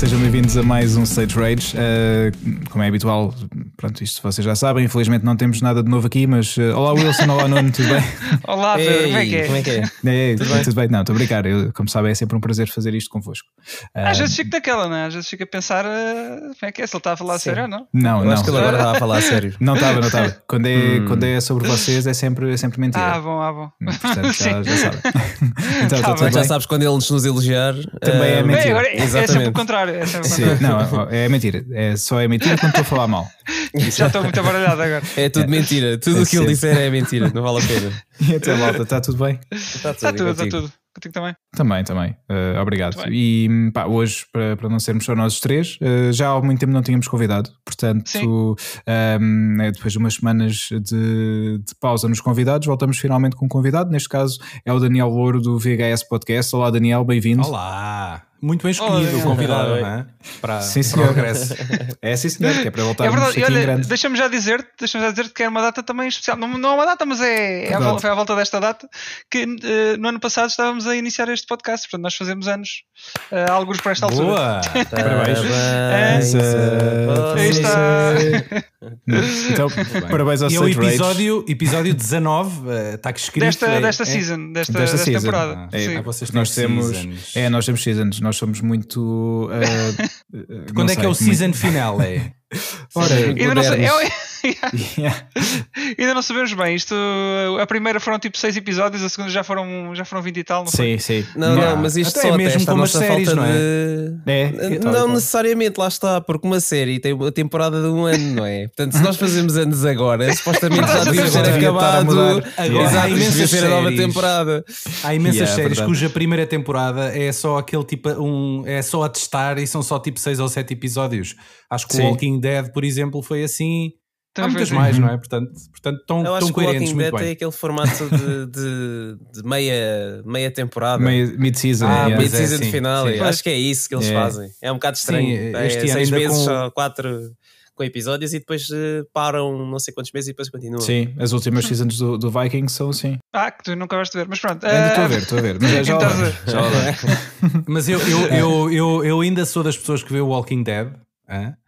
sejam bem-vindos a mais um Stage Rage. Uh, como é habitual, pronto, isto vocês já sabem, infelizmente não temos nada de novo aqui, mas uh, olá Wilson, olá Nuno, tudo bem? Olá Pedro, como é que é? Como é que é? É, tudo, bem? tudo bem? Não, estou a brincar, eu, como sabem é sempre um prazer fazer isto convosco. Uh, Às vezes fico daquela, não é? Às vezes fico a pensar como é que é, se ele está a falar a sério ou não? Não, eu não. acho que ele agora estava a falar a sério. Não estava, não estava. Quando, é, hum. quando é sobre vocês é sempre, é sempre mentira. Ah, bom, ah, bom. Portanto, já, já sabem. então, tá já sabes quando ele nos elogiar. Também é mentira. Bem, agora, é, é sempre o contrário. É sempre Sim, não, é mentira. É, só é mentira quando estou a falar mal. Já estou muito abaralhado agora. É tudo mentira. Tudo o que ele disser é mentira. Não vale a pena. E até malta, está tudo bem? Está tudo, está tudo. Está tudo. Contigo também? Também, também. Uh, obrigado. E pá, hoje, para, para não sermos só nós três, uh, já há muito tempo não tínhamos convidado. Portanto, um, ehm, é depois de umas semanas de, de, pausa nos convidados, voltamos finalmente com um convidado. Neste caso é o Daniel Louro do VHS Podcast. Olá, Daniel, bem-vindo. Olá. Muito bem escolhido o convidado é? para, sim, para o regresso. É sim, senhor, que é para voltar é verdade, olha, Deixa-me já dizer deixa já dizer que é uma data também especial. Não, não é uma data, mas é, é a, foi à volta desta data que uh, no ano passado estávamos a iniciar este podcast. Portanto, nós fazemos anos uh, alguns por esta altura. Boa! Parabéns! Aí está. então, parabéns ao E é o episódio, episódio 19, está que escrito. Desta, é, desta season, desta, desta, desta season. temporada. Ah, é, vocês nós temos, seasons. É, nós temos seasons, nós somos muito. Uh, Quando é sei, que é o season final? É? Ora, ainda não, sei, eu, yeah. ainda não sabemos bem. Isto, a primeira foram tipo 6 episódios, a segunda já foram, já foram 20 e tal. Não sim, foi? sim. Não, não, mas isto Até só é mesmo com as séries, não é? De... é não então. necessariamente, lá está, porque uma série tem uma temporada de um ano, não é? Portanto, se nós fazemos anos agora, supostamente já devia ter acabado. Agora, há imensas a nova temporada. Há imensas yeah, séries verdade. cuja primeira temporada é só aquele tipo, um, é só a testar e são só tipo 6 ou 7 episódios. Acho que o Walking Dead, por exemplo, foi assim. Há muitas mais, não é? Portanto, portanto tão, Eu acho tão que coerentes. O Walking Dead tem aquele formato de, de, de, meia, meia temporada. Mid-season. Ah, yeah. mid-season é, final. Sim. Acho que é isso que eles yeah. fazem. É um bocado estranho. Sim, é, este é, seis meses, com... quatro com episódios e depois uh, param não sei quantos meses e depois continuam. Sim, as últimas seasons do, do Vikings são assim. Ah, que tu nunca vais ver, mas pronto. Ainda estou a ver, estou a ver. Mas já, já, já, Mas eu, eu, eu, eu, eu ainda sou das pessoas que vê o Walking Dead.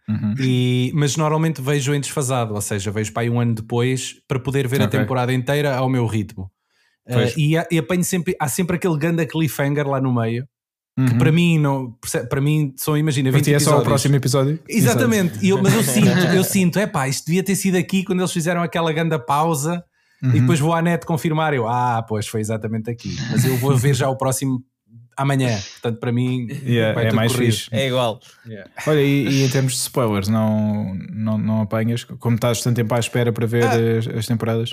Uhum. E, mas normalmente vejo em desfasado, ou seja, vejo para aí um ano depois para poder ver okay. a temporada inteira ao meu ritmo. Uh, e, e apanho sempre, há sempre aquele ganda cliffhanger lá no meio. Uhum. Que para mim, não, para mim só imagina 20 é só o próximo episódio. Exatamente, eu, mas eu sinto, eu sinto, é pá, isto devia ter sido aqui quando eles fizeram aquela ganda pausa uhum. e depois vou à net confirmar. Eu, ah, pois foi exatamente aqui, mas eu vou ver já o próximo amanhã. Portanto, para mim yeah, é mais corrido. fixe. É igual. Yeah. Olha, e, e, em termos de spoilers, não, não, não apanhas? Como estás tanto tempo à espera para ver ah. as, as, temporadas?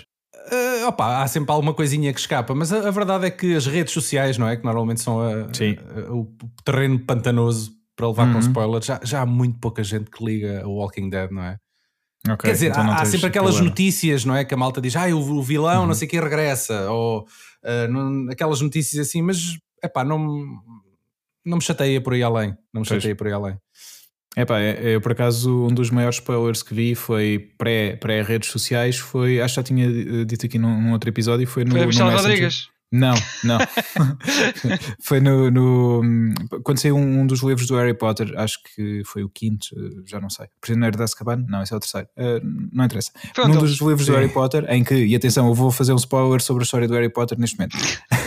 Uh, opa, há sempre alguma coisinha que escapa, mas a, a, verdade é que as redes sociais, não é? Que normalmente são a, a, o terreno pantanoso para levar uhum. com spoilers, já, já há muito pouca gente que liga o Walking Dead, não é? Okay, Quer dizer, então há, há sempre aquelas problema. notícias, não é? Que a malta diz, ah, o, o vilão, uhum. não sei o que, regressa, ou uh, não, aquelas notícias assim, mas epá, não, não me chateia por aí além. Não me pois. chateia por aí além. Epá, é, eu por acaso um dos maiores spoilers que vi foi pré-redes pré sociais, foi, acho que já tinha dito aqui num, num outro episódio, foi no, foi no Rodrigues. Não, não. foi no, no, Quando saiu um, um, dos livros do Harry Potter, acho que foi o quinto, já não sei. Prisioneiro de Azkaban? Não, esse é o terceiro. Uh, não interessa. Foi um dos livros Sim. do Harry Potter, em que, e atenção, eu vou fazer um spoiler sobre a história do Harry Potter neste momento.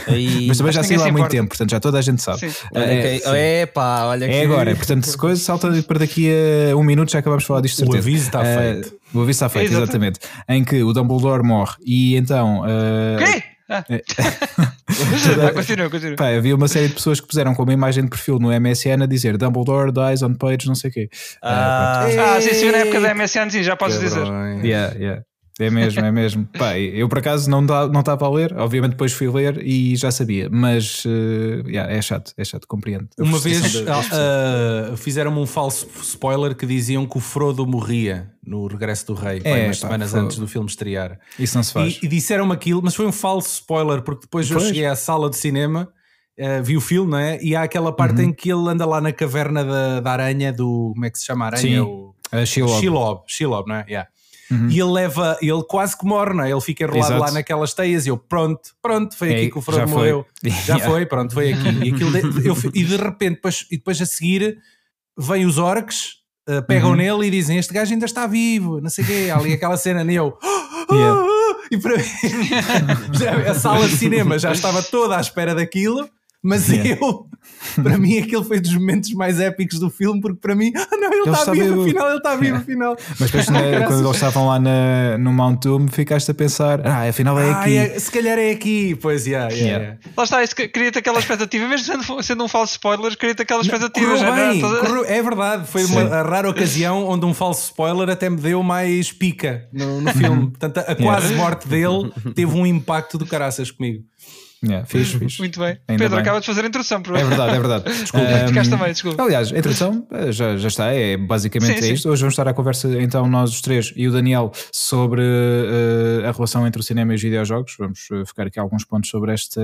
E... Mas também já saiu há muito tempo, portanto já toda a gente sabe. Uh, é, é, pá, olha É agora, portanto, se coisa salta para daqui a um minuto, já acabamos de falar disto. O aviso está uh, feito. O aviso está feito, exatamente. Em que o Dumbledore morre e então. Uh, Quê? Ah. ah, continua, continua. Pá, havia uma série de pessoas que puseram como imagem de perfil no MSN a dizer Dumbledore dies on page, não sei o quê. Ah, uh, ah sim, sim, na época da MSN, sim, já podes dizer. Yeah, yeah. É mesmo, é mesmo. Pá, eu por acaso não não estava a ler, obviamente depois fui ler e já sabia, mas uh, yeah, é chato, é chato, compreendo. Uma vez uh, fizeram-me um falso spoiler que diziam que o Frodo morria no Regresso do Rei, é, umas pá, semanas Frodo. antes do filme estrear. Isso não se faz. E, e disseram-me aquilo, mas foi um falso spoiler, porque depois, depois? eu cheguei à sala de cinema. Uh, vi o filme, não é? E há aquela parte uhum. em que ele anda lá na caverna da, da aranha, do. Como é que se chama a aranha? Sim. O, uh, Shelob. Shelob, Shelob, não é? Yeah. Uhum. e ele leva, ele quase que morre, não é? Ele fica enrolado lá naquelas teias e eu, pronto, pronto, foi aqui que o Frodo morreu. Já foi, pronto, foi aqui. E, de, eu, e de repente, depois, e depois a seguir, vêm os orcs, uh, pegam uhum. nele e dizem: Este gajo ainda está vivo, não sei o quê. Ali aquela cena, e eu. Yeah. E para mim, a sala de cinema já estava toda à espera daquilo mas yeah. eu, para mim, aquele foi dos momentos mais épicos do filme, porque para mim, ah, não, ele, está vivo, vivo, afinal, ele está vivo, afinal. Mas depois, né, quando eles estavam lá na, no Mount Doom, ficaste a pensar, ah, afinal é ah, aqui. É, se calhar é aqui, pois, yeah, yeah, yeah. Lá está, isso, queria ter aquela expectativa, mesmo sendo, sendo um falso spoiler, queria ter aquela expectativa. Já, bem, toda... é verdade, foi Sim. uma rara ocasião onde um falso spoiler até me deu mais pica no, no filme. Portanto, a quase morte dele teve um impacto do caraças comigo. Yeah, fiz, fiz. Muito bem. Ainda Pedro, bem. acaba de fazer a introdução. Por é verdade, é verdade. desculpa, um, ficaste também, desculpa. Aliás, a introdução eh, já, já está, é basicamente sim, é isto. Hoje vamos estar à conversa, então, nós os três e o Daniel, sobre uh, a relação entre o cinema e os videojogos. Vamos uh, ficar aqui alguns pontos sobre esta,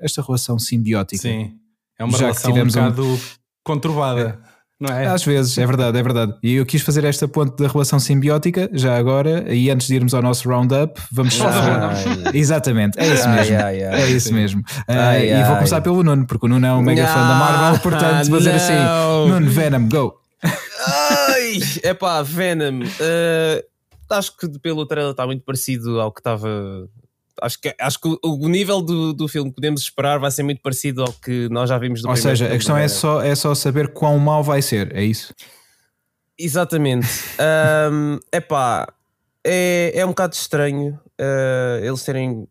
esta relação simbiótica. Sim, é uma já relação um bocado um... conturbada. É. Não é? Às vezes, é verdade, é verdade. E eu quis fazer esta ponte da relação simbiótica já agora, e antes de irmos ao nosso roundup, vamos ah, Exatamente, é isso mesmo. Ai, ai, é isso mesmo. Uh, e vou começar pelo Nuno, porque o Nuno é um mega fã da Marvel, portanto, vou dizer assim: Nuno, Venom, go! Ai, é pá, Venom. Uh, acho que pelo trailer está muito parecido ao que estava acho que, acho que o, nível do, do filme que podemos esperar vai ser muito parecido ao que nós já vimos do Ou seja, a questão é só, é só saber quão mal vai ser, é isso? Exatamente. um, epá, é, é um bocado estranho uh, eles terem.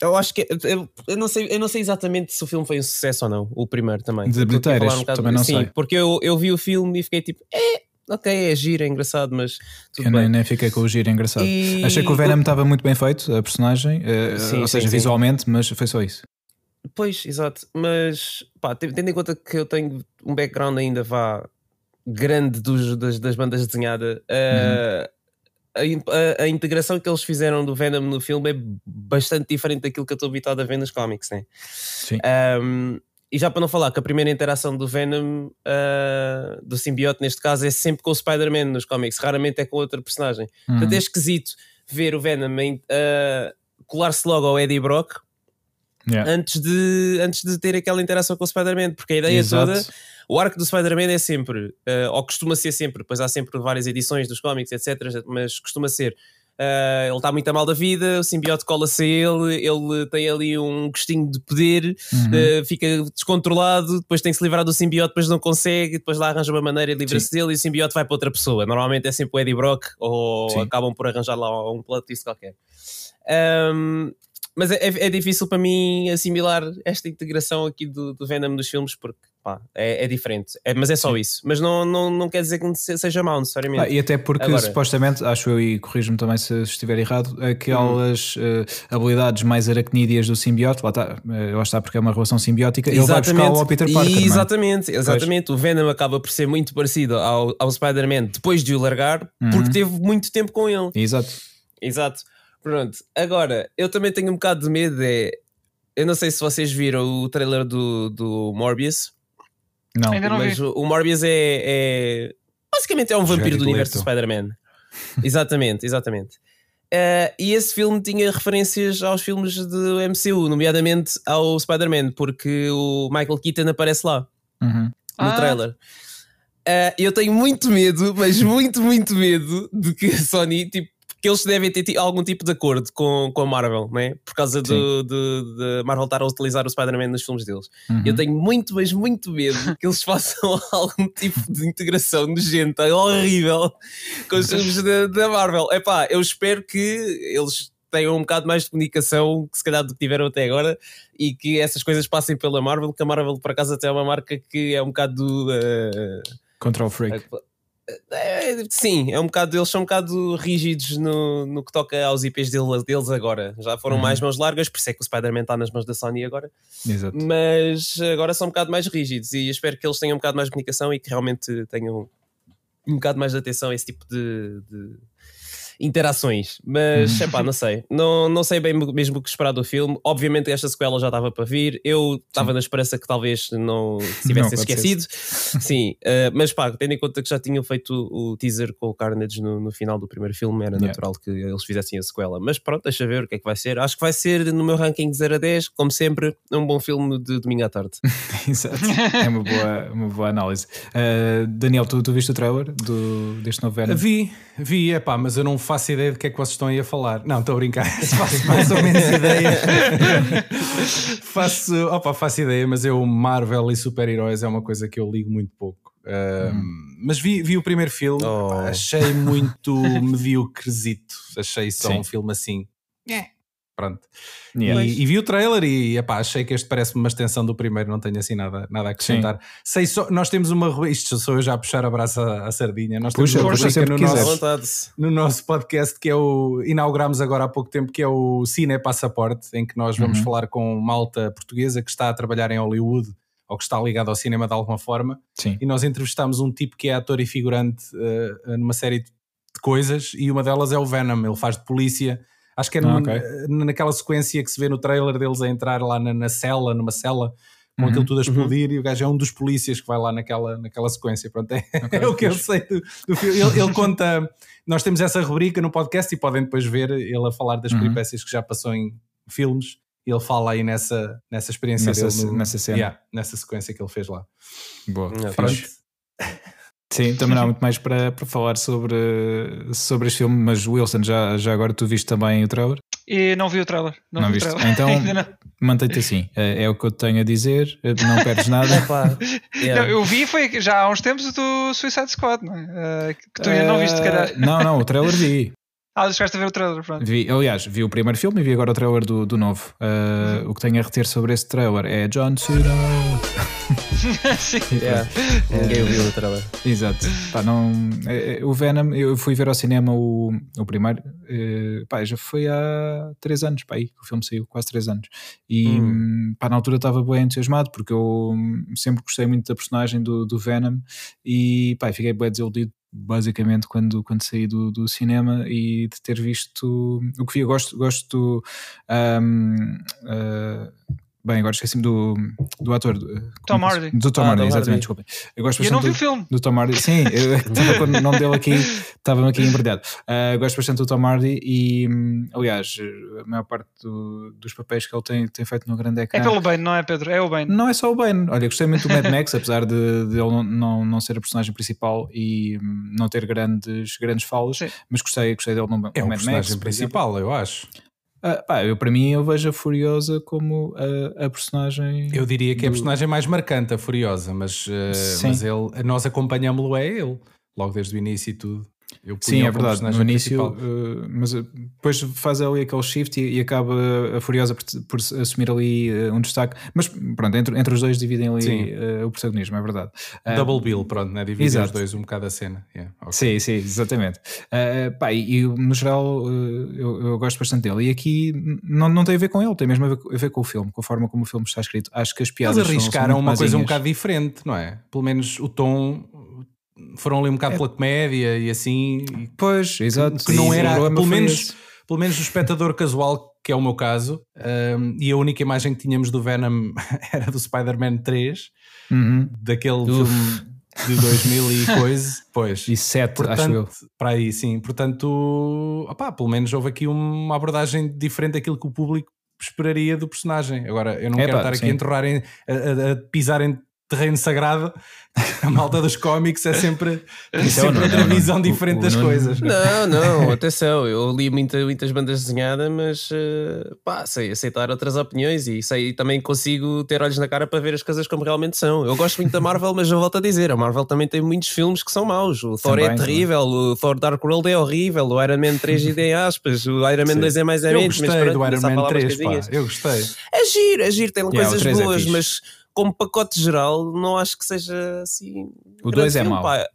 Eu acho que eu, eu, não sei, eu não sei exatamente se o filme foi um sucesso ou não, o primeiro também. De bilheteiras, um também não sim, sei. Porque eu, eu vi o filme e fiquei tipo, é, ok, é giro, é engraçado, mas tudo eu bem. Nem, nem fiquei com o giro é engraçado. E... Achei que o Venom estava muito bem feito, a personagem, uh, sim, ou seja, sim, visualmente, sim. mas foi só isso. Pois, exato, mas pá, tendo em conta que eu tenho um background ainda vá grande dos, das, das bandas desenhadas, uh, uhum. a, a, a, integração que eles fizeram do Venom no filme é bastante diferente daquilo que eu estou habituado a ver nos cómics, né? Sim. Um, e já para não falar que a primeira interação do Venom, uh, do simbiote neste caso, é sempre com o Spider-Man nos cómics, raramente é com outra personagem. Uhum. Portanto, é esquisito ver o Venom uh, colar-se logo ao Eddie Brock yeah. antes, de, antes de ter aquela interação com o Spider-Man, porque a ideia Exato. toda, o arco do Spider-Man é sempre, uh, ou costuma ser sempre, pois há sempre várias edições dos cómics, etc., mas costuma ser Uh, ele está muito a mal da vida, o simbiote cola-se a ele, ele tem ali um gostinho de poder, uhum. uh, fica descontrolado, depois tem que se livrar do simbiote, depois não consegue, depois lá arranja uma maneira de livrar-se dele e o simbiote vai para outra pessoa. Normalmente é sempre o Eddie Brock ou Sim. acabam por arranjar lá um plot twist qualquer. Um, mas é, é, difícil para mim assimilar esta integração aqui do, do Venom dos filmes porque pá, é, é, diferente, é, mas é só isso. Mas não, não, não quer dizer que seja mau necessariamente. Ah, e até porque Agora, supostamente, acho eu, e corrijo-me também se estiver errado, aquelas hum. uh, habilidades mais aracnídeas do simbiote, lá está, uh, lá está porque é uma relação simbiótica, ele vai buscar ao Peter Parker. É? Exatamente, exatamente. Pois. O Venom acaba por ser muito parecido ao, ao Spider-Man depois de o largar, uhum. porque teve muito tempo com ele. Exato. Exato. Pronto, agora eu também tenho um bocado de medo. É, eu não sei se vocês viram o trailer do, do Morbius. Não, Ainda não mas vi. o Morbius é, é, basicamente é um vampiro do universo do Spider-Man. exatamente, exatamente. Uh, e esse filme tinha referências aos filmes do MCU, nomeadamente ao Spider-Man, porque o Michael Keaton aparece lá uhum. no ah. trailer. Uh, eu tenho muito medo, mas muito, muito medo de que a Sony tipo, que eles devem ter algum tipo de acordo com, com a Marvel, né? por causa de, de, de, Marvel estar a utilizar o Spider-Man nos filmes deles. Uhum. Eu tenho muito, mas muito medo que eles façam algum tipo de integração nojenta, horrível com os filmes da Marvel. Epá, eu espero que eles tenham um bocado mais de comunicação que se calhar do que tiveram até agora e que essas coisas passem pela Marvel, que a Marvel por acaso até é uma marca que é um bocado uh, Control Freak. Uh, é, sim, é um bocado, eles são um bocado rígidos no, no que toca aos IPs deles, agora. Já foram uhum. mais mãos largas, por isso é que o Spider-Man está nas mãos da Sony agora. Exato. Mas agora são um bocado mais rígidos e espero que eles tenham um bocado mais comunicação e que realmente tenham um bocado mais de atenção a esse tipo de, de interações. Mas, é pá, não sei. Não, não sei bem mesmo o que esperar do filme. Obviamente, esta sequela já estava para vir. Eu estava na esperança que talvez não se tivesse esquecido. Sim, uh, mas pá, tendo em conta que já tinham feito o, teaser com o Carnage no, no final do primeiro filme, era yeah. natural que eles fizessem a sequela. Mas pronto, deixa ver o que é que vai ser. Acho que vai ser no meu ranking 0 a 10, como sempre, um bom filme de domingo à tarde. Exato. É uma boa, uma boa análise. Uh, Daniel, tu, tu viste o trailer do, deste novo Venom? Vi, vi, é pá, mas eu não faço ideia de que é que vocês estão aí a falar. Não, estou a brincar, faço mais ou menos ideia. faço, opa, faço ideia, mas eu, Marvel e super-heróis é uma coisa que eu ligo muito pouco. Uh, hum. Mas vi, vi o primeiro filme, oh. achei muito mediocrezito. Achei só Sim. um filme assim. É. Pronto. Yeah. E, e, vi o trailer e epá, achei que este parece-me uma extensão do primeiro, não tenho assim nada, nada a acrescentar. Sei só, nós temos uma. Isto sou eu já a puxar a braça à sardinha. Nós puxa, temos uma rubrica no nosso, no nosso podcast que é o. Inauguramos agora há pouco tempo, que é o Cine Passaporte, em que nós vamos uhum. falar com malta portuguesa que está a trabalhar em Hollywood ou que está ligado ao cinema de alguma forma. Sim. E nós entrevistamos um tipo que é ator e figurante uh, numa série de coisas e uma delas é o Venom. Ele faz de polícia Acho que é ah, okay. naquela sequência que se vê no trailer deles a entrar lá na, na cela, numa cela, com uhum, aquilo tudo a explodir, uhum. e o gajo é um dos polícias que vai lá naquela, naquela sequência. Pronto, é, okay, é o que eu sei do, do filme. Ele, ele, conta. Nós temos essa rubrica no podcast e podem depois ver ele a falar das uhum. peripécias que já passou em filmes. E ele fala aí nessa, nessa experiência nessa, dele. No, nessa cena. Yeah, nessa sequência que ele fez lá. Boa. Pronto. Sim, também não há muito mais para, para falar sobre, sobre este filme, mas Wilson, já, já agora tu viste também o trailer? E não vi o trailer. Não, não vi viste? Trailer. Então mantém-te assim. É, é, o que eu tenho a dizer, não perdes nada. yeah. não, eu vi foi já há uns tempos do Suicide Squad, não é? Uh, que tu ainda uh, não viste, cara. Não, não, o trailer vi. Ah, deixaste a ver o trailer, pronto. Vi, aliás, vi o primeiro filme e vi agora o trailer do, do novo. Uh, o que tenho a reter sobre esse trailer é John Cena. Sim. Yeah. Ninguém viu o trailer. Exato. Pá, não, é, é, o Venom, eu fui ver ao cinema o, o primeiro, uh, pá, já foi há 3 anos, pá, aí, o filme saiu, quase 3 anos. E hum. pá, na altura estava bem entusiasmado porque eu sempre gostei muito da personagem do, do Venom e pá, fiquei bem desiludido basicamente quando, quando saí do, do cinema e de ter visto o que vi. Eu gosto, gosto um, uh, Bem, agora esqueci-me do, do ator. Tom Hardy. Do Tom ah, Hardy, exatamente, desculpem. Eu, gosto eu não vi o filme. Do Tom Hardy. Sim, eu estava com o nome dele aqui, estava-me aqui embredado. Uh, gosto bastante do Tom Hardy e, hum, aliás, a maior parte do, dos papéis que ele tem, tem feito no grande ecrã. É pelo Bane, não é, Pedro? É o Bane. Não é só o Bane. Olha, gostei muito do Mad Max, apesar de, de ele não, não, não, ser a personagem principal e hum, não ter grandes, grandes falas, Sim. mas gostei, gostei dele no, é no Mad Max. É o personagem principal, eu acho. Uh, pá, eu, para mim, eu vejo a Furiosa como a, a personagem. Eu diria que do... é a personagem mais marcante, a Furiosa, mas, uh, mas ele, nós acompanhamos-lo, é ele, logo desde o início e tudo. Sim, é verdade. No início, uh, mas eh, depois faz ali aquele shift e, e acaba a Furiosa por, por assumir ali uh, um destaque. Mas pronto, entre, entre os dois dividem ali uh, o protagonismo, é verdade. Double bill, pronto, né? dividem os dois um bocado a cena. Yeah, okay. Sim, sim, exatamente. pá, e, e, no geral eu, eu, gosto bastante dele. E aqui não, não tem a ver com ele, tem mesmo a ver, a ver, com o filme, com a forma como o filme está escrito. Acho que as piadas. Eles arriscaram uma coisa um bocado diferente, não é? Pelo menos o tom foram ali um bocado é. pela comédia e assim. Pois, exato. Que não era, pelo menos, pelo menos o espectador casual, que é o meu caso, um, e a única imagem que tínhamos do Venom era do Spider-Man 3, uhum. daquele Uf. filme de 2000 e coisa, pois. E 7, Portanto, acho eu. Para aí, sim. Portanto, opá, pelo menos houve aqui uma abordagem diferente daquilo que o público esperaria do personagem. Agora, eu não é, quero pá, estar aqui a enterrar, a, a pisar em terreno sagrado, a malta dos cómics é sempre, é sempre não, outra não, visão não, diferente o, das coisas. Não, não, atenção, eu li muita, muitas bandas desenhadas, mas uh, pá, sei aceitar outras opiniões e sei também consigo ter olhos na cara para ver as coisas como realmente são. Eu gosto muito da Marvel, mas eu volto a dizer, a Marvel também tem muitos filmes que são maus. O Thor é também, é terrível, o Thor Dark World é horrível, o Iron Man 3 em aspas, o Iron Man Sim. 2 é mais ou menos. Eu gostei mas, do Iron Man 3, pá, eu gostei. É giro, é giro, tem yeah, coisas é boas, é mas como pacote geral, não acho que seja assim. O 2 é mau. Pá.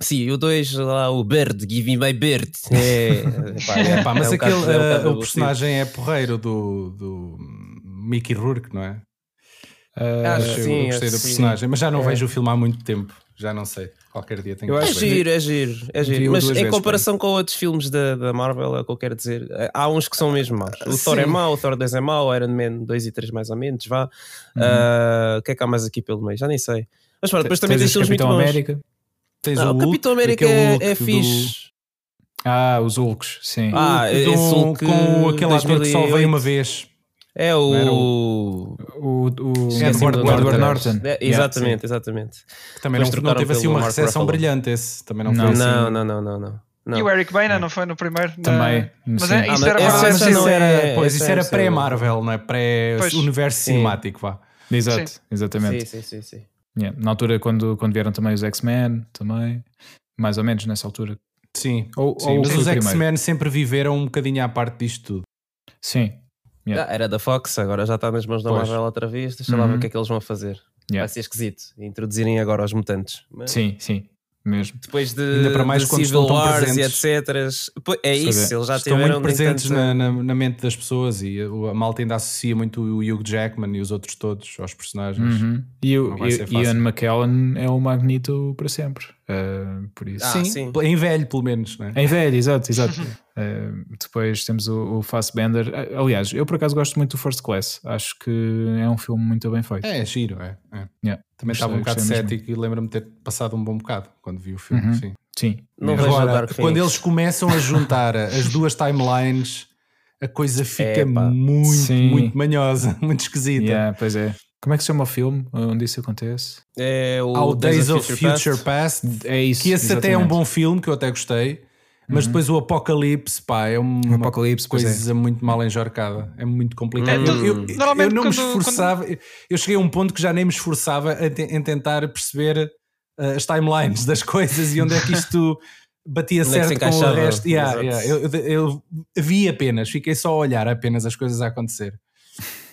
Sim, o 2 lá, o Bird, Give Me My Bird. É, pá, é, pá, mas é aquele, um é uh, o personagem é porreiro do, do Mickey Rourke, não é? Uh, sim, eu gostei do personagem, mas já não é. vejo o filme há muito tempo. Já não sei. Qualquer dia tem que É giro, é giro, é giro. Mas em comparação com outros filmes da, da Marvel, é o que eu quero dizer. Há uns que são mesmo maus. O Sim. Thor é mau, o Thor 2 é mau, o Iron Man 2 e 3 mais ou menos, vá. Uhum. Uh, o que é que há mais aqui pelo meio? Já nem sei. Mas pronto, depois também tem filmes muito bons. América. Tens ah, o, o Capitão América é, é fixe. Do... Ah, os Hulks, sim. Ah, esse Hulk com aquele ator que só veio uma vez. É o. o, o, o Edward, Edward Norton. É, exatamente, exatamente. Também não, não teve assim uma recepção brilhante esse. Também não, não foi assim. Não, não, não, não. não. Não. E o Eric Bana não foi no primeiro? Também. Mas é, isso, ah, era essa, essa isso era, é, pois, isso era pré-Marvel, não é? Pré-universo cinemático, vá. Exato, sim. exatamente. Sim, sim, sim. sim. Yeah. Na altura, quando, quando vieram também os X-Men, também, mais ou menos nessa altura. Sim, ou, sim, ou mas os X-Men sempre viveram um bocadinho à parte disto tudo. Sim, Yeah. Ah, era da Fox, agora já está nas mãos da Marvel outra vez. Deixa uhum. lá ver o uhum. que é que eles vão fazer. Yeah. Vai ser esquisito introduzirem agora os mutantes. Mas... Sim, sim mesmo. Depois de, Ainda para mais de Civil Wars e etc. É isso, eles já estão muito presentes na, na, na, mente das pessoas e a, malta ainda associa muito o Hugh Jackman e os outros todos aos personagens. Uhum. E o Ian McKellen é o Magneto para sempre. Uh, por isso. Ah, sim, sim, em velho, pelo menos. Né? Em velho, exato, exato. uh, depois temos o, o Fassbender. Aliás, eu por acaso gosto muito do First Class. Acho que é um filme muito bem feito. É, é giro, é. é. Yeah. Também estava um bocado cético e lembro-me de ter passado um bom bocado quando vi o filme. Uhum. Sim. sim. Não Agora, quando eles começam a juntar as duas timelines, a coisa fica muito, sim. muito manhosa, muito esquisita. Yeah, pois é. Como é que se chama o filme onde isso acontece? É o Ao Days, Days of Future, Future Past. Past. É isso. Que esse exatamente. até é um bom filme, que eu até gostei. Mas uhum. depois o Apocalipse, pá, é uma Apocalipse, é. coisa é. muito mal enjorcada. É muito complicado. Uhum. Eu, eu, eu, não me esforçava, quando... eu cheguei a um ponto que já nem me esforçava em tentar perceber uh, as timelines das coisas e onde é que isto batia onde certo é com o resto. Yeah, yeah. Eu, eu vi apenas, fiquei só a olhar apenas as coisas a acontecer.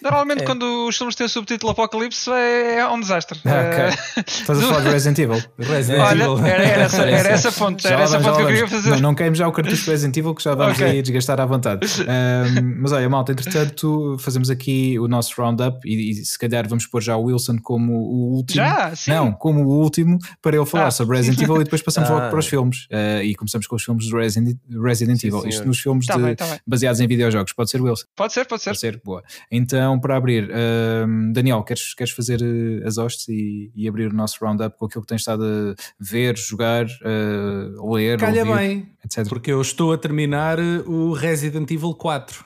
Normalmente, é. quando os filmes têm o subtítulo Apocalipse, é, é um desastre. Ah, okay. Eh, Estás a falar de Resident Evil. Resident Olha, Evil. Era, era, essa, era essa ponte, era essa ponte que eu queria fazer. Não, não queimos já o cartucho de Resident Evil, que já vamos okay. aí desgastar à vontade. Um, mas olha, malta, entretanto, fazemos aqui o nosso roundup e, e, se calhar vamos pôr já o Wilson como o último. Já? Sim. Não, como o último, para ele falar ah, sobre Resident Evil e depois passamos ah. logo para os filmes. Uh, e começamos com os filmes de Resident, Resident sim, Evil. Senhor. Isto nos filmes tá de, bem, tá baseados em videojogos. Pode ser, Wilson? Pode ser, pode ser. Pode ser, boa. Então, para abrir. Uh, Daniel, queres, queres fazer uh, as hostes e, e, abrir o nosso roundup com aquilo que tens estado a ver, jogar, uh, ler, Calha ouvir, bem, etc. Porque eu estou a terminar eh, o Resident Evil 4.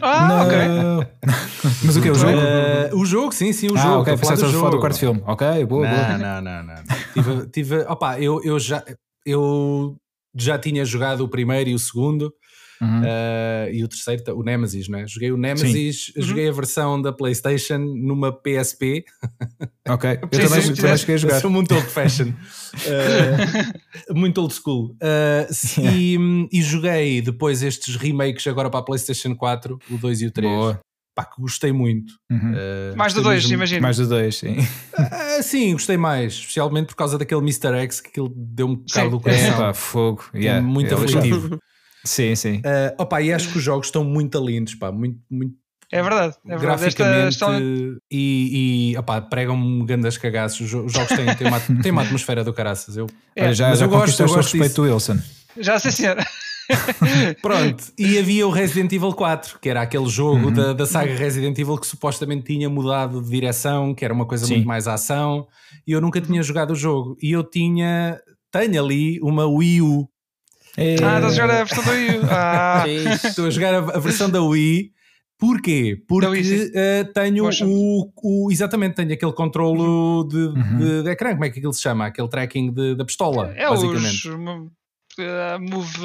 Ah, Não. ok. Mas o que? O jogo? Uh, o jogo, sim, sim, o ah, jogo. Ok, pensaste a falar do quarto filme. Ok, boa, não, boa. Não, não, não. tive, tive, opa, eu, eu já. Eu já tinha jogado o primeiro e o segundo, Uhum. Uh, e o terceiro, o Nemesis, não é? Joguei o Nemesis, uhum. joguei a versão da PlayStation numa PSP. Ok, eu também, também cheguei a jogar. Sou muito old fashion, uh, muito old school. Uh, e, e, joguei depois estes remakes agora para a PlayStation 4, o 2 e o 3. Boa. Pá, que gostei muito. Uhum. Uh, mais do 2, imagino. Mais do 2, sim. Uh, sim, gostei mais. Especialmente por causa daquele Mr. X que ele deu um bocado do coração. É, pá, fogo. Yeah, muito é aflitivo. Sim, sim. Uh, opa, e acho que os jogos estão muito lindos, pá, muito, muito é verdade, é verdade. Graficamente Esta, e, e opa, pregam-me grandes cagaços. Os jogos têm, têm, uma, têm uma atmosfera do caraças. Eu, é, já, mas já eu gosto, eu gosto respeito do Wilson. Já sei, senhor. Pronto, e havia o Resident Evil 4, que era aquele jogo uhum. da, da saga Resident Evil que supostamente tinha mudado de direção, que era uma coisa Sim. muito mais ação, e eu nunca tinha jogado o jogo. E eu tinha, tenho ali uma Wii U é... Ah, estás a jogar a versão da Wii. Ah. Estou a jogar a, versão da Wii. Porquê? Porque Wii, uh, tenho o, o, Exatamente, tenho aquele controlo de, uhum. de, de, ecrã. Como é que aquilo se chama? Aquele tracking de, da pistola, é basicamente. Os, uh, move,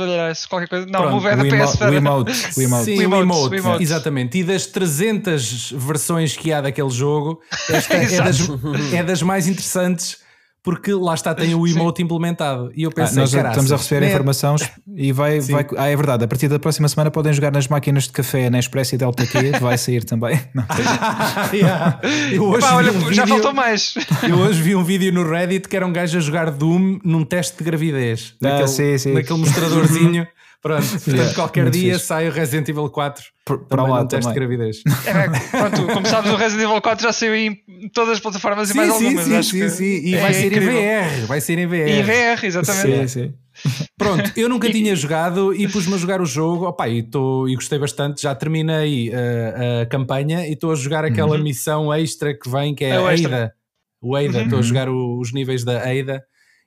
qualquer coisa. Não, Pronto, Move é da PS. Wiimote. Wiimote. Sim, Wiimote, Wiimote. Exatamente. E das 300 versões que há daquele jogo, esta é, das, é das mais interessantes porque lá está, tem o emote Sim. implementado. E eu pensei, ah, nós estamos a receber né? informações e vai, vai. Ah, é verdade, a partir da próxima semana podem jogar nas máquinas de café na Express e Delta Q, vai sair também. Não, yeah. Epá, olha, um já faltou mais. Eu hoje vi um vídeo no Reddit que era um gajo a jogar Doom num teste de gravidez. Ah, naquele, sim, sim. naquele mostradorzinho. Pronto, portanto, qualquer dia fixe. sai o Resident Evil 4 para lá teste de gravidez. É, pronto, como sabes, o Resident Evil 4 já saiu em todas as plataformas sim, e mais sim, algumas. Sim, sim, sim. E é vai ser incrível. em VR. Vai ser em VR. Em VR, exatamente. Sim, sim. Pronto, eu nunca tinha jogado e pus-me a jogar o jogo. Opa, e, tô, e gostei bastante. Já terminei uh, a campanha e estou a jogar aquela uhum. missão extra que vem, que é, é a Eida. O Eida, estou uhum. a jogar o, os níveis da Eida.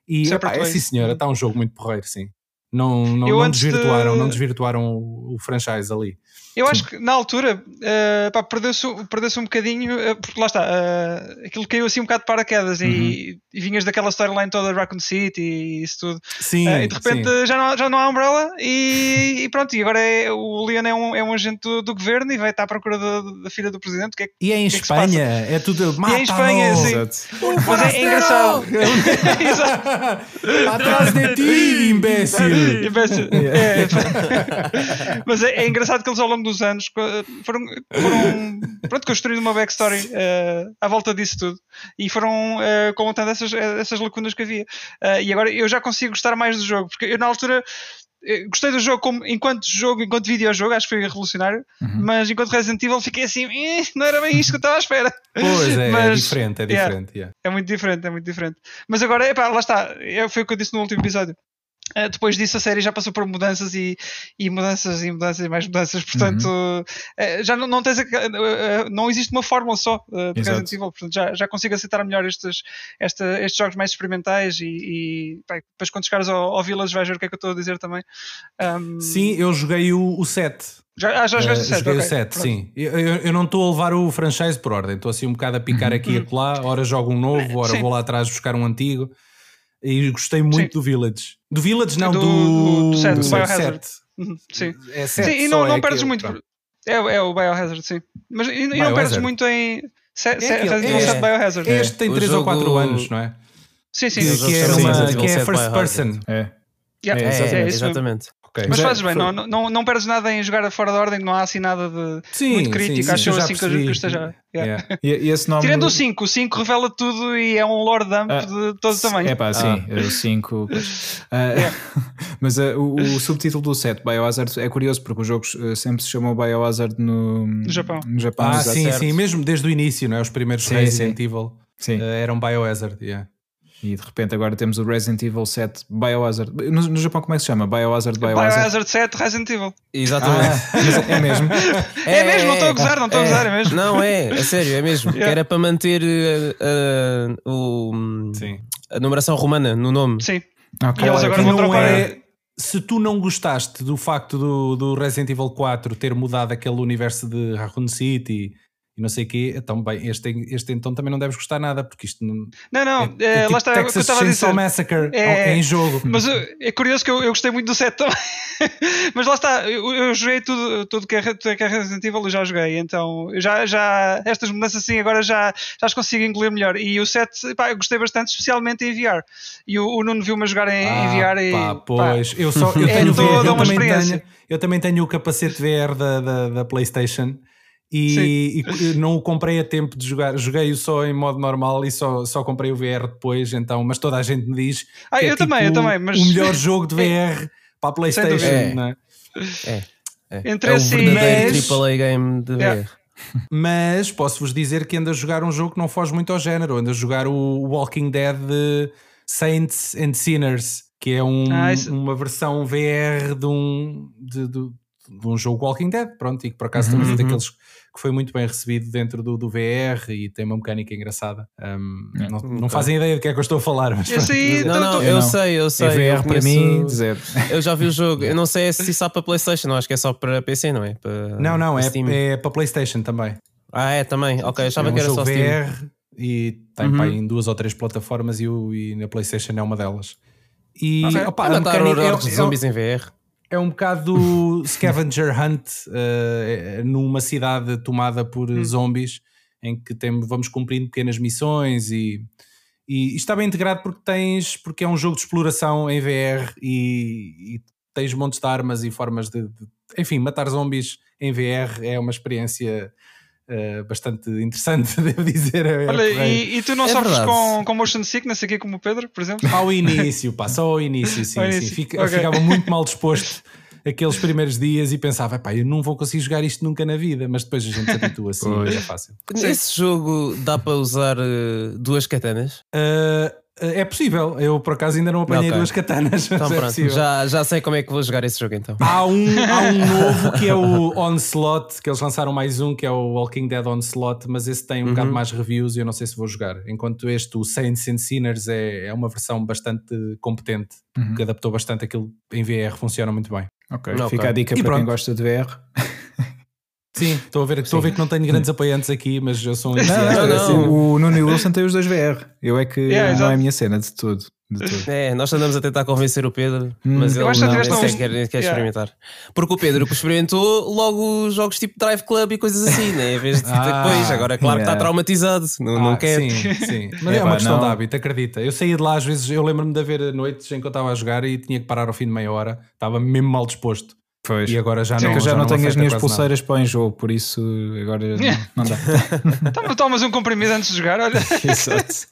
E opa, é sim, senhora, está um jogo muito porreiro, sim. Não, não, não desvirtuaram, de... não desvirtuaram o, o franchise ali. Eu Sim. acho que na altura uh, perdeu-se perdeu um bocadinho, uh, porque lá está, uh, aquilo caiu assim um bocado de paraquedas uhum. e, e, vinhas daquela storyline toda de Raccoon City e isso tudo. Sim, e de repente sim. já, não, já não há Umbrella e, e pronto, e agora é, o Leon é um, é um agente do, do governo e vai estar à procura da, filha do presidente. Que é, e é em que Espanha, é, tudo. E é em Espanha, sim. Mas é, é engraçado. Atrás de ti, imbécil! imbécil. É. Mas é, é engraçado que eles ao longo dos anos foram, foram pronto, construindo uma backstory uh, à volta disso tudo e foram uh, comentando essas, essas lacunas que havia. Uh, e agora eu já consigo gostar mais do jogo, porque eu na altura gostei do jogo como, enquanto jogo, enquanto videojogo, acho que foi revolucionário, uhum. mas enquanto Resident Evil fiquei assim, eh, não era bem isto que eu estava à espera. Pois é, é mas, é diferente, é diferente. Yeah, yeah. É muito diferente, é muito diferente. Mas agora, epá, lá está, é, foi o que eu disse no último episódio. Uh, depois disso a série já passou por mudanças e, e mudanças e mudanças e mais mudanças, portanto uhum. uh, já não, não tens a, uh, não existe uma fórmula só de Resident Evil, portanto já, já consigo aceitar melhor estes, esta, estes jogos mais experimentais e, e bem, depois quando chegares ao, ao Village vais ver o que é que eu estou a dizer também. Um... Sim, eu joguei o, o 7. Já, ah, já jogaste o 7? Joguei okay. o 7, sim. Eu, eu, não estou a levar o franchise por ordem, estou assim um bocado a picar uhum. aqui e acolá, ora jogo um novo, ora sim. vou lá atrás buscar um antigo e gostei muito Sim. do Village. Do Village, não, do, do, do, set, do Biohazard. Uhum, sim. É set, sim, e não, não é perdes muito. É, é o Biohazard, sim. Mas e, e não perdes muito em. Set, é Resident Evil 7 Biohazard. Este tem 3 ou 4 anos, não é? Sim, sim. Que, que, é, uma, que é first person. É. Yeah, é, é, exatamente. Okay. Mas, mas fazes é, bem, foi... não, não, não perdes nada em jogar fora da ordem, não há assim nada de sim, muito crítico. Sim, Acho sim, assim que, que esteja. Yeah. Yeah. E, e esse nome... Tirando o 5, o 5 revela tudo e é um lore dump ah, de todo o tamanho. É pá, sim, ah. o 5. Uh, yeah. mas uh, o, o, subtítulo do 7, Biohazard, é curioso porque os jogos uh, sempre se chamam Biohazard no, no Japão. No Japão ah, sim, certo. sim, mesmo desde o início, não é? Os primeiros Resident Evil eram Biohazard. Yeah. E de repente agora temos o Resident Evil 7 Biohazard. No, no Japão, como é que se chama? Biohazard Biohazard. Biohazard 7 Resident Evil. Exatamente. Ah, é mesmo. É, é, mesmo, não estou a gozar, não estou a gozar, é mesmo. Não, é, é sério, é mesmo. Yeah. Que era para manter uh, uh, o, Sim. a numeração romana no nome. Sim. Okay. E eles agora vão trocar. É, se tu não gostaste do facto do, do Resident Evil 4 ter mudado aquele universo de Raccoon City e não sei o quê, então bem, este, este então também não deves gostar nada, porque isto não. Não, não, é, é, é tipo lá está Texas o que eu estava a dizer. Massacre é, é, em jogo. Mas é curioso que eu, eu gostei muito do set também. mas lá está, eu, eu joguei tudo, tudo que é, tudo que é Resident Evil, eu já joguei, então já, já estas mudanças assim agora já, já as consigo engolir melhor. E o set, pá, eu gostei bastante, especialmente em VR. E o, o Nuno viu-me jogar em, ah, em VR. Pá, e, pois, pá, eu só eu tenho, VR, eu, também tenho, eu também tenho o capacete VR da, da, da PlayStation e, e, não o comprei a tempo de jogar, joguei-o só em modo normal e só, só comprei o VR depois, então, mas toda a gente me diz ah, que eu é também, tipo eu também, mas... o melhor jogo de VR é. para a Playstation, é. não é? É, é. Entre é o verdadeiro mas... AAA game de VR. Mas posso-vos dizer que ando a jogar um jogo que não foge muito ao género, ando a jogar o Walking Dead Saints and Sinners, que é um, ah, isso... uma versão VR de um, de, de, de, um jogo Walking Dead, pronto, e que por acaso uhum. também é daqueles que foi muito bem recebido dentro do, do VR e tem uma mecânica engraçada. Um, é. não, não fazem ideia do que é que eu estou a falar. Mas... Sei, não, não, eu, sei, eu sei. É VR para mim, zero. Eu já vi o jogo. Eu não sei se só para PlayStation, não acho que é só para PC, não é? Para, não, não, é, é para PlayStation também. Ah, é também. Ok, achava é um que era só Steam. VR e tem uhum. pá, em duas ou três plataformas e, e na PlayStation é uma delas. E okay. opa, a mecânica, é, é, zombies em VR é um bocado scavenger hunt uh, numa cidade tomada por hum. zombies em que tem, vamos cumprindo pequenas missões e, e, está bem integrado porque tens porque é um jogo de exploração em VR e, e tens montes de armas e formas de, de, enfim, matar zombies em VR é uma experiência Uh, bastante interessante, devo dizer. É Olha, e, e, tu não é sofres com, com motion sickness aqui como o Pedro, por exemplo? Ao início, pá, só ao início, sim, ao sim. Início. Fica, okay. ficava muito mal disposto aqueles primeiros dias e pensava, pá, eu não vou conseguir jogar isto nunca na vida, mas depois a gente se habitua assim, é fácil. Nesse jogo dá para usar uh, duas katanas? Uh, é possível, eu por acaso ainda não apanhei okay. duas katanas. Então, é já, já sei como é que vou jogar esse jogo então. Há um, há um novo que é o Onslaught, que eles lançaram mais um, que é o Walking Dead Onslaught, mas esse tem um uhum. bocado mais reviews e eu não sei se vou jogar. Enquanto este, o Saints and Sinners, é, é uma versão bastante competente, uhum. que adaptou bastante aquilo em VR, funciona muito bem. Ok, okay. fica a dica e para pronto. quem gosta de VR. Sim, estou a ver, estou a ver que não tenho grandes apoiantes aqui, mas eu sou um não, não, não. O Nuno Wilson tem os dois VR. Eu é que yeah, não é a minha cena de tudo. De tudo. É, nós andamos a tentar convencer o Pedro, hum. mas ele não, sequer quer, quer yeah. experimentar. Porque o Pedro experimentou logo jogos tipo Drive Club e coisas assim, né? em vez de ah, depois. Agora, claro yeah. que está traumatizado, não, ah, não quer. Sim, sim. Mas é, é uma questão não. de hábito, acredita. Eu saía de lá às vezes, eu lembro-me de haver noites em que eu estava a jogar e tinha que parar ao fim de meia hora, estava mesmo mal disposto. Pois. E agora já Sim, não, eu já, já não, tenho as minhas pulseiras nada. para o enjoo, por isso agora não, dá. então tomas um comprimido antes de jogar, olha. Exato.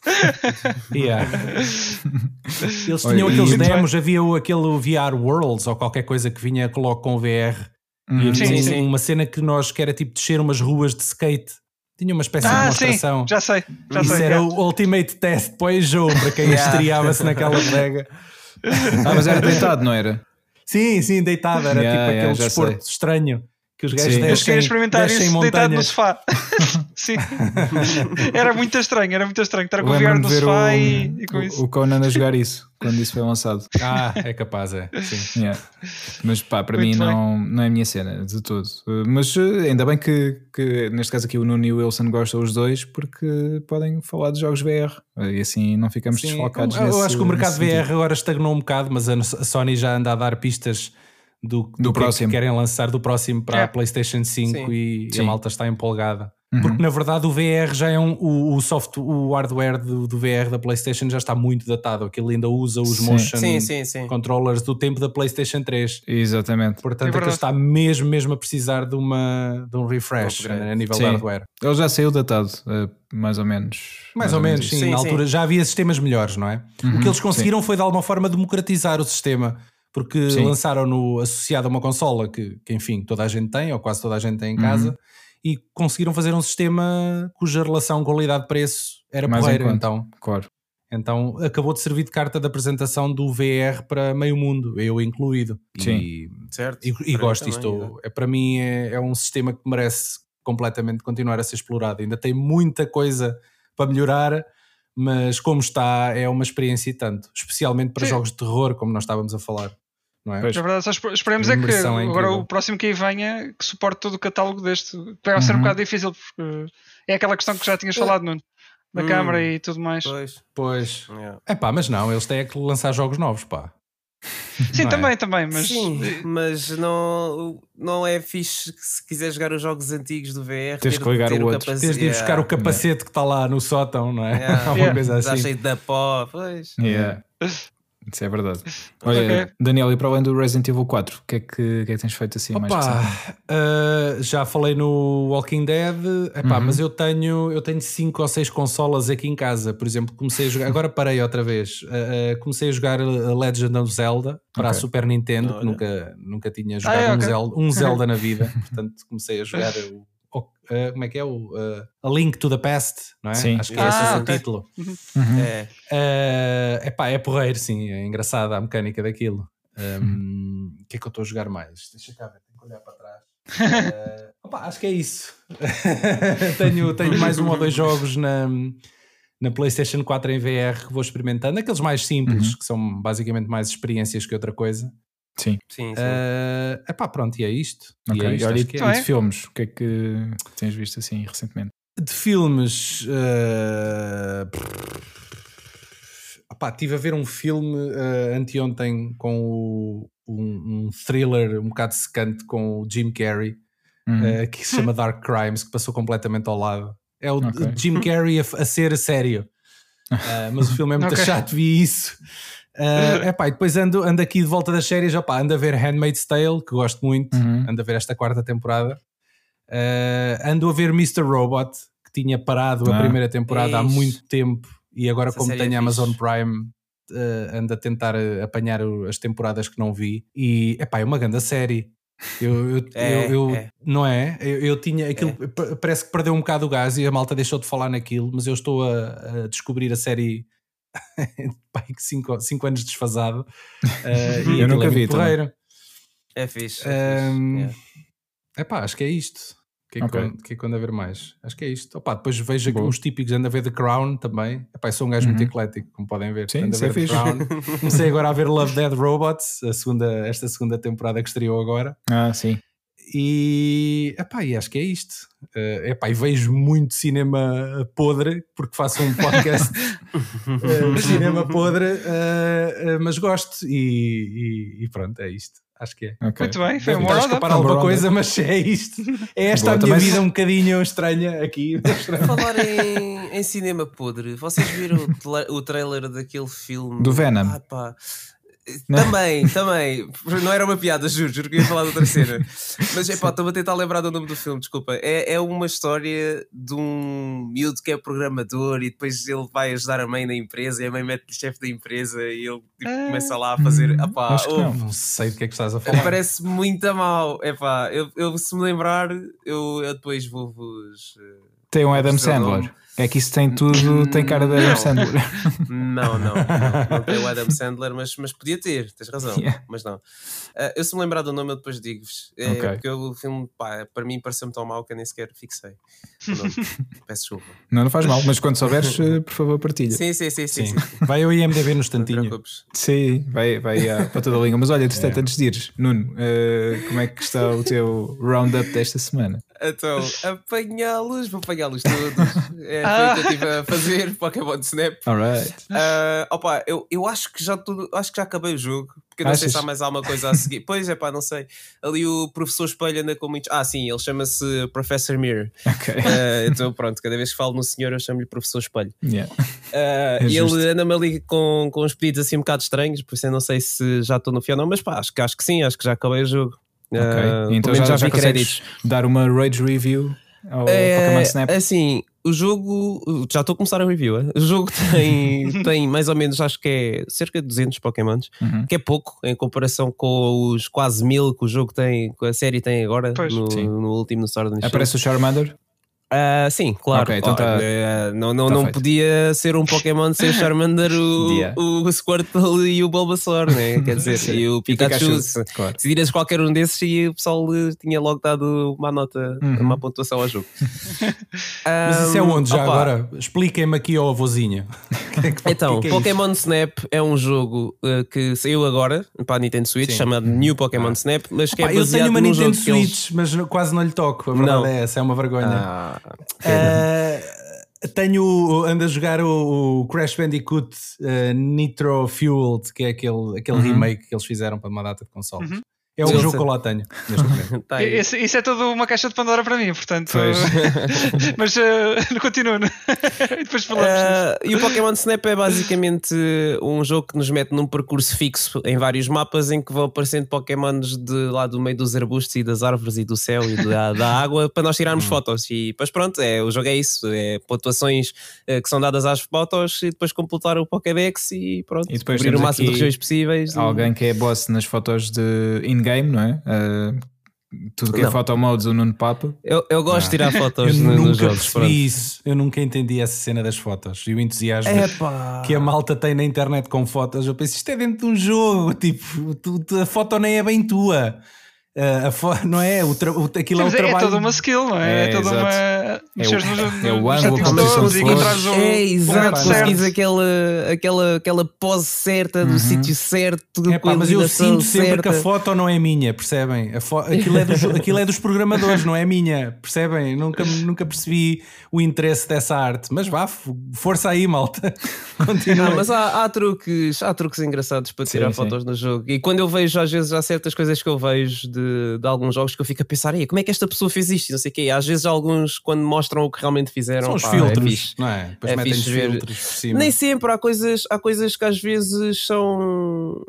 yeah. Eles tinham olha, aqueles demos, havia aquele VR Worlds ou qualquer coisa que vinha logo com VR. Hum. E sim, sim. uma cena que nós que era tipo descer umas ruas de skate. Tinha uma espécie ah, de demonstração. Sim, já sei. Já Isso sei, era é. o Ultimate Test para o enjoo, para quem yeah. estreava-se naquela pega. Ah, mas era deitado, não era? Sim, sim, deitado. Era yeah, tipo yeah, aquele desporto sei. estranho que os gajos descem, queria experimentar descem isso montanhas. deitado no sofá. Sim. era muito estranho, era muito estranho estar com o VR no sofá o, e, e, com o, isso. O Conan a jogar isso quando isso foi lançado. Ah, é capaz, é. Sim. Yeah. Mas pá, para muito mim não, não é a minha cena de todo. Mas eh, ainda bem que, que neste caso aqui o Nuno e o Wilson gostam os dois porque podem falar de jogos VR e assim não ficamos Sim, desfocados. Eu, eu acho que o mercado VR sentido. agora estagnou um bocado, mas a Sony já anda a dar pistas do, do, do próximo. que querem lançar do próximo para é. a PlayStation 5 Sim. E, Sim. a malta está empolgada. Uhum. Porque na verdade o VR já é um. O, o software, o hardware do, do, VR da PlayStation já está muito datado. Aquilo ainda usa os sim. motion sim, sim, controllers do tempo da PlayStation 3. Exatamente. Portanto, é aquilo está mesmo, mesmo a precisar de, uma, de um refresh a nível de hardware. Ele já saiu datado, eh, mais ou menos. Mais, mais ou, menos, sim. na altura já havia sistemas melhores, não é? Uhum. O que eles conseguiram foi de alguma forma democratizar o sistema porque lançaram-no associado a uma consola que, que, enfim, toda a gente tem, ou quase toda a gente tem em casa, uhum. e conseguiram fazer um sistema cuja relação qualidade-preço era Mais porreira, então. Claro. Então acabou de servir de carta de apresentação do VR para meio mundo, eu incluído. Sim, e, certo. E, e gosto disto. É. é, para mim é, é um sistema que merece completamente continuar a ser explorado. Ainda tem muita coisa para melhorar, mas como está, é uma experiência e tanto, especialmente para Sim. jogos de terror, como nós estávamos a falar. Não é? Pois. Na verdade, esperemos é que é agora o próximo que aí venha que suporte todo o catálogo deste. Vai uhum. ser um uhum. bocado difícil, porque é aquela questão que já tinhas falado, Nuno, da hum, câmara e tudo mais. Pois, pois. É pá, mas não, eles têm é que lançar jogos novos, pá. Sim, não também, é? também, mas. Sim, mas não, não é fixe que se quiser jogar os jogos antigos do VR. Tens que ligar o outro. Tens de ir buscar o capacete que está lá no sótão, não é? Yeah. Uma coisa assim. Já cheio da pó, pois. Yeah. Isso é verdade. Olha, okay. Daniel, e para além do Resident Evil 4, o que é que, que, é que tens feito assim Opa, mais uh, Já falei no Walking Dead, epá, uhum. mas eu tenho eu tenho 5 ou 6 consolas aqui em casa. Por exemplo, comecei a jogar, agora parei outra vez. Uh, uh, comecei a jogar a Legend of Zelda para okay. a Super Nintendo, que nunca, nunca tinha jogado ah, é, um, okay. Zelda, um Zelda na vida, portanto comecei a jogar o uh, como é que é o uh, A Link to the Past, não é? Sim. Acho que é esse ah, o título. Uhum. É. Uh, epá, é porreiro, sim, é engraçada a mecânica daquilo. Um, o que é que eu estou a jogar mais? Deixa cá ver, tenho que olhar para trás. Uh, opa, acho que é isso. tenho, tenho mais um ou dois jogos na, na PlayStation 4 em VR que vou experimentando, aqueles mais simples, uhum. que são basicamente mais experiências que outra coisa. Sim. Sim, sim. Uh, epá, pronto, e é isto. Okay. E, é isto, Olha, e, de é. filmes, o que é que tens visto assim recentemente? De filmes. Uh... Epá, estive a ver um filme uh, anteontem com o, um, um, thriller um bocado secante com o Jim Carrey, uhum. uh, que se chama Dark Crimes, que passou completamente ao lado. É o okay. Jim Carrey a, a ser a sério. Uh, mas o filme é muito okay. chato, vi isso. Uh, epá, e depois ando, ando aqui de volta das séries, opá, ando a ver Handmaid's Tale, que gosto muito, uhum. ando a ver esta quarta temporada. Uh, ando a ver Mr. Robot, que tinha parado ah. a primeira temporada há muito tempo e agora, Essa como tenho é Amazon Prime, uh, ando a tentar apanhar as temporadas que não vi e epá, é uma grande série. Eu, eu, é, eu, eu é. não é? Eu, eu tinha aquilo, é. parece que perdeu um bocado o gás e a malta deixou de falar naquilo, mas eu estou a, a descobrir a série 5 cinco, anos desfasado. Uh, e eu nunca é vi. É fixe. É um, fixe. É pá, acho que é isto. O que, é okay. que, que é que ando a ver mais? Acho que é isto. Opa, depois vejo Boa. os típicos, ando a ver The Crown também. Epá, sou um gajo uhum. muito eclético, como podem ver. Sim, ando a ver é The Crown. Comecei agora a ver Love Dead Robots, a segunda, esta segunda temporada que estreou agora. Ah, sim. E, epá, e acho que é isto. Uh, epá, e vejo muito cinema podre, porque faço um podcast uh, de cinema podre, uh, mas gosto. E, e, e, pronto, é isto. Acho que é. Okay. Muito bem, foi uma hora. para alguma coisa, mas é isto. É esta Boa, a minha vida um bocadinho estranha aqui. Falar em, em, cinema podre, vocês viram o, o trailer daquele filme do Venom? Ah, pá. Também, também. Não era uma piada, juro, juro que ia falar da terceira. Mas é pá, estou a tentar lembrar do nome do filme, desculpa. É, é uma história de um miúdo que é programador e depois ele vai ajudar a mãe na empresa e a mãe mete-lhe chefe da empresa e ele tipo, ah, começa lá a fazer. Hum, apá, oh, não. não. sei do que é que estás a falar. Parece muito mal. É pá, eu, eu, se me lembrar, eu, eu depois vou-vos. Tem um Adam Sandler. É que isso tem tudo, tem cara de Adam Sandler. Não, não, não, não tem o Adam Sandler, mas, mas podia ter, tens razão, yeah. mas não. Uh, eu se me lembrar do nome, eu depois digo-vos. É, okay. Porque o filme, pá, para mim, pareceu-me tão mal que eu nem sequer fixei. Peço desculpa. Não, não faz mal, mas quando souberes, eh, por favor, partilha. Sim, sim, sim. sim, sim. Vai ao IMDB no instantinho. Sim, vai, vai à, para toda a língua. Mas olha, é. antes de ires, Nuno, uh, como é que está o teu roundup desta semana? Então, apanhá-los, vou apanhá-los todos. É ah. foi o que eu estive a fazer, Pokémon Snap. Alright. Uh, opa, eu, eu acho que já tudo, acho que já acabei o jogo, porque eu não Achas? sei se há mais alguma coisa a seguir. pois é, pá, não sei. Ali o professor Espelho anda com muitos. Ah, sim, ele chama-se Professor Mirror. Ok. Uh, então, pronto, cada vez que falo no senhor, eu chamo-lhe Professor Espelho. Yeah. Uh, é e ele anda-me ali com, com uns pedidos assim um bocado estranhos, por isso eu não sei se já estou no final, não, mas pá, acho, acho que sim, acho que já acabei o jogo. Uh, então já, já, já dar uma rage review ao é, Pokémon Snap? Assim, o jogo, já estou a começar a review, é? o jogo tem, tem mais ou menos, acho que é cerca de 200 Pokémons, uhum. que é pouco em comparação com os quase mil que o jogo tem, que a série tem agora no, no, último no Sword Aparece o Charmander? Uh, sim, claro. Okay, então tá, uh, não não, tá não podia ser um Pokémon sem o Charmander, o, yeah. o Squirtle e o Bulbasaur, né? Quer dizer, e o Pikachu. Pikachu claro. Se viras qualquer um desses, e o pessoal tinha logo dado uma nota, uhum. uma pontuação ao jogo. Mas isso é onde já opa. agora? Expliquem-me aqui ao avôzinho. É então, que é Pokémon Snap é um jogo uh, que saiu agora para a Nintendo Switch, sim. chamado New Pokémon ah. Snap, mas que é baseado Eu tenho uma Nintendo Switch, eles... mas quase não lhe toco. A verdade não. é essa, é uma vergonha. Ah. Uh, tenho, ando a jogar o, o Crash Bandicoot uh, Nitro Fueled, que é aquele, aquele uhum. remake que eles fizeram para uma data de consoles. Uhum. É o jogo que eu lá tenho. tá isso, isso, é tudo uma caixa de Pandora para mim, portanto. Mas uh, continuo. e depois falamos. Uh, e o Pokémon Snap é basicamente um jogo que nos mete num percurso fixo em vários mapas em que vão aparecendo Pokémons de lá do meio dos arbustos e das árvores e do céu e da, da água para nós tirarmos hum. fotos. E depois pronto, é, o jogo é isso: é pontuações uh, que são dadas às fotos e depois completar o Pokédex e pronto. E depois o máximo de regiões possíveis. Alguém e... que é boss nas fotos de in-game, não é? Uh, tudo que é foto modes o Nuno Papa. Eu, eu gosto ah. de tirar fotos eu no, nunca nos jogos. Percebi isso. Eu nunca entendi essa cena das fotos e o entusiasmo Epa. que a malta tem na internet com fotos. Eu penso, isto é dentro de um jogo, tipo, tu, tu, a foto nem é bem tua. Uh, não é? O tra... aquilo é, o é, trabalho. É toda uma skill, não é? É, é toda exato. uma. É Mexeres o, é o ângulo, a todos e encontrares um. É, exato, conseguires aquela, aquela, aquela pose certa do uhum. sítio certo. É, pá, mas eu sinto sempre certa. que a foto não é minha, percebem? Fo... Aquilo, é dos, aquilo é dos programadores, não é minha, percebem? Nunca, nunca percebi o interesse dessa arte. Mas vá, força aí, malta. Continua. mas há, há, truques, há truques engraçados para tirar sim, fotos sim. no jogo. E quando eu vejo, às vezes, há certas coisas que eu vejo de de, de, alguns jogos que eu fico a pensar, como é que esta pessoa fez isto? Não sei o quê. Às vezes, alguns, quando mostram o que realmente fizeram, são os pá, filtros, é não é? Depois é metem filtros por cima. Nem sempre, há coisas, há coisas que às vezes são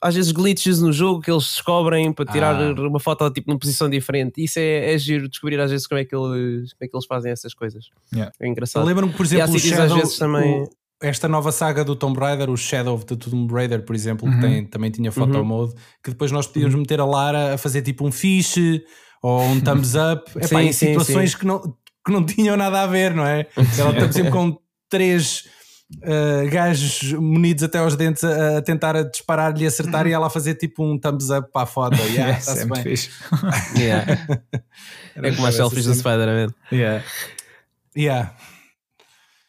às vezes glitches no jogo que eles descobrem para tirar ah. uma foto tipo numa posição diferente. Isso é, é giro descobrir às vezes como é que eles, como é que eles fazem essas coisas. Yeah. É engraçado. Lembro-me, por exemplo, o Shadow, às vezes também. Esta nova saga do Tomb Raider, o Shadow of the Tomb Raider, por exemplo, uhum. que tem, também tinha photo uhum. mode, que depois nós podíamos uhum. meter a Lara a fazer tipo um fish ou um thumbs up, epá, sim, em sim, situações sim. Que, não, que não tinham nada a ver, não é? Ela está sempre com três uh, gajos munidos até aos dentes a, a tentar a disparar-lhe e acertar e ela a fazer tipo um thumbs up para a foto. Yeah, é muito fixe. yeah. é como as selfies do Spider-Man. Yeah. Yeah.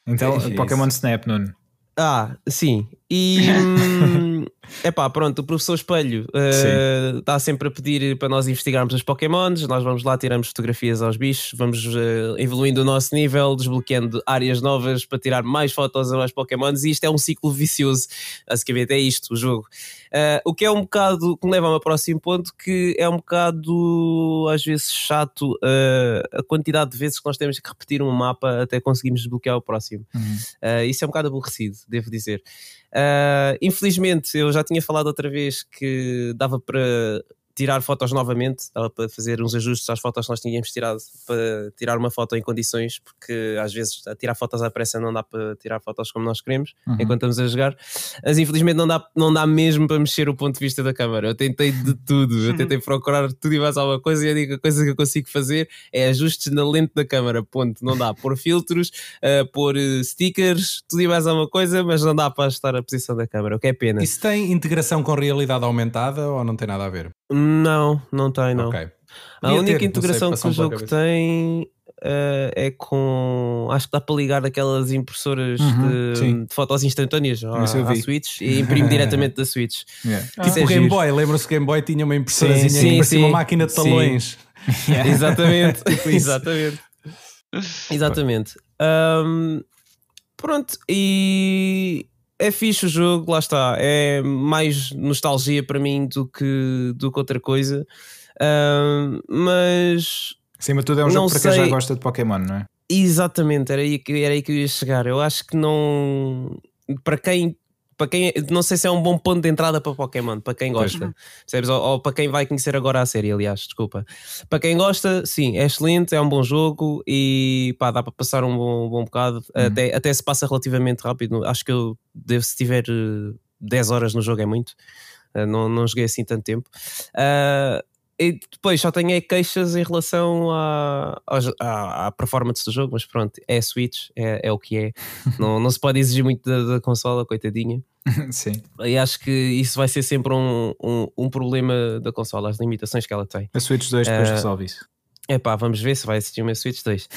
Então, é Pokémon Snap, Nuno. Ah, sim. E é pá, pronto, o professor Espelho uh, está sempre a pedir para nós investigarmos os Pokémons. Nós vamos lá, tiramos fotografias aos bichos, vamos uh, evoluindo o nosso nível, desbloqueando áreas novas para tirar mais fotos aos Pokémons. E isto é um ciclo vicioso. Basicamente é isto, o jogo. Uh, o que é um bocado, que me leva ao próximo ponto, que é um bocado às vezes chato a quantidade de vezes que nós temos que repetir um mapa até conseguirmos desbloquear o próximo. Uhum. isso é um bocado aborrecido, devo dizer. Uh, infelizmente, eu já tinha falado outra vez que dava para tirar fotos novamente, dava para fazer uns ajustes às fotos que nós tínhamos tirado para tirar uma foto em condições, porque às vezes a tirar fotos à pressa não dá para tirar fotos como nós queremos uhum. enquanto estamos a jogar, mas infelizmente não dá, não dá mesmo para mexer o ponto de vista da câmara. Eu tentei de tudo, eu tentei procurar tudo e mais alguma coisa e a única coisa que eu consigo fazer é ajustes na lente da câmara, ponto. Não dá pôr filtros, uh, pôr uh, stickers, tudo e mais alguma coisa, mas não dá para ajustar a posição da câmara, o que é pena. Isso tem integração com realidade aumentada ou não tem nada a ver? Não, não tem, não. Okay. A única ter, integração sei, que o jogo tem uh, é com. Acho que dá para ligar aquelas impressoras uhum, de, de, fotos instantâneas à, à Switch e imprimir diretamente da Switch. Yeah. Tipo ah. o Game Boy, lembra-se que o Game Boy tinha uma impressorazinha sim, sim, que parecia uma máquina de talões. Yeah. Exatamente, tipo exatamente. Exatamente. Um, pronto, e é fixe o jogo, lá está. É mais nostalgia para mim do que, do que outra coisa. Uh, mas. Acima de tudo, é um jogo para quem já gosta de Pokémon, não é? Exatamente, era aí, que, era aí que eu ia chegar. Eu acho que não. Para quem para quem não sei se é um bom ponto de entrada para Pokémon, para quem gosta, percebes? Ou, ou, para quem vai conhecer agora a série, aliás, desculpa. Para quem gosta, sim, é excelente, é um bom jogo e pá, dá para passar um bom, um bom bocado, uhum. até, até se passa relativamente rápido. Acho que eu devo, se tiver 10 eh, horas no jogo, é muito. Uh, não, não joguei assim tanto tempo. Uh, e depois só tenho queixas em relação à, à, à, performance do jogo, mas pronto, é Switch, é, é o que é. não, não se pode exigir muito da, da consola, coitadinha. Sim. E acho que isso vai ser sempre um, um, um, problema da consola, as limitações que ela tem. A Switch 2 depois uh, resolve isso. É pá, vamos ver se vai existir uma Switch 2.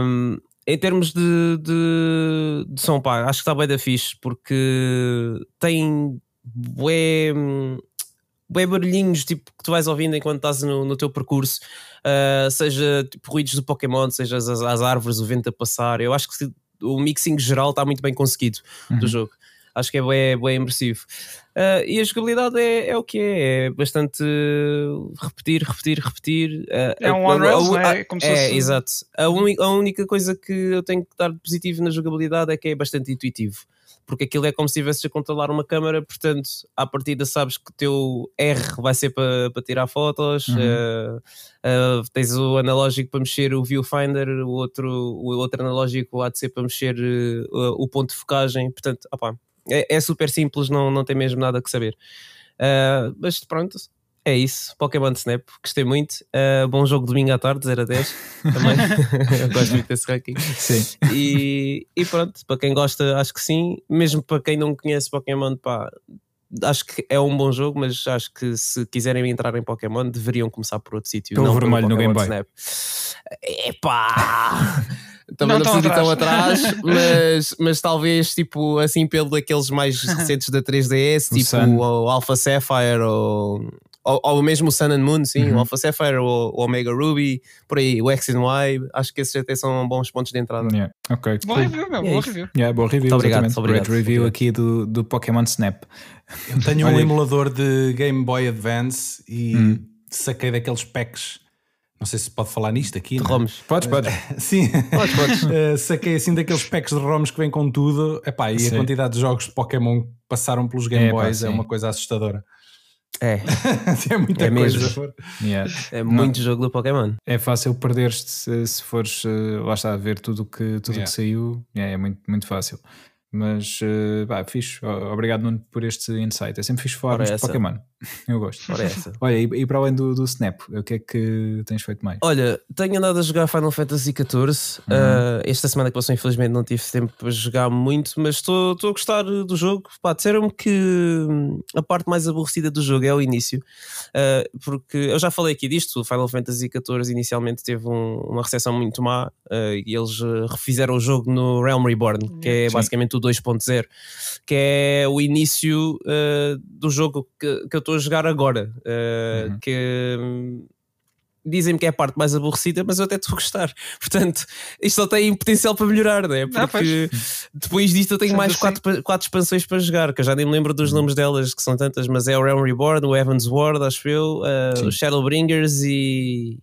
um, em termos de, de, de som, pá, acho que está bem da fixe porque tem bué bem barulhinhos tipo, que tu vais ouvindo enquanto estás no, no teu percurso, uh, seja tipo, ruídos do Pokémon, seja as, as, árvores, o vento a passar. Eu acho que o mixing geral está muito bem conseguido uhum. do jogo. Acho que é bem, bem imersivo. Uh, e a jogabilidade é, é o que é, é bastante repetir, repetir, repetir. Uh, é um on-rails, é? Como é, fosse... exato. A, a única coisa que eu tenho que dar de positivo na jogabilidade é que é bastante intuitivo porque aquilo é como se estivesse a controlar uma câmera, portanto, à partida sabes que o teu R vai ser para, para tirar fotos, uhum. uh, uh, tens o analógico para mexer o viewfinder, o outro, o outro analógico há de ser para mexer uh, o ponto de focagem, portanto, opa, é, é, super simples, não, não tem mesmo nada que saber. mas pronto, é isso, Pokémon Snap, gostei muito. Uh, bom jogo domingo à tarde, 0 a 10. Também gosto muito desse ranking. Sim. E, e, pronto, para quem gosta, acho que sim. Mesmo para quem não conhece Pokémon, pá, acho que é um bom jogo, mas acho que se quiserem entrar em Pokémon, deveriam começar por outro sítio. Não vermelho no Game Boy. Snap. Epá! Também não, não preciso ir tão atrás, mas, mas talvez tipo assim pelo daqueles mais recentes da 3DS, o tipo o Alpha Sapphire ou ou, ou mesmo o Sun and Moon, sim, uhum. o Alpha Sapphire, o, o, Omega Ruby, por aí, o X and Y, acho que esses até são bons pontos de entrada. Yeah. Ok. Boa review, meu, boa review. Yeah, boa review, muito obrigado, obrigado. Great review aqui do, do Pokémon Snap. Eu tenho um emulador de Game Boy Advance e hum. saquei daqueles packs. Não sei se pode falar nisto aqui. De é? ROMs. Podes, podes. Sim. Podes, podes. uh, saquei assim daqueles packs de ROMs que vêm com tudo. Epá, e sim. a quantidade de jogos de Pokémon que passaram pelos Game é, Boys pá, é uma coisa assustadora. É. é muita é coisa. Mesmo. Yeah. É muito Não. jogo do Pokémon. É fácil perder-te se, se, fores uh, lá está a ver tudo que, tudo yeah. que saiu. Yeah, é muito, muito fácil. Mas, uh, pá, fixe. Obrigado, Nuno, por este insight. É sempre fixe falar de Pokémon. Eu gosto. Ora essa. Olha, e, e, para além do, do Snap, o que é que tens feito mais? Olha, tenho andado a jogar Final Fantasy XIV. Uhum. Uh, esta semana que passou, infelizmente, não tive tempo para jogar muito, mas estou a gostar do jogo. Pá, disseram-me que hum, a parte mais aborrecida do jogo é o início, uh, porque eu já falei aqui disto. O Final Fantasy XIV inicialmente teve um, uma recepção muito má uh, e eles refizeram o jogo no Realm Reborn, que é Sim. basicamente o 2.0, que é o início do jogo que, que eu estou a jogar agora. Uhum. Que hum, dizem-me que é a parte mais aborrecida, mas eu até estou a gostar. Portanto, isto só tem potencial para melhorar, não é? Ah, Porque ah, depois disto eu tenho Sendo mais assim. quatro, quatro expansões para jogar, que eu já nem me lembro dos nomes delas, que são tantas, mas é o Realm Reborn, o Evans Ward, acho eu, uh, o Shadowbringers e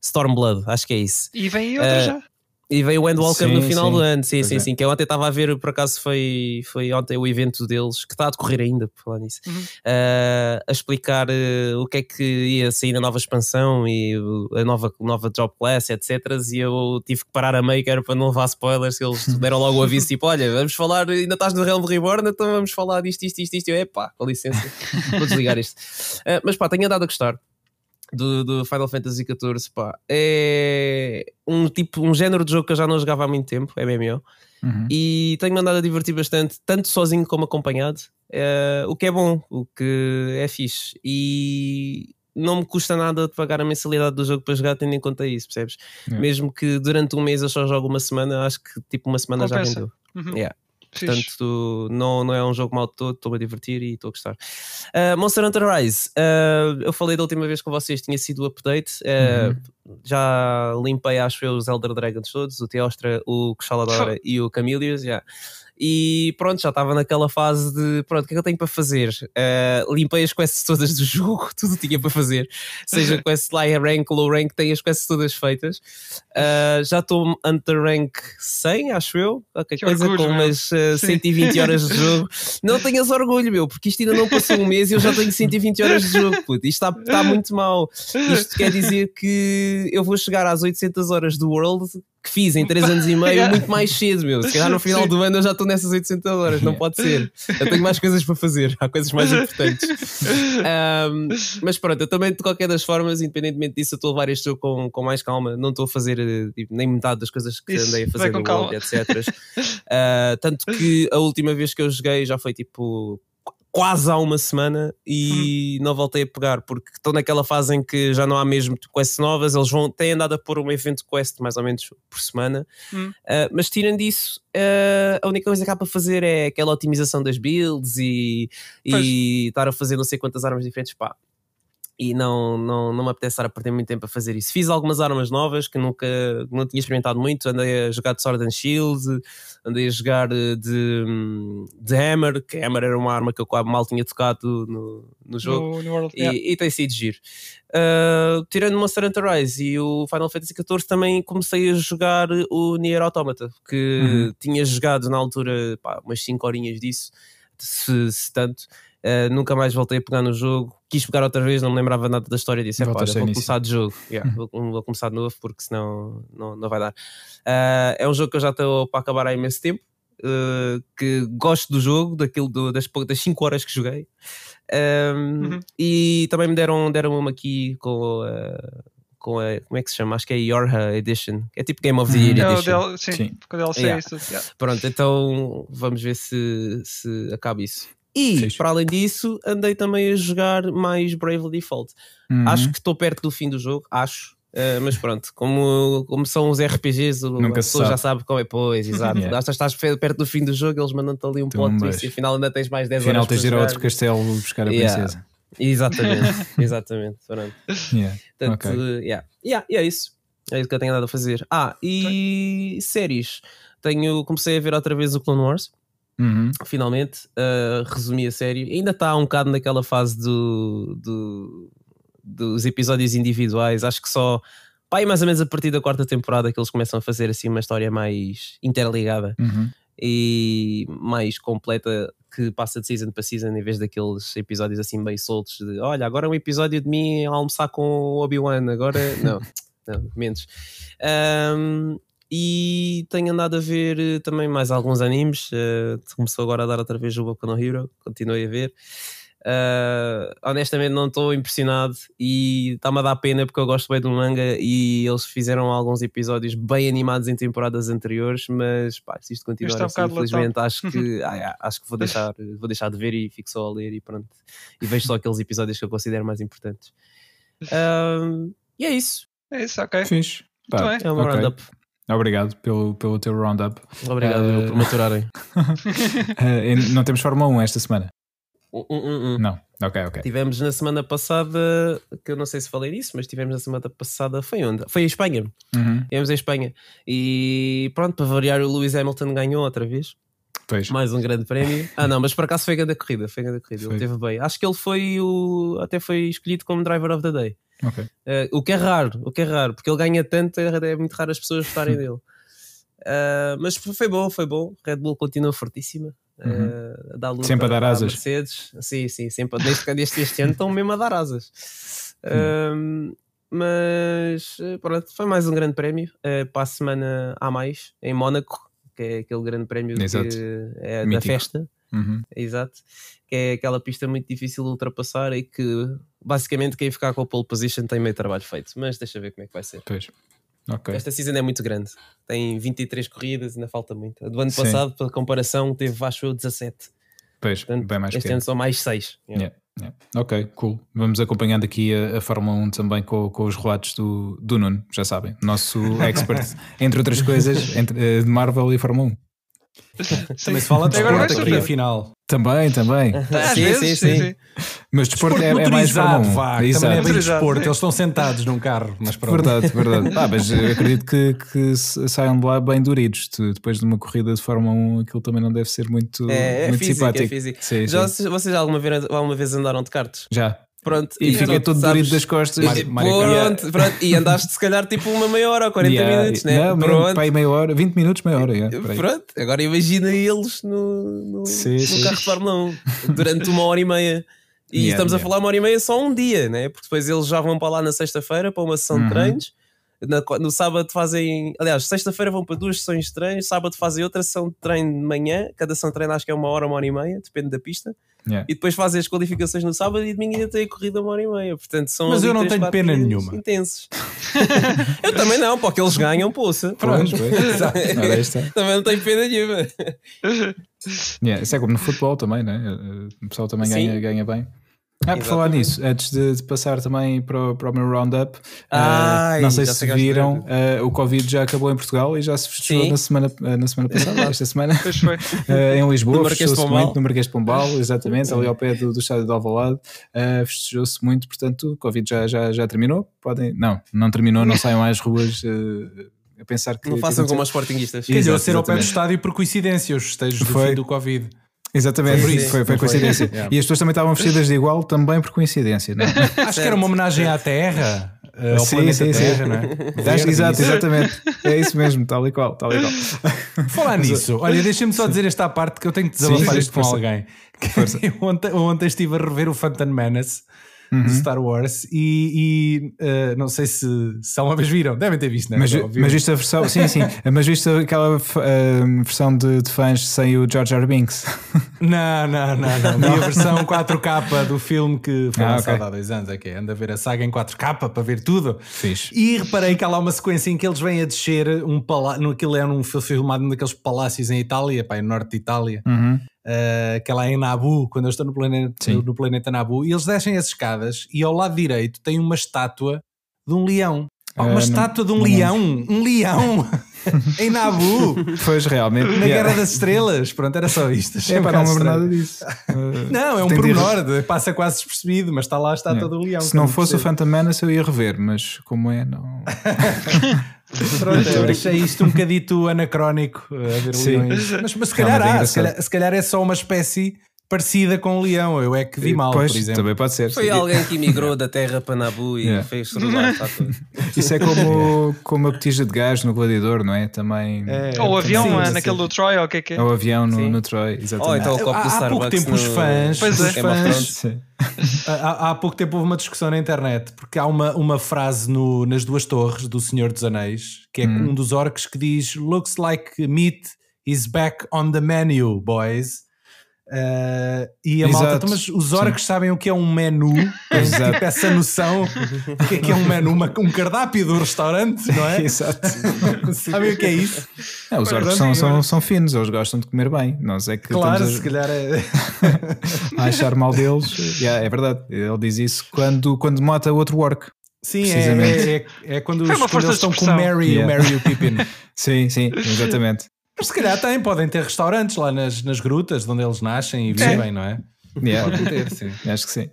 Stormblood, acho que é isso. E vem outra uh, já. E veio o Endwalker no final sim. do ano, sim, pois sim, é. sim. Que eu ontem estava a ver, por acaso foi, foi ontem o evento deles, que está a decorrer ainda, por falar nisso, uhum. uh, a explicar uh, o que é que ia sair na nova expansão e a nova, nova job class, etc. E eu tive que parar a meio, que era para não levar spoilers, que eles deram logo o aviso, tipo, olha, vamos falar, ainda estás no Realm Reborn, então vamos falar disto, isto, isto, isto. Eu, epá, com licença, vou desligar isto. Uh, mas pá, tenho andado a gostar do, do Final Fantasy XIV, pá, é um tipo, um género de jogo que eu já não jogava há muito tempo, MMO, uhum. e tenho andado a divertir bastante, tanto sozinho como acompanhado, é, o que é bom, o que é fixe, e não me custa nada de pagar a mensalidade do jogo para jogar, tendo em conta isso, percebes? Mesmo que durante um mês eu só jogo uma semana, acho que tipo uma semana Compensa. já vendeu. Uhum. Yeah. Portanto, não, não é um jogo mal todo, estou a divertir e estou a gostar. Uh, Monster Hunter Rise, uh, eu falei da última vez com vocês, tinha sido o update. Uh, uhum. Já limpei, acho eu, os Elder Dragons todos: o Teostra, o Xaladora e o Camilius. Yeah e pronto, já estava naquela fase de pronto, o que é que eu tenho para fazer? Uh, limpei as quests todas do jogo, tudo tinha para fazer, seja quest high rank, low rank, tenho as quests todas feitas. Uh, já estou under rank 100, acho eu, qualquer coisa orgulho, com umas uh, 120 horas de jogo. Não tenhas orgulho, meu, porque isto ainda não passou um mês e eu já tenho 120 horas de jogo, puto. Isto está, está muito mal. Isto quer dizer que eu vou chegar às 800 horas do World que fiz em 3 anos e meio muito mais cedo, meu. Se calhar no final Sim. do ano eu já estou nessas 800 horas, não pode ser. Eu tenho mais coisas para fazer, há coisas mais importantes. Um, mas pronto, eu também, de qualquer das formas, independentemente disso, eu estou a levar este jogo com, com mais calma. Não estou a fazer tipo, nem metade das coisas que Isso, andei a fazer no calma. etc. Uh, tanto que a última vez que eu joguei já foi tipo quase há uma semana e hum. não voltei a pegar porque estou naquela fase em que já não há mesmo quests novas, eles vão, têm andado a pôr um evento quest mais ou menos por semana, hum. uh, mas tirando isso, uh, a única coisa que há para fazer é aquela otimização das builds e, e estar a fazer não sei quantas armas diferentes, pá, e não, não, não me apetece estar a perder muito tempo a fazer isso. Fiz algumas armas novas que nunca não tinha experimentado muito. Andei a jogar de Sword and Shield, andei a jogar de, de Hammer, que Hammer era uma arma que eu quase mal tinha tocado no, no jogo, no, no World, e, yeah. e, tem sido giro. Uh, tirando Monster Hunter Rise e o Final Fantasy XIV, também comecei a jogar o Nier Automata, que uhum. tinha jogado na altura pá, umas 5 horinhas disso, se, se tanto. Uh, nunca mais voltei a pegar no jogo. Quis pegar outra vez, não me lembrava nada da história. Disse: é, vou começar de jogo. Yeah, vou, vou, começar de novo porque senão não, não vai dar. Uh, é um jogo que eu já estou para acabar há imenso tempo. Uh, que gosto do jogo, daquilo do, das, das 5 horas que joguei. Um, uhum. E também me deram, deram uma aqui com com a, como é que se chama? Acho que é a Yorha Edition. É tipo Game of the Year uhum. Edition. É sim, sim. com DLC yeah. isso. Yeah. Pronto, então vamos ver se, se acaba isso. E, para além disso, andei também a jogar mais Bravely Default. Uhum. Acho que estou perto do fim do jogo, acho. Uh, mas pronto, como, como são os RPGs, Nunca a pessoa sabe. já sabe como é. Pois, exato. yeah. Acho que estás perto do fim do jogo, eles mandam-te ali um plot twist e afinal ainda tens mais 10 afinal horas. Afinal tens de ir a outro castelo buscar a yeah. princesa. Exatamente, exatamente. Pronto. Yeah. Portanto, okay. yeah. Yeah, e é isso. É isso que eu tenho andado a fazer. Ah, e séries. Tenho, comecei a ver outra vez o Clone Wars. Uhum. Finalmente, uh, resumi a série. Ainda está um bocado naquela fase do, do, dos episódios individuais. Acho que só pá, mais ou menos a partir da quarta temporada que eles começam a fazer assim uma história mais interligada uhum. e mais completa que passa de season para season em vez daqueles episódios assim bem soltos de olha, agora é um episódio de mim a almoçar com o Obi-Wan, agora não, não menos. Um, e tenho andado a ver uh, também mais alguns animes. Uh, começou agora a dar outra vez o Boku no Hero, continuei a ver. Uh, honestamente não estou impressionado e está-me a dar pena porque eu gosto bem do manga e eles fizeram alguns episódios bem animados em temporadas anteriores, mas pá, se isto continuar assim, infelizmente acho que, ah, acho que vou deixar, vou deixar de ver e fico só a ler e pronto. E vejo só aqueles episódios que eu considero mais importantes. Uh, e é isso. É isso, ok. Fixe. Tá. É um okay. roundup. Obrigado pelo, pelo teu roundup. Obrigado uh, por maturarem. uh, não temos Fórmula 1 esta semana. Uh, uh, uh, não, ok, ok. Tivemos na semana passada, que eu não sei se falei disso, mas tivemos na semana passada, foi onde? Foi em Espanha. Uhum. Tivemos em Espanha. E pronto, para variar, o Lewis Hamilton ganhou outra vez. Pois. Mais um grande prémio. Ah, não, mas por acaso foi a grande corrida. Foi a grande corrida. Foi. Ele teve bem. Acho que ele foi o. Até foi escolhido como driver of the day. Okay. Uh, o que é raro, o que é raro, porque ele ganha tanto, é, é muito raro as pessoas votarem dele. Uh, mas foi bom, foi bom. Red Bull continua fortíssima. Uhum. Uh, a sempre a dar asas. Mercedes. Sim, sim, sempre. Desde, desde este ano estão mesmo a dar asas. Uhum. Uh, mas pronto, foi mais um grande prémio. Uh, para a semana há mais, em Mónaco, que é aquele grande prémio Exato. que é Mítico. da festa. Uhum. Exato. Que é aquela pista muito difícil de ultrapassar e que basicamente quem ficar com a pole position tem meio trabalho feito. Mas deixa ver como é que vai ser. Pois. Okay. Esta season é muito grande. Tem 23 corridas, ainda falta muito. A do ano Sim. passado, pela comparação, teve, acho eu, 17. Pois, Portanto, bem mais Este ano são mais 6. Yeah. Yeah, yeah. Ok, cool. Vamos acompanhando aqui a, a Fórmula 1 também com, com, os relatos do, do Nuno, já sabem. Nosso expert, entre outras coisas, entre, uh, de Marvel e Fórmula 1. Também se fala de desporto aqui, afinal. Também, também. Às sim, vezes, sim, sim, sim. Mas desporto, desporto é, é mais 1. Vá, também é bem desporto, eles estão sentados num carro. Mas pronto. Verdade, verdade. Ah, mas acredito que, que saiam de lá bem duridos. Depois de uma corrida de Fórmula 1, aquilo também não deve ser muito, é, é muito físico, simpático. É físico. Sim, Já, Vocês alguma vez, alguma vez andaram de karts? Já. Pronto, e, e fiquei todo dorido das costas. E, pronto, pronto, e andaste se calhar tipo uma meia hora ou 40 yeah, minutos, né? Não, pronto. Pai, meia hora, 20 minutos, meia hora. Yeah, pronto, agora imagina eles no, no, sim, no sim. carro de Fórmula 1 durante uma hora e meia. E yeah, estamos a falar uma hora e meia só um dia, né? Porque depois eles já vão para lá na sexta-feira para uma sessão uhum. de treinos. Na, no sábado fazem, aliás, sexta-feira vão para duas sessões de treino, sábado fazem outra sessão de treino de manhã, cada sessão de treino acho que é uma hora, uma hora e meia, depende da pista. Yeah. E depois fazem as qualificações no sábado e domingo ainda tem a corrida uma hora e meia. Portanto, são Mas eu não tenho pena nenhuma. Intensos. eu também não, porque eles ganham, poça. Pronto, também não tenho pena nenhuma. yeah, isso é como no futebol também, né? O pessoal também ganha, ganha bem. Ah, por falar nisso, antes de, de, passar também para o, para o meu roundup, uh, não sei se viram, uh, o Covid já acabou em Portugal e já se fechou na semana, uh, na semana passada, esta semana, em Lisboa, fechou-se muito no Marquês de Pombal, exatamente, ali ao pé do, do estádio de Alvalade, fechou-se muito, portanto, o Covid já, já, já terminou. Podem, não, não terminou, não saiam às ruas a pensar que. Não façam como os sportinguistas. Quer ser ao pé do estádio por coincidência, os festejos do fim do Covid. Exatamente, foi, foi, foi coincidência. Yeah. E as pessoas também estavam vestidas de igual também por coincidência. Não? É? Acho que era uma homenagem à Terra. Uh, ao sim, sim, Terra, sim. não é? Exato, exatamente. É isso mesmo, tal e qual. Tal e qual. Falar nisso, olha, deixa-me só dizer esta parte que eu tenho que desabafar isto com alguém. Ontem, ontem estive a rever o Phantom Menace uhum. de Star Wars e, e uh, não sei se, se alguma vez viram, devem ter visto, né? Mas, mas viste a versão, sim, sim, mas viste aquela uh, versão de, de, fãs sem o George R. Binks? Não, não, não, não. Vi a versão 4K do filme que foi ah, lançado okay. há dois anos, é que anda a ver a saga em 4K para ver tudo. Fixe. E reparei que há lá uma sequência em que eles vêm a descer um palácio, aquilo é um filmado num daqueles palácios em Itália, pá, no norte de Itália. Uhum uh, que é lá em Nabu, quando eu estou no planeta, no, no planeta Nabu, e eles descem as escadas e ao lado direito tem uma estátua de um leão. Uh, uma estátua de um leão, um leão em Nabu. Pois realmente. Na yeah. Guerra das Estrelas. Pronto, era só isto. É para não lembro nada disso. não, é um pormenor, de... passa quase despercebido, mas está lá a estátua yeah. do leão. Se não fosse o Phantom Menace eu ia rever, mas como é, não. Pronto, eu achei isto um bocadito anacrónico a ver Sim. leões. Mas, mas se calhar há, se calhar, se calhar, é só uma espécie parecida com o leão. Eu é que vi mal, pois, por exemplo. Também pode ser. Foi sim. alguém que migrou da terra para Nabu e yeah. fez Isso é como, como a petija de gás no gladiador, não é? Também. É, ou o avião sim, naquele do Troy, ou o que é que é? Ou o avião no, no Troy, exatamente. Ou então o copo há, do Starbucks. Há pouco tempo no... os fãs. Pois é. Fãs há, há pouco tempo houve uma discussão na internet porque há uma, uma frase no, nas duas torres do Senhor dos Anéis que é hum. um dos orcs que diz Looks like meat is back on the menu, boys. Uh, e a Exato. malta, então, mas os orcs Sim. sabem o que é um menu, têm tipo essa noção do que é que é um menu, uma, um cardápio do restaurante, não é? Exato. sabem o que é isso? É, os orcs são, são, são, finos, eles gostam de comer bem. Nós é que claro, a, se calhar é... a achar mal deles. Yeah, é verdade, ele diz isso quando, quando mata outro orc. Sim, é, é, é, quando, os, quando eles estão com o Mary, yeah. o Mary e o Pippin. sim, sim, exatamente. Mas se calhar têm, podem ter restaurantes lá nas, nas grutas onde eles nascem e vivem, é. não é? Yeah. Podem ter, sim. Acho que sim.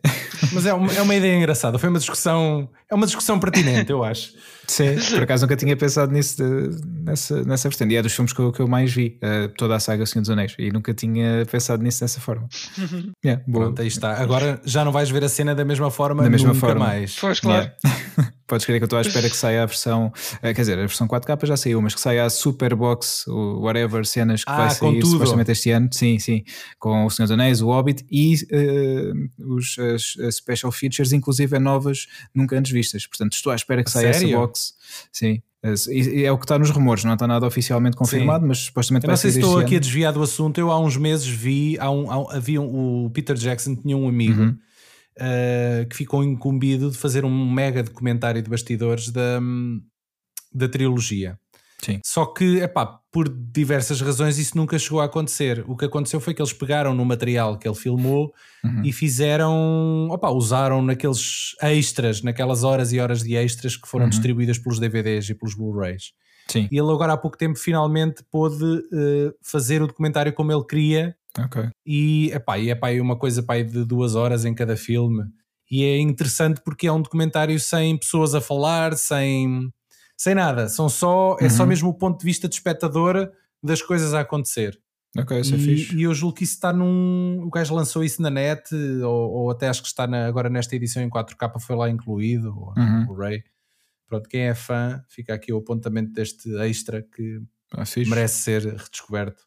Mas é uma, é uma ideia engraçada. Foi uma discussão, é uma discussão pertinente, eu acho. Sim, por acaso nunca tinha pensado nisso, de, nessa, nessa vertente. E é dos filmes que eu, que eu mais vi, uh, toda a saga Senhor dos Anéis. E nunca tinha pensado nisso dessa forma. Yeah, boa. Pronto, aí está. Agora já não vais ver a cena da mesma forma, da mesma forma. mais. Pois, claro. Yeah. Podes crer que eu estou à espera que saia a versão, uh, quer dizer, a versão 4K já saiu, mas que saia a Superbox, o whatever, cenas que ah, vai sair supostamente este ano. Sim, sim. Com o Senhor dos Anéis, o Hobbit e uh, os, as, as special features, inclusive novas, nunca antes vistas. Portanto, estou à espera que saia essa box. Sim. É o que está nos rumores, não está nada oficialmente confirmado, Sim. mas supostamente eu não sei se estou aqui ano. a desviar do assunto. Eu há uns meses vi, há um, há, havia um, o Peter Jackson tinha um amigo uhum. Uh, que ficou incumbido de fazer um mega documentário de bastidores da, da trilogia. Sim. Só que, epá, por diversas razões isso nunca chegou a acontecer. O que aconteceu foi que eles pegaram no material que ele filmou uhum. e fizeram, opa, usaram naqueles extras, naquelas horas e horas de extras que foram uhum. distribuídas pelos DVDs e pelos Blu-rays. Sim. E ele agora há pouco tempo finalmente pôde uh, fazer o documentário como ele queria. Okay. E, epá, e epá, é uma coisa epá, de duas horas em cada filme. E é interessante porque é um documentário sem pessoas a falar, sem sem nada, são só, uhum. é só uhum. mesmo o ponto de vista de espectador das coisas a acontecer. Ok, isso é fixe. E eu julgo que isso está num. O gajo lançou isso na net, ou, ou até acho que está na, agora nesta edição em 4K, foi lá incluído, ou uhum. o Ray. Pronto, quem é fã, fica aqui o apontamento deste extra que ah, merece ser redescoberto.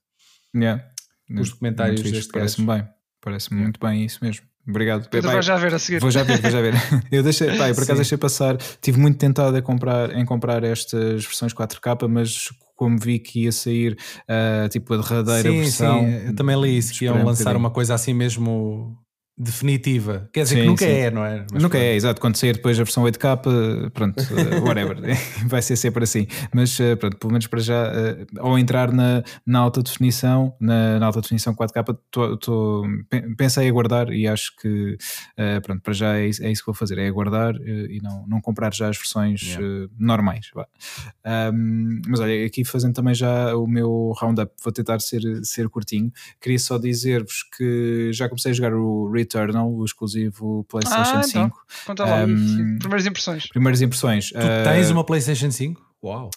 Yeah. Os documentários deste Parece-me bem, parece-me muito bem isso mesmo. Obrigado. Pedro, vai já ver a seguir. Vou já ver, vou já ver. Eu deixei, pá, eu por acaso deixei passar. Tive muito tentado a comprar, em comprar estas versões 4K, mas como vi que ia sair uh, tipo a derradeira sim, versão. Sim, eu também li isso, que iam lançar um uma coisa assim mesmo definitiva. Quer dizer sim, que nunca sim. é, não é? Mas nunca pronto. é, exato. Quando sair depois a versão 8K, pronto, uh, whatever. Vai ser sempre assim. Mas uh, pronto, pelo menos para já, uh, ao entrar na, na alta definição, na, na alta definição 4K, tô, tô, pensei em aguardar e acho que pronto, para já é isso, é isso, que vou fazer, é aguardar e não, não comprar já as versões yeah. normais. Um, mas olha, aqui fazendo também já o meu roundup, vou tentar ser, ser curtinho. Queria só dizer-vos que já comecei a jogar o Returnal, o exclusivo PlayStation ah, 5. Então. Conta lá, um, primeiras impressões. Primeiras impressões. Tu uh, tens uma PlayStation 5? Uau!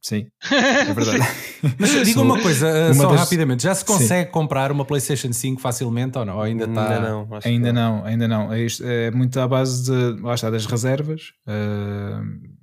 Sim, é verdade. Mas diga uma coisa, uh, uma só das... rapidamente: já se consegue Sim. comprar uma PlayStation 5 facilmente ou não? Ou ainda, está... ainda não? Ainda não. não, ainda não. É, isto, é muito à base de, lá está, das reservas. Uh,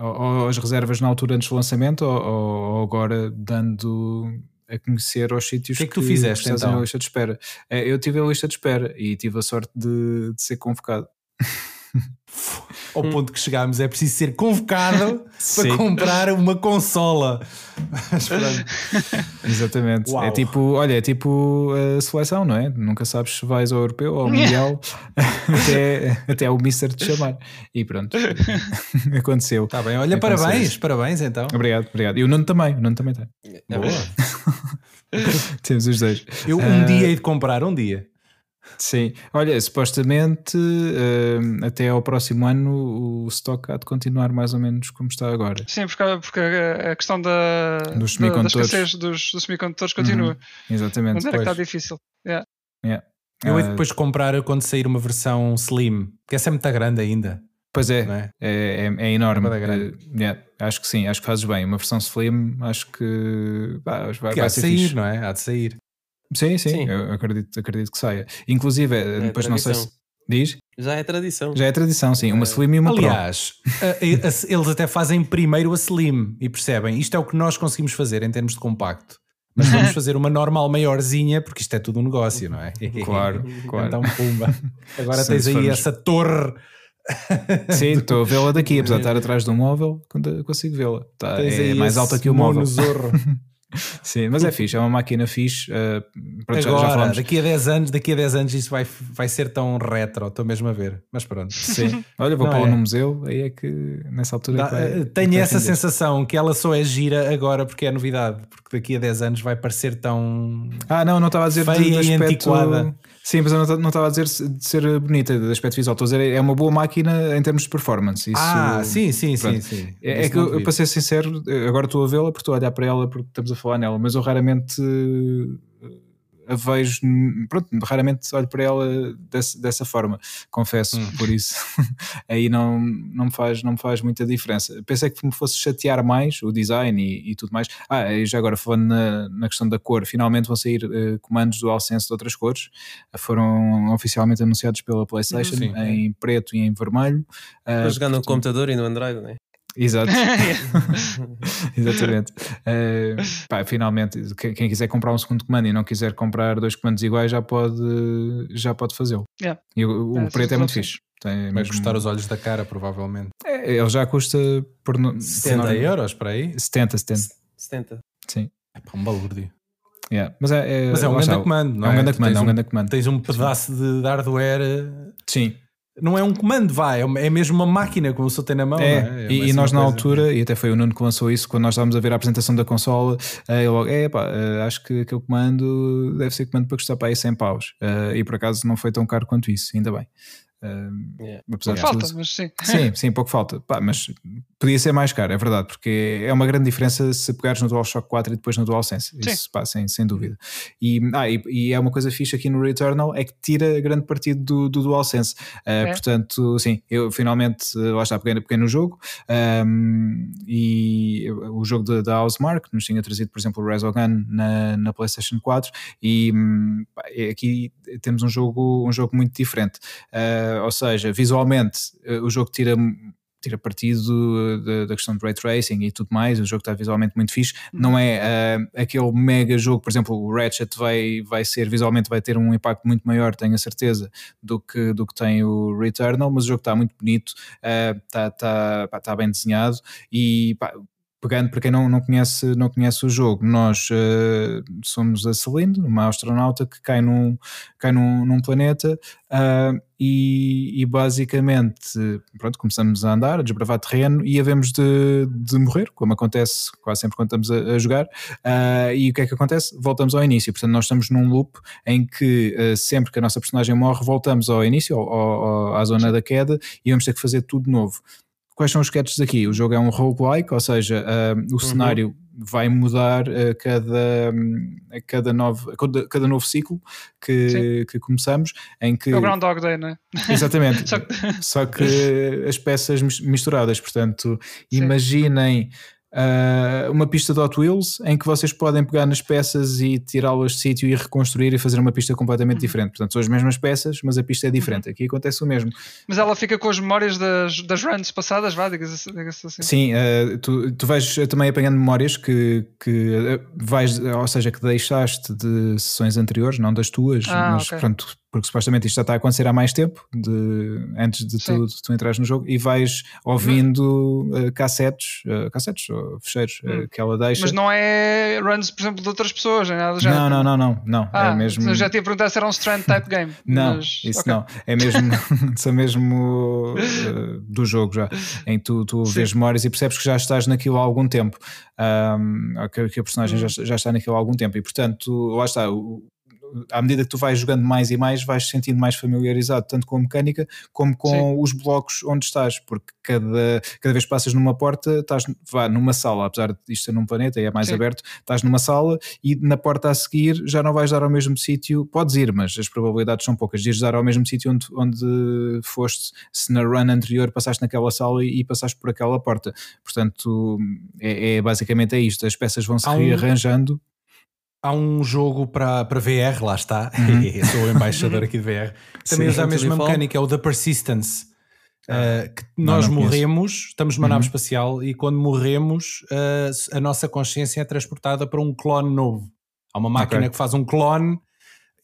ou, as reservas na altura antes do lançamento, ou, ou agora dando a conhecer aos sítios que, é que, que tu fizeste então? na lista de espera. É, eu tive a lista de espera e tive a sorte de, de ser convocado. Ao ponto que chegámos, é preciso ser convocado para comprar uma consola. Exatamente. É Uau. É tipo, olha, é tipo a seleção, não é? Nunca sabes se vais ao europeu ou ao mundial até, até o Mister te chamar. E pronto, aconteceu. Está bem, olha, aconteceu parabéns, isso. parabéns então. Obrigado, obrigado. E o Nuno também, o Nuno também tem. Boa. Temos os dois. Eu um uh, dia hei de comprar, um dia. Sim, olha, supostamente uh, até ao próximo ano o stock há de continuar mais ou menos como está agora. Sim, porque, porque a questão da, dos semicondutores, da, das dos, dos semicondutores continua. Uhum, exatamente. Mas era que está difícil. Yeah. Yeah. Eu hei uh, depois comprar quando sair uma versão slim, que essa é muito grande ainda. Pois é, é? É, é, é, enorme. É, yeah, acho que sim, acho que fazes bem. Uma versão slim, acho que, bah, vai, que vai há de sair, fixe. não é? Há de sair. Sim, sim, sim. eu acredito, acredito que saia. Inclusive, é depois tradição. não sei se. Diz? Já é tradição. Já é tradição, sim. Uma é. Slim e uma Aliás, eles até fazem primeiro a Slim e percebem isto é o que nós conseguimos fazer em termos de compacto. Mas vamos fazer uma normal maiorzinha, porque isto é tudo um negócio, não é? Claro, claro. Então, pumba. Agora tens aí formos... essa torre. Sim, estou a vê-la daqui, apesar de estar atrás do móvel, consigo vê-la. Tá, é mais alta que o móvel. Zorro. Sim, mas é fixe, é uma máquina fixe. Uh, pronto, Agora, já, já daqui a 10 anos, daqui a 10 anos isso vai, vai ser tão retro, estou mesmo a ver. Mas pronto. Sim. Olha, vou pô-la é. no museu, aí é que nessa altura. Dá, vai, eh, tenho essa sensação que ela só é gira agora porque é novidade, porque daqui a 10 anos vai parecer tão. Ah, não, não estava a dizer feia de, de aspecto... e antiquada. Sim, mas eu não estava a dizer de ser bonita, de aspecto visual. Estou a dizer, é uma boa máquina em termos de performance. Isso, ah, sim, sim, sim, sim. É, é que eu, para ser sincero, agora estou a vê-la porque estou a olhar para ela porque estamos a falar nela, mas eu raramente a vejo, pronto, raramente olho para ela desse, dessa forma, confesso, hum. por isso aí não, não, me faz, não me faz muita diferença. Pensei que me fosse chatear mais o design e, e tudo mais. Ah, e já agora falando na, na questão da cor, finalmente vão sair uh, comandos do AllSense de outras cores, foram oficialmente anunciados pela PlayStation Sim, em preto e em vermelho. Uh, para jogar no computador e no Android, não é? Exato. Exatamente. Uh, pá, finalmente, quem, quiser comprar um segundo comando e não quiser comprar dois comandos iguais já pode, já pode fazê-lo. Yeah. E o, o é, preto é muito fixe. Tem Vai mesmo... custar os olhos da cara, provavelmente. É, ele já custa por 70 por euros para aí? 70, 70. 70. Sim. É para um balúrdio. Yeah. Mas, é, é, Mas é um grande comando, não é? É um grande comando, é um grande comando. Tens um pedaço de hardware. Sim não é um comando, vai, é mesmo uma máquina como o senhor tem na mão. É, é? é e, e nós na altura, e até foi o Nuno que lançou isso, quando nós estávamos a ver a apresentação da consola, uh, ele logo, é pá, uh, acho que aquele comando deve ser comando para custar para aí 100 paus. Uh, e por acaso não foi tão caro quanto isso, ainda bem. Uh, yeah. Apesar pouco falta, mas sim. Sim, sim, pouco falta. Pá, mas podia ser mais caro, é verdade, porque é uma grande diferença se pegares no DualShock 4 e depois no DualSense. Sim. Isso, pá, sem, sem dúvida. E, ah, e, e, é uma coisa fixe aqui no Returnal é que tira grande partido do, do DualSense. Uh, é. Portanto, sim, eu finalmente lá está, peguei, peguei no jogo um, e o jogo da Housemark nos tinha trazido, por exemplo, o Resogun na, na PlayStation 4 e hum, pá, aqui temos um jogo, um jogo muito diferente. Uh, Uh, ou seja, visualmente uh, o jogo tira tira partido da, da, questão de ray tracing e tudo mais, o jogo está visualmente muito fixe, não é uh, aquele mega jogo, por exemplo, o Ratchet vai, vai ser, visualmente vai ter um impacto muito maior, tenho a certeza, do que, do que tem o Returnal, mas o jogo está muito bonito, está, está, está bem desenhado e pá, pegando para quem não, não, conhece, não conhece o jogo, nós uh, somos a Celine, uma astronauta que cai num, cai num, num planeta uh, e, e, basicamente pronto, começamos a andar, a desbravar terreno e havemos de, de morrer, como acontece quase sempre quando estamos a, a jogar. Uh, e o que é que acontece? Voltamos ao início. Portanto, nós estamos num loop em que sempre que a nossa personagem morre, voltamos ao início, ao, ao, à zona da queda e vamos ter que fazer tudo novo. Quais são os sketches aqui? O jogo é um roguelike, ou seja, uh, o uhum. cenário vai mudar a cada, a cada, novo, a cada novo ciclo que, que começamos. Em que, é o Groundhog Day, não é? Exatamente. só, que... só, que... as peças misturadas. Portanto, Sim. imaginem uh, uma pista de Hot Wheels em que vocês podem pegar nas peças e tirá-las de sítio e reconstruir e fazer uma pista completamente uhum. diferente. Portanto, são as mesmas peças, mas a pista é diferente. Uhum. Aqui acontece o mesmo. Mas ela fica com as memórias das, das runs passadas, vá, diga-se assim. Sim, uh, tu, tu vais também apanhando memórias que, que uh, vais, ou seja, que deixaste de sessões anteriores, não das tuas, ah, mas okay. pronto, porque supostamente isto já está a acontecer há mais tempo, de, antes de tu, de tu entrares no jogo, e vais ouvindo uh, cassetes, uh, cassetes ou fecheiros uh, que ela deixa. Mas não é runs, por exemplo, de outras pessoas, nem nada já. Não, não, não, não, não. É ah, é mesmo. Eu já tinha perguntado se era um strand type game. não, mas... isso okay. não. É mesmo, são mesmo do jogo já, em que tu, tu vês memórias e percebes que já estás naquilo há algum tempo. Um, que, que a personagem já, já está naquilo há algum tempo e portanto lá está o, à medida que tu vais jogando mais e mais, vais sentindo mais familiarizado, tanto com a mecânica como com Sim. os blocos onde estás, porque cada, cada vez que passas numa porta, estás vá, numa sala, apesar de isto ser num planeta e é mais Sim. aberto, estás numa sala e na porta a seguir já não vais dar ao mesmo sítio, podes ir, mas as probabilidades são poucas, de dar ao mesmo sítio onde, onde foste, se na run anterior passaste naquela sala e, e passaste por aquela porta. Portanto, é, é basicamente é isto, as peças vão se rearranjando há um jogo para, VR, lá está. Uhum. Sou o embaixador aqui de VR. Também usa a mesma mecânica, é o The Persistence. Uh, que nós não, não morremos, estamos numa uhum. nave espacial e quando morremos, uh, a nossa consciência é transportada para um clone novo. Há uma máquina okay. que faz um clone,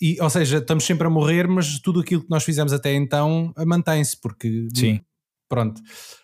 e, ou seja, estamos sempre a morrer, mas tudo aquilo que nós fizemos até então mantém-se, porque Sim. Pronto.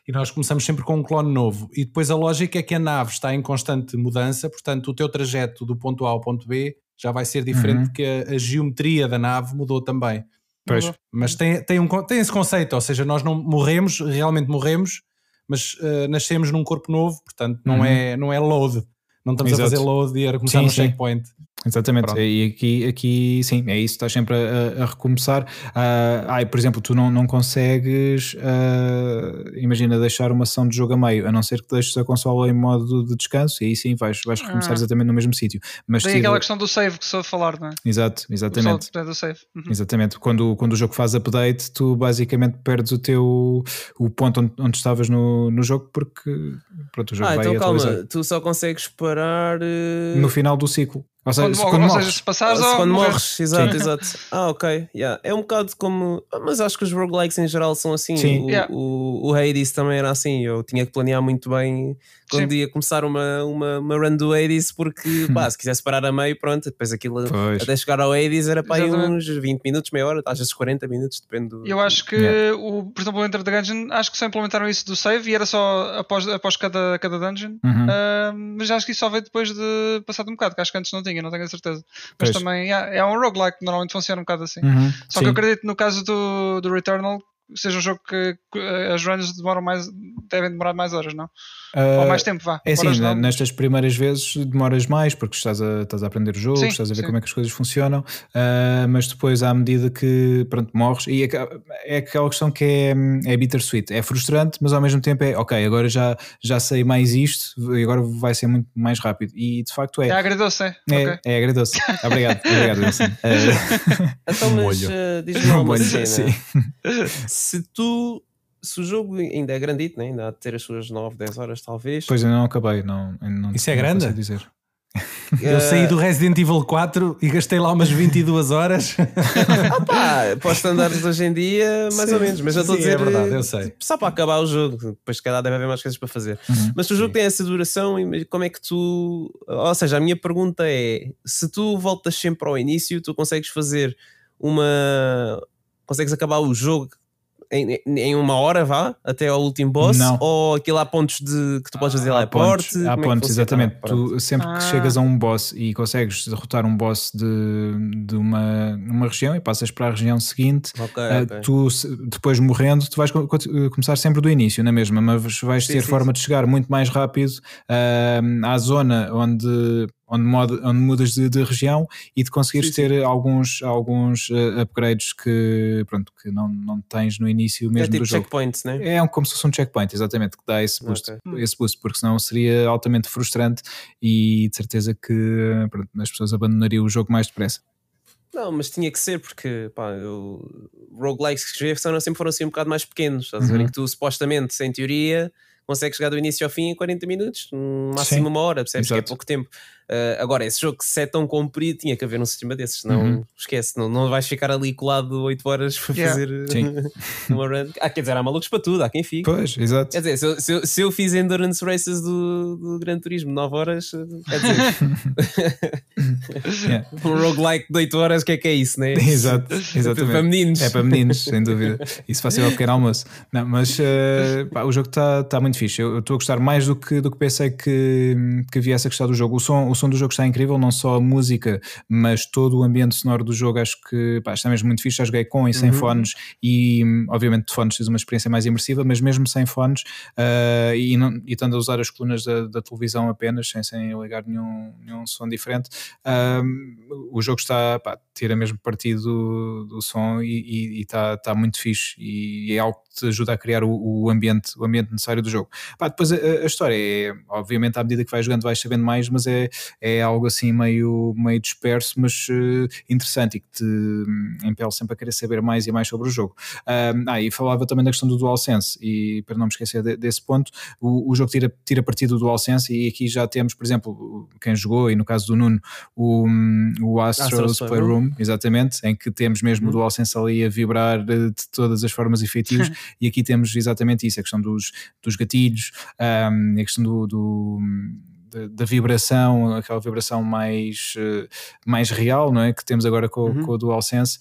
E nós começamos sempre com um clone novo. E depois a lógica é que a nave está em constante mudança, portanto, o teu trajeto do ponto A ao ponto B já vai ser diferente uhum. porque a, a, geometria da nave mudou também. Pois. Mas tem, tem, um, tem esse conceito, ou seja, nós não morremos, realmente morremos, mas uh, nascemos num corpo novo, portanto, não, uhum. é, não é load. Não estamos Exato. a fazer load e a começar sim, no sim. checkpoint. Exatamente, Pronto. e aqui, aqui sim, é isso, estás sempre a, a recomeçar. Uh, ah, por exemplo, tu não, não consegues, uh, imagina, deixar uma ação de jogo a meio, a não ser que deixes a consola em modo de descanso, e aí sim vais, vais recomeçar ah. exatamente no mesmo sítio. Mas Tem aquela questão do save que sou a falar, não é? Exato, exatamente. O do save. Uhum. Exatamente, quando, quando o jogo faz update, tu basicamente perdes o teu o ponto onde, onde estavas no, no jogo, porque pronto, o jogo ah, vai então atualizar. calma, tu só consegues parar uh... no final do ciclo. Ou seja, quando, se, quando ou morres. seja, se passares ou quando morres, exato, exato. Ah, ok. Yeah. É um bocado como. Mas acho que os roguelikes em geral são assim. Sim. O, yeah. o, o Hades também era assim. Eu tinha que planear muito bem quando Sim. ia começar uma, uma, uma run do Hades, porque pá, se quisesse parar a meio, pronto, depois aquilo pois. até chegar ao Hades era para aí uns 20 minutos, meia hora, às vezes 40 minutos, depende do. Eu acho que, yeah. o, por exemplo, o Enter the Gungeon, acho que só implementaram isso do save e era só após, após cada, cada dungeon, uhum. uh, mas acho que isso só veio depois de passar um bocado, que acho que antes não tinha, não tenho a certeza. Mas pois. também yeah, é um roguelike normalmente funciona um bocado assim. Uhum. Só Sim. que eu acredito no caso do, do Returnal seja um jogo que as runs demoram mais, devem demorar mais horas, não? Uh, Ou mais tempo, vá. É assim, nestas primeiras vezes demoras mais porque estás a, estás a aprender o jogo, sim, estás a ver sim. como é que as coisas funcionam, uh, mas depois, à medida que pronto, morres, e é, é aquela questão que é, é bittersweet, é frustrante, mas ao mesmo tempo é ok, agora já, já sei mais isto e agora vai ser muito mais rápido. E de facto é. É agradoce, é? É, okay. é agradoce. Obrigado, obrigado. Assim. Uh, então, mas uh, diz-me uma cena. Sim. Se tu se o jogo ainda é grandito, né? ainda há de ter as suas 9, 10 horas, talvez. Pois eu não acabei, não, não Isso é grande? dizer. Eu saí do Resident Evil 4 e gastei lá umas 22 horas. ah pá, para os standards de hoje em dia, mais sim, ou menos. Mas eu estou a dizer. É verdade, eu sei. Só para acabar o jogo, depois se calhar deve haver mais coisas para fazer. Uhum, mas se o jogo sim. tem essa duração, como é que tu. Ou seja, a minha pergunta é: se tu voltas sempre ao início, tu consegues fazer uma. Consegues acabar o jogo em, em, uma hora, vá, até ao último boss? Não. Ou aquilo há pontos de, que tu podes fazer lá? Pontos, há pontos, é exatamente. Ah, tu, sempre ah. que chegas a um boss e consegues derrotar um boss de, de uma, uma região e passas para a região seguinte, okay, uh, okay. tu depois morrendo, tu vais começar sempre do início, na mesma, mas vais sim, ter sim, forma sim. de chegar muito mais rápido uh, à zona onde onde, moda, onde mudas de, de, região e de conseguires sim, ter sim. alguns, alguns uh, upgrades que, pronto, que não, não tens no início é mesmo é tipo do jogo. checkpoints, né? É um, como se fosse um checkpoint, exatamente, que dá esse boost, okay. esse boost, porque senão seria altamente frustrante e de certeza que pronto, as pessoas abandonariam o jogo mais depressa. Não, mas tinha que ser porque pá, eu, roguelikes que já sempre foram assim um bocado mais pequenos. Estás uhum. a ver? Em que tu supostamente, em teoria, consegues chegar do início ao fim em 40 minutos, máximo Sim. uma hora, percebes Exato. que é pouco tempo. Uh, agora, esse jogo, se é tão comprido, tinha que haver um sistema desses, senão uhum. esquece, não, não vais ficar ali colado 8 horas para yeah. fazer uma run. Ah, quer dizer, há malucos para tudo, há quem fique. Pois, exato. Quer dizer, se eu, se eu, se eu fiz endurance races do, do Gran Turismo 9 horas, quer dizer, yeah. um roguelike de 8 horas, o que é que é isso, né? Exato, exatamente. para meninos. É para meninos, sem dúvida. Isso vai ser o pequeno almoço. Não, mas uh, pá, o jogo está tá muito fixe. Eu estou a gostar mais do que, do que pensei que, que havia essa questão do jogo. O som, o som do jogo está incrível, não só a música, mas todo o ambiente sonoro do jogo acho que pá, está mesmo muito fixe. Já joguei com e sem uhum. fones e obviamente de fones tens uma experiência mais imersiva, mas mesmo sem fones uh, e, não, e estando a usar as colunas da, da televisão apenas, sem, sem ligar nenhum, nenhum som diferente, uh, o jogo está, pá, tira mesmo partido do, do som e está tá muito fixe e é algo que te ajuda a criar o, o ambiente, o ambiente necessário do jogo. Pá, depois a, a, história é, obviamente, à medida que vais jogando vais sabendo mais, mas é, é algo assim meio, meio disperso, mas uh, interessante e que te um, impele sempre a querer saber mais e mais sobre o jogo. ah, e falava também da questão do DualSense, e para não me esquecer de, desse ponto, o, o jogo tira, tira partido do DualSense e aqui já temos, por exemplo, quem jogou, e no caso do Nuno, o, hum, o Astro's Playroom, exatamente, em que temos mesmo uhum. o DualSense ali a vibrar de, de todas as formas efetivas, e aqui temos exatamente isso, a questão dos, dos gatilhos, um, a questão do, do da, vibração, aquela vibração mais, uh, mais real, não é? Que temos agora com, uhum. com o DualSense,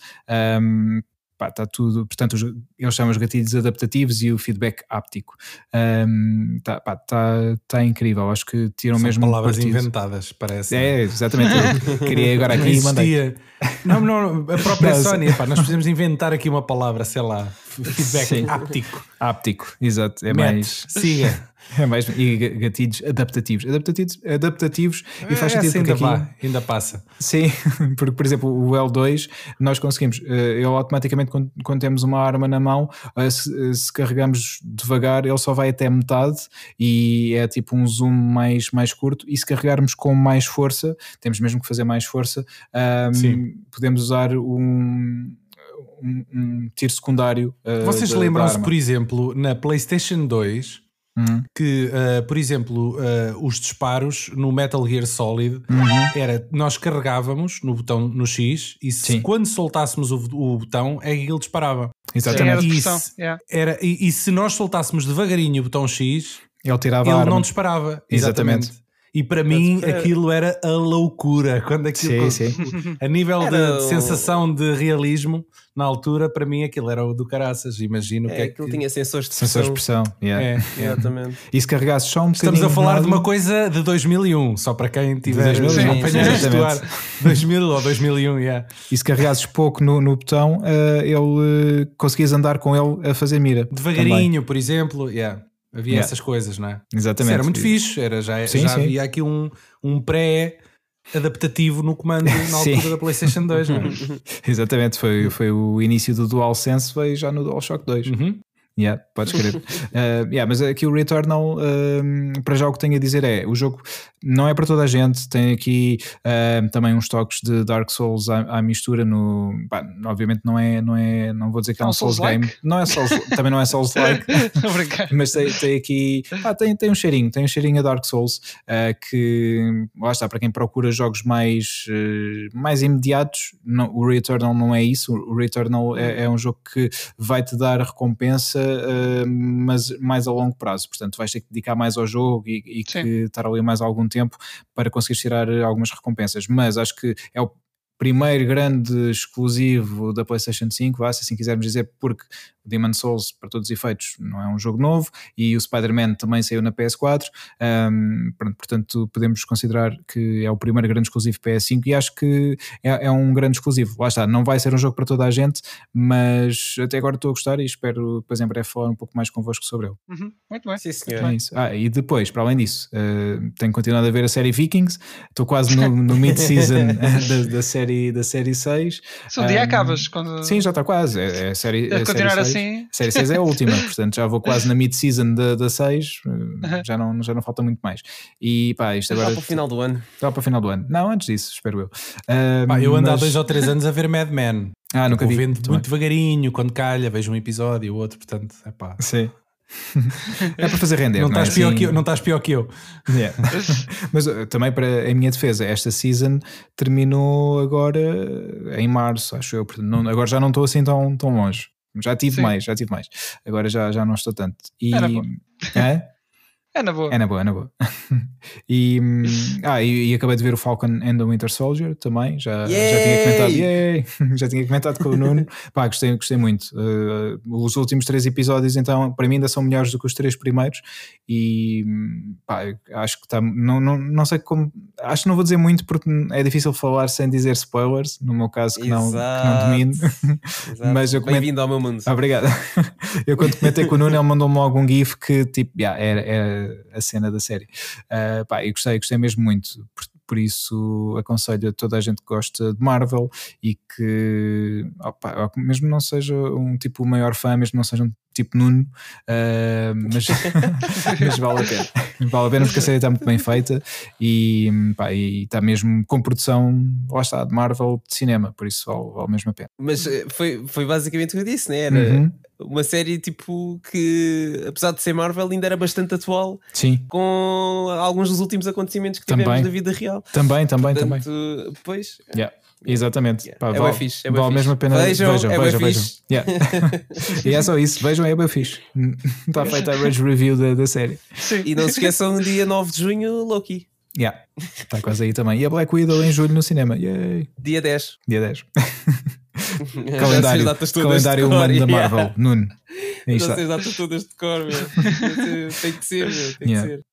um, está tudo, portanto, os, eles chamam os gatilhos adaptativos e o feedback áptico. Está um, tá, tá incrível, acho que tiram São mesmo. palavras partido. inventadas, parece. É, exatamente. queria agora aqui e mandei. Não, não, a própria Sony, pá, nós precisamos inventar aqui uma palavra, sei lá, feedback Sim. áptico. Áptico, exato. É Mete, mais. Siga. É mais, e gatilhos adaptativos. Adaptativos, adaptativos é, e faz sentido ainda, aqui, vá, ainda passa. Sim, porque, por exemplo, o L2, nós conseguimos, eh, ele automaticamente, quando, quando temos uma arma na mão, eh, se, se, carregamos devagar, ele só vai até metade e é tipo um zoom mais, mais curto. E se carregarmos com mais força, temos mesmo que fazer mais força, um, podemos usar um. Um, um tiro secundário. Uh, Vocês lembram-se, por exemplo, na PlayStation 2, Uhum. Que, uh, por exemplo, uh, os disparos no Metal Gear Solid uhum. era nós carregávamos no botão no X e se, quando soltássemos o, o botão é que ele disparava. Exatamente. E, se, yeah. era, e, e, se nós soltássemos devagarinho o botão X, ele, tirava ele não disparava. Exatamente. Exatamente. E para mim aquilo era a loucura. Quando aquilo, sim, sim. a nível de, de, sensação de realismo, na altura, para mim aquilo era o do caraças. Imagino é, que é aquilo que... tinha sensores de pressão. Sensores de pressão, yeah. é, exatamente. E se carregasse só um Estamos a falar de uma coisa de 2001, só para quem tiver de 2001, acompanhar este ar. 2000 ou 2001, yeah. E se carregasses pouco no, no botão, uh, ele uh, conseguias andar com ele a fazer mira. Devagarinho, também. por exemplo, yeah. Havia yeah. essas coisas, não é? Exatamente. Isso era muito fixe, era, já, sim, já sim. havia aqui um, um pré adaptativo no comando na altura da PlayStation 2, não é? Exatamente, foi, foi o início do DualSense, veio já no DualShock 2. Uhum. Yeah, podes crer. uh, yeah, mas aqui o Returnal, uh, para já o que tenho a dizer é: o jogo não é para toda a gente, tem aqui uh, também uns toques de Dark Souls à, à mistura. No, obviamente, não é, não é, não vou dizer que é um, Souls, Souls game, não é Souls, também não é Souls like, mas tem, tem aqui, ah, tem, tem um cheirinho, tem um cheirinho a Dark Souls que lá está, para quem procura jogos mais, mais imediatos, não, o Returnal não é isso. O Returnal é, é um jogo que vai te dar recompensa uh, mas mais a longo prazo. Portanto, vais ter que dedicar mais ao jogo e, e que estar ali mais algum tempo para conseguir tirar algumas recompensas. Mas acho que é o primeiro grande exclusivo da PlayStation 5, se assim quisermos dizer, porque Demon Souls, para todos os efeitos, não é um jogo novo e o Spider-Man também saiu na PS4, um, portanto podemos considerar que é o primeiro grande exclusivo PS5 e acho que é, é, um grande exclusivo. Lá está, não vai ser um jogo para toda a gente, mas até agora estou a gostar e espero depois em breve falar um pouco mais convosco sobre ele. Uhum. Muito bem. Sim, senhor. É. Ah, e depois, para além disso, uh, tenho continuado a ver a série Vikings, estou quase no, no mid-season da, da, série, da série 6. Se um dia acabas. Quando... Sim, já está quase. É, é série, é continuar série assim a série 6 é a última, portanto já vou quase na mid-season da, da 6, eh, já não, já não falta muito mais. E pá, isto agora. Já para o final do ano. Já para o final do ano. Não, antes disso, espero eu. Uh, pá, eu ando mas... há dois ou três anos a ver Mad Men. Ah, nunca vi. Vendo muito, muito devagarinho, quando calha, vejo um episódio e o outro, portanto, é pá. Sim. é para fazer render. Não, não, estás, é? pior que eu, não estás pior que eu. Yeah. Mas uh, também para a minha defesa, esta season terminou agora em março, acho eu. Não, agora já não estou assim tão, tão longe. Já tive Sim. mais, já tive mais. Agora já, já não estou tanto. E, é? É na boa. É na boa, é na boa. e, ah, e, e, acabei de ver o Falcon and the Winter Soldier também. Já, já tinha comentado. Yay! já tinha comentado com o Nuno. Pá, gostei, gostei muito. Uh, os últimos três episódios, então, para mim, ainda são melhores do que os três primeiros. E pá, acho que está. Não, não, não sei como. Acho que não vou dizer muito porque é difícil falar sem dizer spoilers. No meu caso, que, não, que não domino. Mas eu comento... Bem-vindo ao meu mundo. Ah, obrigado. eu, quando comentei com o Nuno, ele mandou-me algum GIF que, tipo, yeah, era, era a cena da série. Uh, pá, eu gostei, gostei mesmo muito. Por, por, isso aconselho a toda a gente que gosta de Marvel e que opa, mesmo não seja um tipo maior fã, mesmo não seja um tipo Nuno, uh, mas, mas vale a pena. Vale a pena porque a série está muito bem feita e, pá, e está mesmo com produção, lá está, de Marvel de cinema, por isso vale, vale mesmo a pena. Mas eh, foi, foi basicamente o que eu disse, né? Era uhum. uma série tipo que, apesar de ser Marvel, ainda era bastante atual Sim. com alguns dos últimos acontecimentos que tivemos também. na vida real. Também, também, Portanto, também. Pois. Yeah. Exatamente. Yeah. Pá, é vale, fixe. É vale mesmo a pena. Vejam, vejam, é vejam. vejam. Yeah. e é só isso. Vejam, é bem fixe. Está feita a rage review da, da série. Sim. E não se esqueçam, dia 9 de junho, Loki. Yeah. Está quase aí também. E a Black Widow em julho no cinema. Yay. Dia 10. Dia 10. calendário calendário humano da Marvel. Yeah. Nuno. Não sei datas todas de cor, Tem que ser, meu. Tem yeah. que ser.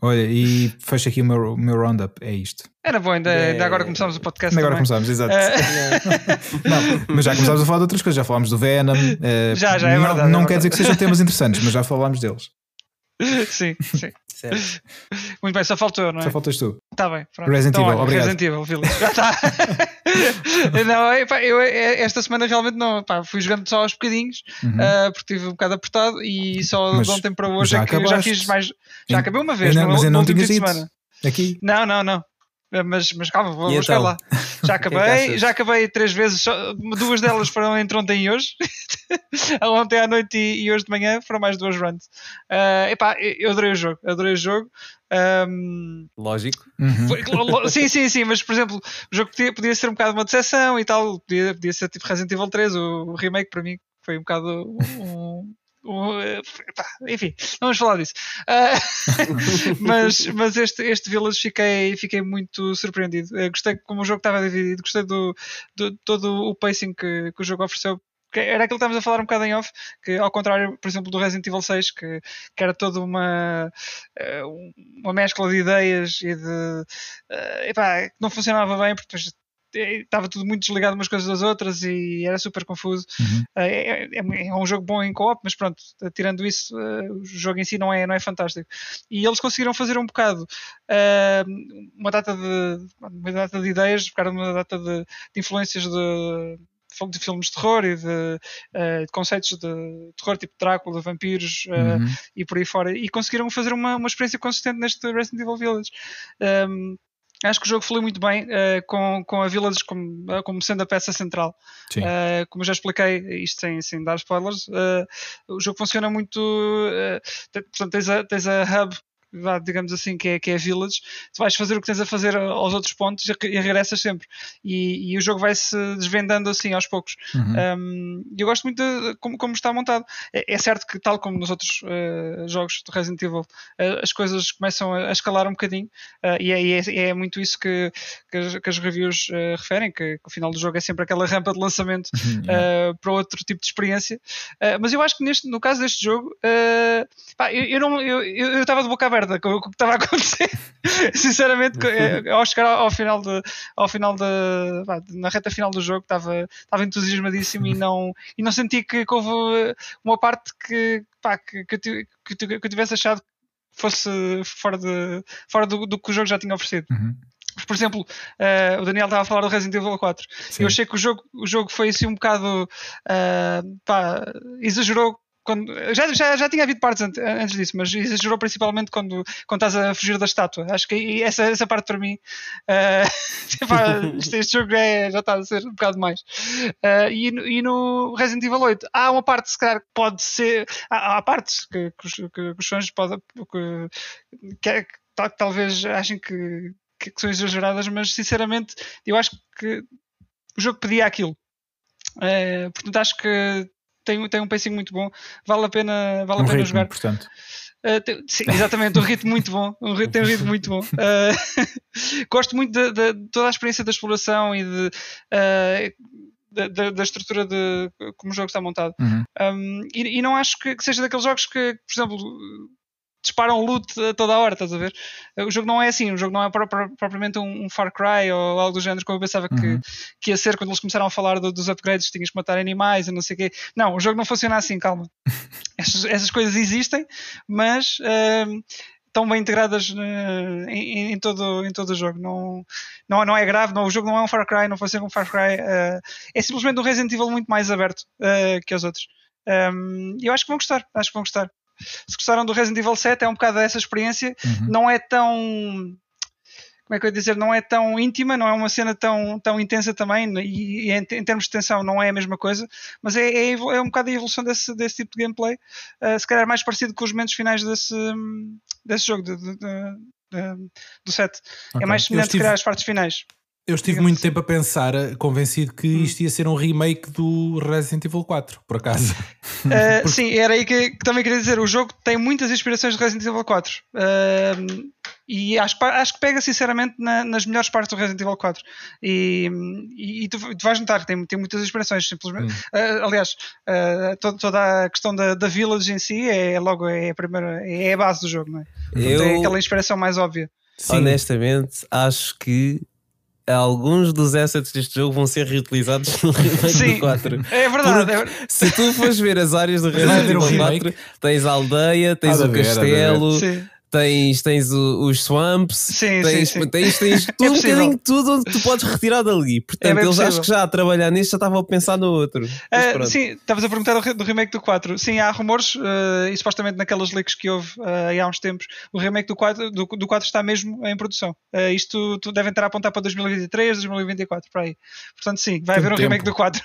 Olha, e fecha aqui o meu, meu roundup, é isto. Era bom, ainda, é... ainda agora começámos o podcast. Ainda agora começámos, exato. Uh... não, mas já começámos a falar de outras coisas, já falámos do Venom. Uh, já, já, é não, verdade. Não é quer verdade. dizer que sejam temas interessantes, mas já falámos deles. Sim, sim. Certo. Muito bem, só faltou, não é? Só faltas tu. Está bem, pronto. Resident então, Evil, olha, obrigado. Resident Evil, Village. Já está. não, eu, esta semana realmente não, pá, fui jogando só aos bocadinhos, uhum. uh, porque estive um bocado apertado e só mas de ontem para hoje é que acabaste. já fiz mais. Já acabei uma vez, não, no, mas eu não tinha semana. Aqui? Não, não, não. Mas, mas calma, vou, vou então? lá. Já acabei, já acabei três vezes, duas delas foram entre ontem e hoje. ontem à noite e, e, hoje de manhã foram mais duas runs. Uh, epá, eu adorei o jogo, adorei o jogo. Um, Lógico. Uhum. Sim, sim, sim, mas por exemplo, o jogo podia, podia ser um bocado uma decepção e tal, podia, podia ser tipo Resident Evil 3, o, o remake para mim foi um bocado um, enfim, não vamos falar disso. Uh, mas mas este, este Village fiquei, fiquei muito surpreendido. Eu gostei como o jogo estava dividido, gostei do, do todo o pacing que, que o jogo ofereceu. Era aquilo que estávamos a falar um bocado em off, que ao contrário, por exemplo, do Resident Evil 6, que, que era toda uma, ah, uma mescla de ideias e de. Uh, epá, que não funcionava bem, porque depois estava tudo muito desligado umas coisas das outras e era super confuso. Uhum. É, é, é, um jogo bom em co-op, mas pronto, tirando isso, o jogo em si não é, não é fantástico. E eles conseguiram fazer um bocado uma data de uma data de ideias, uma data de, de influências de de filmes de terror e de, uh, de, conceitos de terror tipo Drácula, vampiros uh, uhum. e por aí fora e conseguiram fazer uma, uma experiência consistente neste Resident Evil Village um, Acho que o jogo flui muito bem uh, com, com a Village como, uh, como sendo a peça central. Uh, como eu já expliquei, isto sem, sem dar spoilers, o jogo funciona muito. portanto, tens a, tens a hub digamos assim, que é, que é Village, tu vais fazer o que tens a fazer aos outros pontos e, e regressas sempre. E, e, o jogo vai-se desvendando assim aos poucos. Uhum. Um, eu gosto muito de como, como está montado. É, é, certo que, tal como nos outros uh, jogos do Resident Evil, uh, as coisas começam a, a escalar um bocadinho, uh, e, é, é, é, muito isso que, que, as, que as reviews referem, que, que, o final do jogo é sempre aquela rampa de lançamento uhum. para outro tipo de experiência. mas eu acho que neste, no caso deste jogo, pá, eu, eu, não, eu, eu estava de boca aberta merda com o que estava a acontecer. Sinceramente, ao chegar ao final de, ao final de, na reta final do jogo, estava, estava entusiasmadíssimo e não, e não senti que, que houve uma parte que, pá, que, que, que, que eu tivesse achado que fosse fora, de, fora do, do que o jogo já tinha oferecido. Uhum. Por exemplo, uh, o Daniel estava a falar do Resident Evil 4. Sim. Eu achei que o jogo, o jogo foi assim um bocado. Uh, pá, exagerou quando, já, já, já tinha havido partes antes disso, mas exagerou principalmente quando, quando estás a fugir da estátua. Acho que essa, essa parte para mim, uh, este, este, jogo é, já está a ser um bocado mais. Uh, e, e, no Resident Evil 8 há uma parte, se calhar, que pode ser. Há, há partes que, que, os, que, os fãs podem. Que, que, que, talvez achem que, que, são exageradas, mas sinceramente eu acho que o jogo pedia aquilo. Uh, portanto, acho que tem, tem um pacing muito bom, vale a pena, vale um a pena ritmo, jogar. Portanto. Uh, tem, sim, exatamente, um ritmo muito bom. Um, tem um ritmo muito bom. Uh, gosto muito de, de, de, toda a experiência da exploração e de, uh, da, da, estrutura de como o jogo está montado. Uhum. Um, e, e, não acho que, que, seja daqueles jogos que, por exemplo, disparam loot a toda a hora, estás a ver? O jogo não é assim, o jogo não é propriamente um, Far Cry ou algo do género como eu pensava que, uhum. que ia ser quando eles começaram a falar do, dos upgrades, tinhas que matar animais e não sei o quê. Não, o jogo não funciona assim, calma. essas, essas, coisas existem, mas uh, estão bem integradas uh, em, em, todo, em todo o jogo. Não, não, não é grave, não, o jogo não é um Far Cry, não funciona como um Far Cry. Uh, é simplesmente um Resident Evil muito mais aberto que os outros. Um, eu acho que vão gostar, acho que vão gostar. Se gostaram do Resident Evil 7, é um bocado dessa experiência. Uhum. Não é tão como é que eu ia dizer, não é tão íntima, não é uma cena tão, tão intensa também, e, e em, em, termos de tensão não é a mesma coisa, mas é, é, é um bocado a evolução desse, desse tipo de gameplay, uh, se calhar mais parecido com os momentos finais desse, desse jogo, de, de, de, do set. É okay. É mais semelhante, estive... se calhar, às partes finais. Eu estive muito assim. tempo a pensar, eh, convencido que hum. isto ia ser um remake do Resident Evil 4, por acaso. Uh, Porque... Sim, era aí que, que, também queria dizer. O jogo tem muitas inspirações de Resident Evil 4. Uh, e acho, acho que pega sinceramente na, nas melhores partes do Resident Evil 4. E, e, e tu, tu, vais notar que tem, tem muitas inspirações, simplesmente. Hum. Uh, aliás, toda, toda, a questão da, da Village em si é logo é a primeira, é a base do jogo, não é? Eu... É aquela inspiração mais óbvia. Sim. Honestamente, acho que alguns dos assets deste jogo vão ser reutilizados no remake Sim, do 4. É verdade, é verdade. Se tu fores ver as áreas do Resident Evil 4, tens a aldeia, tens o castelo, tens, tens os swamps, sim, tens, sim, sim. tens, tens é tudo, é um bocadinho tudo onde tu podes retirar dali. Portanto, é eles acho que já a trabalhar nisto já estavam a pensar no outro. Uh, sim, estavas a perguntar do, remake do 4. Sim, há rumores, uh, e supostamente naquelas leaks que houve uh, há uns tempos, o remake do 4, do, do 4 está mesmo em produção. Isto tu devem estar a apontar para 2023, 2024, para aí. Portanto, sim, vai haver um tempo. remake do 4.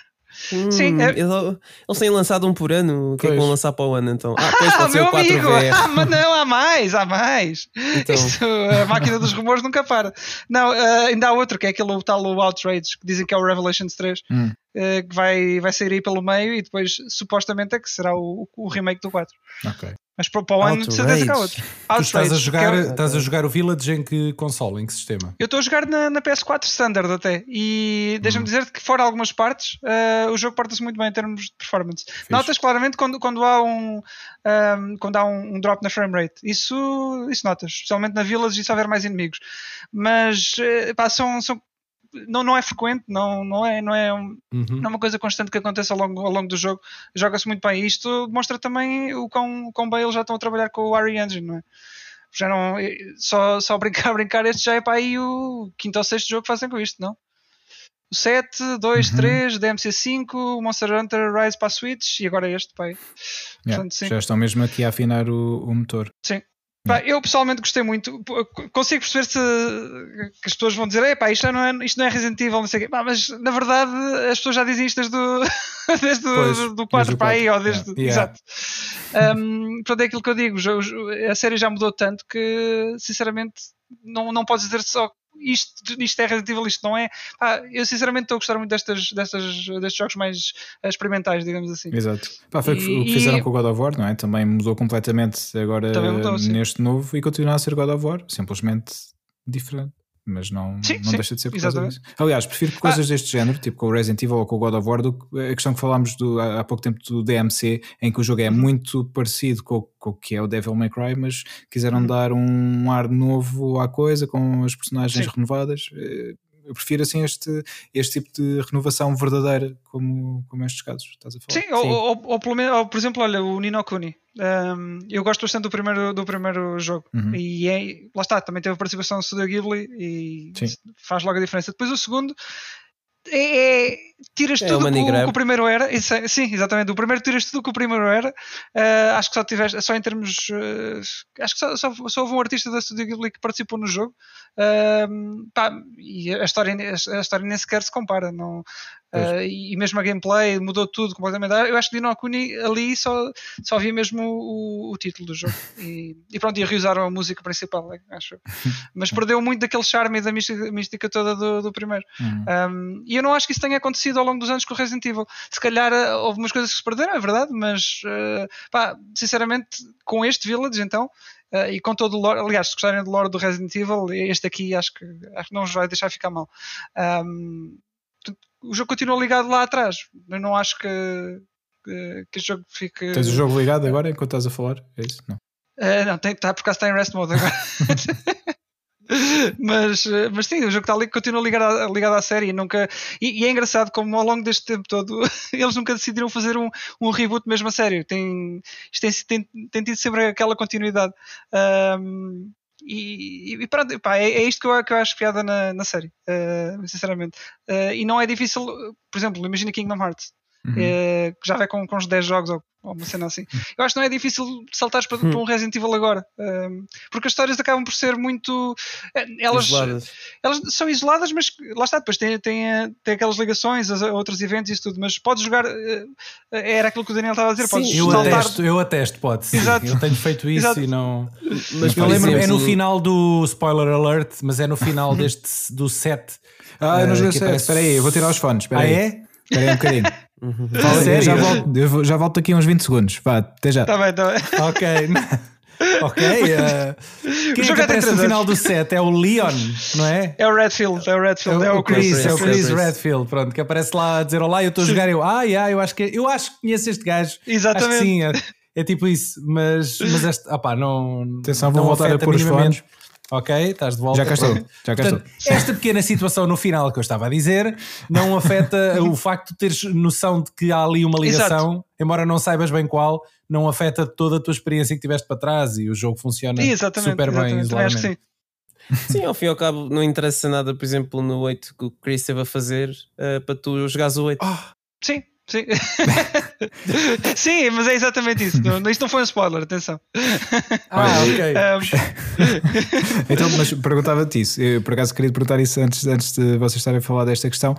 Hum, Sim, é... eles, eles têm lançado um por ano. O que é que vão lançar para o ano então? Ah, pois ah, meu amigo! Ah, mas não, há mais, há mais. Então... Isto, a máquina dos rumores nunca para. Não, uh, ainda há outro, que é aquele tal o Outrage, que dizem que é o Revelations 3, hum. uh, que vai, vai sair aí pelo meio e depois supostamente é que será o, o remake do 4. Ok. Mas para, o ano de certeza que há outro. estás, a jogar, é... estás a jogar o Village em que console, em que sistema? Eu estou a jogar na, na PS4 Standard até. E deixa-me hum. dizer que, fora algumas partes, uh, o jogo porta-se muito bem em termos de performance. Fiz. Notas claramente quando, quando há, um, um, ehm, quando há um, um, drop na frame rate. Isso, isso notas, especialmente na Village e se houver mais inimigos. Mas uh, pá, são, são não, não é frequente, não, não, é, não, é um, uhum. não é uma coisa constante que acontece ao longo, ao longo do jogo. Joga-se muito bem. E isto demonstra também o quão, quão bem eles já estão a trabalhar com o Ari Engine, não é? Já não, só, só brincar, brincar, este já é para aí o quinto ou sexto jogo que fazem com isto, não? O 7, 2, uhum. 3, DMC5, Monster Hunter Rise para a Switch e agora este, pai. Yeah, Portanto, já estão mesmo aqui a afinar o, o motor. Sim, Pá, eu pessoalmente gostei muito. Consigo perceber se que as pessoas vão dizer, pá, isto não é, isto não é Resident Evil, não sei o quê. Pá, mas na verdade as pessoas já dizem isto desde, do, desde pois, do, do 4 para aí, ou desde. Yeah. Exato. Um, portanto, é aquilo que eu digo. A série já mudou tanto que, sinceramente, não, não podes dizer só isto, isto é Resident Evil, isto não é. Ah, eu sinceramente estou a gostar muito destas, destas, destes jogos mais experimentais, digamos assim. Exato. Pá, foi e, o que fizeram e... com o God of War, não é? Também mudou completamente agora mudou, neste novo e continua a ser God of War, simplesmente diferente mas não, sim, não sim, deixa de ser por causa disso. Aliás, prefiro coisas ah. deste género, tipo com o Resident Evil ou com o God of War, do que a questão que falámos do, há pouco tempo do DMC, em que o jogo é uhum. muito parecido com, com, o que é o Devil May Cry, mas quiseram uhum. dar um ar novo à coisa, com as personagens sim. renovadas. Eu prefiro assim este, este tipo de renovação verdadeira, como, como estes casos, estás a falar. Sim, Sim. Ou, ou, ou, pelo menos, ou, por exemplo, olha, o Nino Kuni. Um, eu gosto bastante do primeiro, do primeiro jogo uhum. e é, lá está, também teve a participação do Studio Ghibli e Sim. faz logo a diferença. Depois o segundo é, é tiras é tudo o que, o primeiro era. Isso, é, sim, exatamente. O primeiro tiras tudo que o primeiro era. Uh, acho que só tiveste, só em termos. Uh, acho que só, só, só, houve um artista da Studio Ghibli que participou no jogo. Uh, pá, e a história, a história nem sequer se compara. Não, Uh, e mesmo a gameplay mudou tudo completamente. Eu acho que Dino Kuni ali só, só havia mesmo o, o título do jogo. E, e, pronto, e reusaram a música principal, acho. Mas perdeu muito daquele charme e da mística, mística toda do, do primeiro. Uhum. Um, e eu não acho que isso tenha acontecido ao longo dos anos com o Resident Evil. Se calhar uh, houve umas coisas que se perderam, é verdade, mas uh, pá, sinceramente, com este Village, então. Uh, e com todo o lore, aliás, se gostarem do lore do Resident Evil, este aqui acho que, acho que não vos vai deixar ficar mal. Um, o jogo continua ligado lá atrás. Eu não acho que, que, que o jogo fique. Tens o jogo ligado agora enquanto estás a falar? É isso? Não. Uh, não, tem, tá, por acaso está em rest mode agora. mas, mas sim, o jogo está ali, continua ligado, ligado à série nunca, e, e, é engraçado como ao longo deste tempo todo eles nunca decidiram fazer um, um reboot mesmo a sério. Tem, isto tem, tem, tem tido sempre aquela continuidade. Um, e, e pronto, pá, é, é, isto que eu, que eu acho piada na, na série, uh, sinceramente. Uh, e não é difícil, por exemplo, imagina Kingdom Hearts. Uhum. é, que já vai com, com uns 10 jogos ou, ou, uma cena assim. Eu acho que não é difícil saltar para, para um Resident Evil agora, um, porque as histórias acabam por ser muito. Eh, elas, isoladas. elas são isoladas, mas lá está, depois tem, tem, tem aquelas ligações a outros eventos e isso tudo, mas podes jogar. Era aquilo que o Daniel estava a dizer, podes eu saltar. Atesto, eu atesto, pode. Sim. Exato. Eu tenho feito isso Exato. e não. Mas eu lembro, exemplo... é no final do spoiler alert, mas é no final deste do set. Ah, eu não joguei o set. Espera aí, eu vou tirar os fones. Espera ah, aí. é? Espera aí um bocadinho. Fala, Sério? Já, volto, eu já volto aqui uns 20 segundos. Vá, até já. Tá bem, tá bem. Ok. ok. Uh, quem é que aparece no final do set? É o Leon, não é? É o Redfield, é o Redfield, é, é o Chris. Chris, é o Chris Redfield, pronto, que aparece lá a dizer olá eu estou a jogar. Eu, ah, yeah, eu acho que eu acho que conheço este gajo. Exatamente. Acho que sim, é, é, tipo isso, mas, mas este, opá, não. Atenção, vou voltar a pôr os fones. Ok, estás de volta. Já cá estou. Já cá Portanto, estou. Esta pequena situação no final que eu estava a dizer não afeta o facto de teres noção de que há ali uma ligação, Exato. embora não saibas bem qual, não afeta toda a tua experiência que tiveste para trás e o jogo funciona exatamente, super bem. Exatamente. Acho que sim. Sim, ao fim e ao cabo, não interessa nada, por exemplo, no 8 que o Chris esteve a fazer uh, para tu jogares o 8. Oh, sim, Sim. Sim, mas é exatamente isso. Não, isto não foi um spoiler, atenção. Ah, ok. Um... então, mas perguntava-te isso. Eu, por acaso, queria perguntar isso antes, antes de vocês estarem a falar desta questão.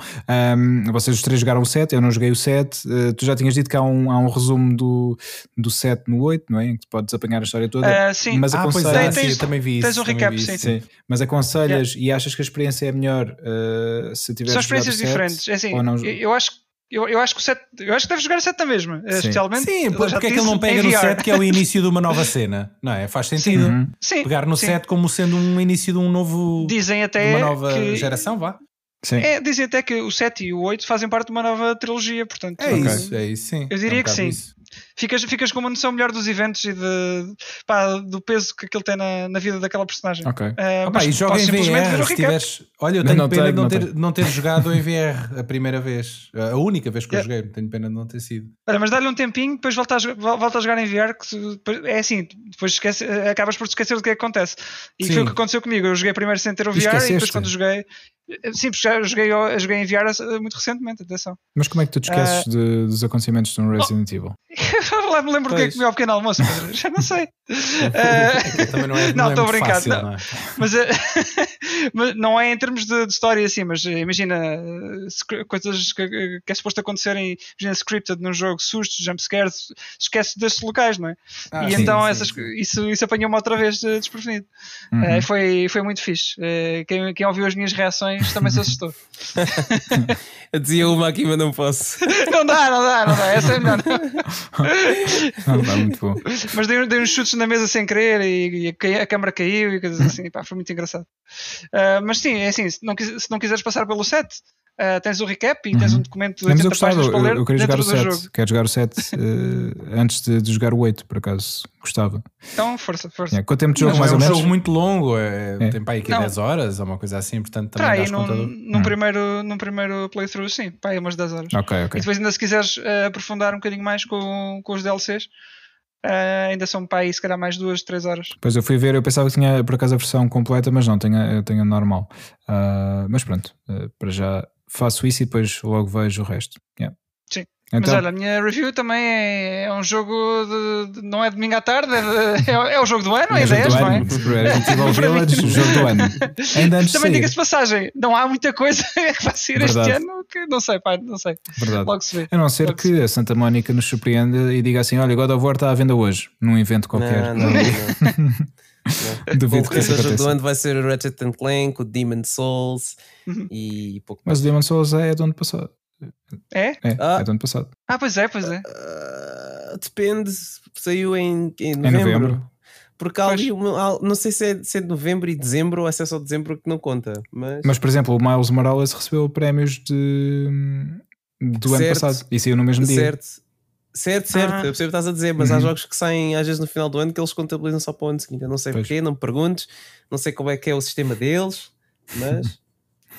Um, vocês os três jogaram o 7, eu não joguei o 7. Uh, tu já tinhas dito que há um, há um resumo do, do 7 no 8, não é? Em que tu podes apanhar a história toda. Uh, sim, mas ah, aconselhas... é, tens, sim, também vi isso. Tens um recap, sim, sim. Mas aconselhas yeah. e achas que a experiência é melhor uh, se tiveres São experiências diferentes. É assim, não... eu acho que eu, eu acho que o set, eu acho que deve jogar o set da mesma, Sim. especialmente. Sim, porque é que ele não pega no set que é o início de uma nova cena? Não é? Faz sentido. Sim. Uhum. Sim. Pegar no Sim. set como sendo um início de um novo. Dizem até. uma nova que, geração, vá. Sim. É, dizem até que o 7 e o 8 fazem parte de uma nova trilogia, portanto. É okay. isso, é isso, sim. Eu diria é um que sim. Isso ficas, ficas com uma noção melhor dos eventos e de, pá, do peso que aquilo tem na, na vida daquela personagem. Ok. Uh, Opa, e joga em VR se tiveres. Olha, eu tenho não, pena de não, ter, não, ter, não ter jogado em VR a primeira vez. A única vez que eu joguei, tenho pena de não ter sido. Olha, mas dá-lhe um tempinho, depois volta a, volta a jogar em VR. Que, é assim, depois esquece, acabas por te esquecer do que é que acontece. E Sim. foi o que aconteceu comigo. Eu joguei primeiro sem ter o VR e, e depois quando joguei. Sim, porque já joguei, joguei em VR muito recentemente, atenção. Mas como é que tu te esqueces uh, de, dos acontecimentos de um Resident oh, Evil? lá me lembro do que é que comia ao pequeno almoço, já não sei. uh, também não é Não, estou a brincar. Fácil, não. Não é? mas, uh, mas, não é em termos de, de, história assim, mas imagina uh, coisas que, que, é suposto acontecerem, imagina scripted num jogo, sustos, jumpscares, esquece destes locais, não é? Ah, e sim, então sim, essas, sim. Isso, isso apanhou-me outra vez desprevenido. Uhum. foi, foi muito fixe. quem, quem ouviu as minhas reações também se assustou. Eu dizia uma aqui, mas não posso. não dá, não dá, não dá. Essa é melhor. Muito bom. Mas dei, dei, uns chutes na mesa sem querer e, e a, a câmara caiu e coisas assim. Pá, foi muito engraçado. Uh, mas sim, é assim, se não, se não quiseres passar pelo set, Uh, tens o recap e tens uhum. um documento de 80 eu gostava, páginas para ler eu, eu queria jogar o 7, jogo. quero jogar o 7 uh, antes de, de, jogar o 8, por acaso, gostava. Então, força, força. Yeah, quanto tempo de jogo, Mas mais é ou um menos? jogo muito longo, é, é. tem para aí que 10 horas ou uma coisa assim, portanto também tá, dás num, conta num, hum. primeiro, num primeiro playthrough, sim, pá, aí umas 10 horas. Ok, ok. E depois ainda se quiseres uh, aprofundar um bocadinho mais com, com os DLCs, Uh, ainda são para aí, se calhar, mais duas, três horas. Pois eu fui ver, eu pensava que tinha por acaso a versão completa, mas não, tenho, tenho a normal. Uh, mas pronto, uh, para já faço isso e depois logo vejo o resto. Yeah. Sim. Então, Mas olha, a minha review também é, é um jogo de, de, não é domingo à tarde, é, de, é, é, o jogo do ano, é, é 10, não é? Evil Village, jogo do ano. Ainda antes também diga-se passagem, não há muita coisa que vai sair este ano que não sei, pai, não sei. Verdade. Logo se vê. A não ser Logo que a Santa Mónica nos surpreenda e diga assim: olha, God of War está à venda hoje, num evento qualquer. Não, não, não. Duvido que isso aconteça. Do ano vai ser o Ratchet Clank, o Demon Souls uhum. e pouco Mas o Demon Souls é do ano passado. É? É, ah. é do ano passado. Ah, pois é, pois é. Uh, depende, saiu em, em novembro. Em novembro. Porque há ali, não sei se é, se é de novembro e dezembro ou se é só dezembro que não conta. Mas, mas por exemplo, o Miles Morales recebeu prémios de, do certo, ano passado e saiu no mesmo dia. Certo, certo, certo. Ah. Eu percebo o que estás a dizer, mas uhum. há jogos que saem às vezes no final do ano que eles contabilizam só para o ano seguinte. Eu não sei pois. porquê, não me perguntes, não sei como é que é o sistema deles, mas.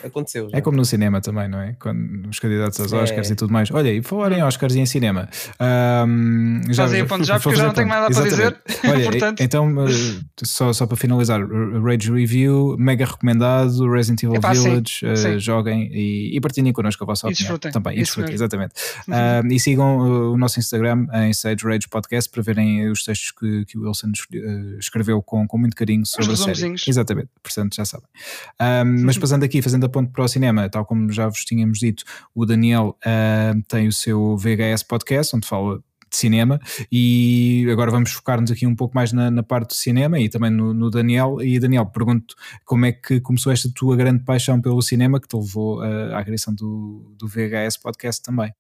Aconteceu. Já. É como no cinema também, não é? Quando os candidatos aos é. Oscars e tudo mais. Olha, e falarem Oscars e em cinema. Um, já, Fazia ponto já, porque já não tenho nada para dizer. Olha, Portanto... então, só, só para finalizar, Rage Review, mega recomendado, Resident Evil Epá, Village, sim, uh, sim. joguem e, e partilhem connosco a vossa e opinião. Desfrutem. Também, e desfrutem, exatamente. Uhum. e sigam o nosso Instagram em Sage Rage Podcast para verem os textos que, que o Wilson escreveu com, com muito carinho sobre a série. Exatamente, portanto já sabem. Um, mas passando aqui, fazendo a ponto para o cinema, tal como já vos tínhamos dito, o Daniel uh, tem o seu VHS podcast, onde fala de cinema e agora vamos focar-nos aqui um pouco mais na, na parte do cinema e também no, no, Daniel e Daniel, pergunto como é que começou esta tua grande paixão pelo cinema que te levou uh, à criação do, do VHS podcast também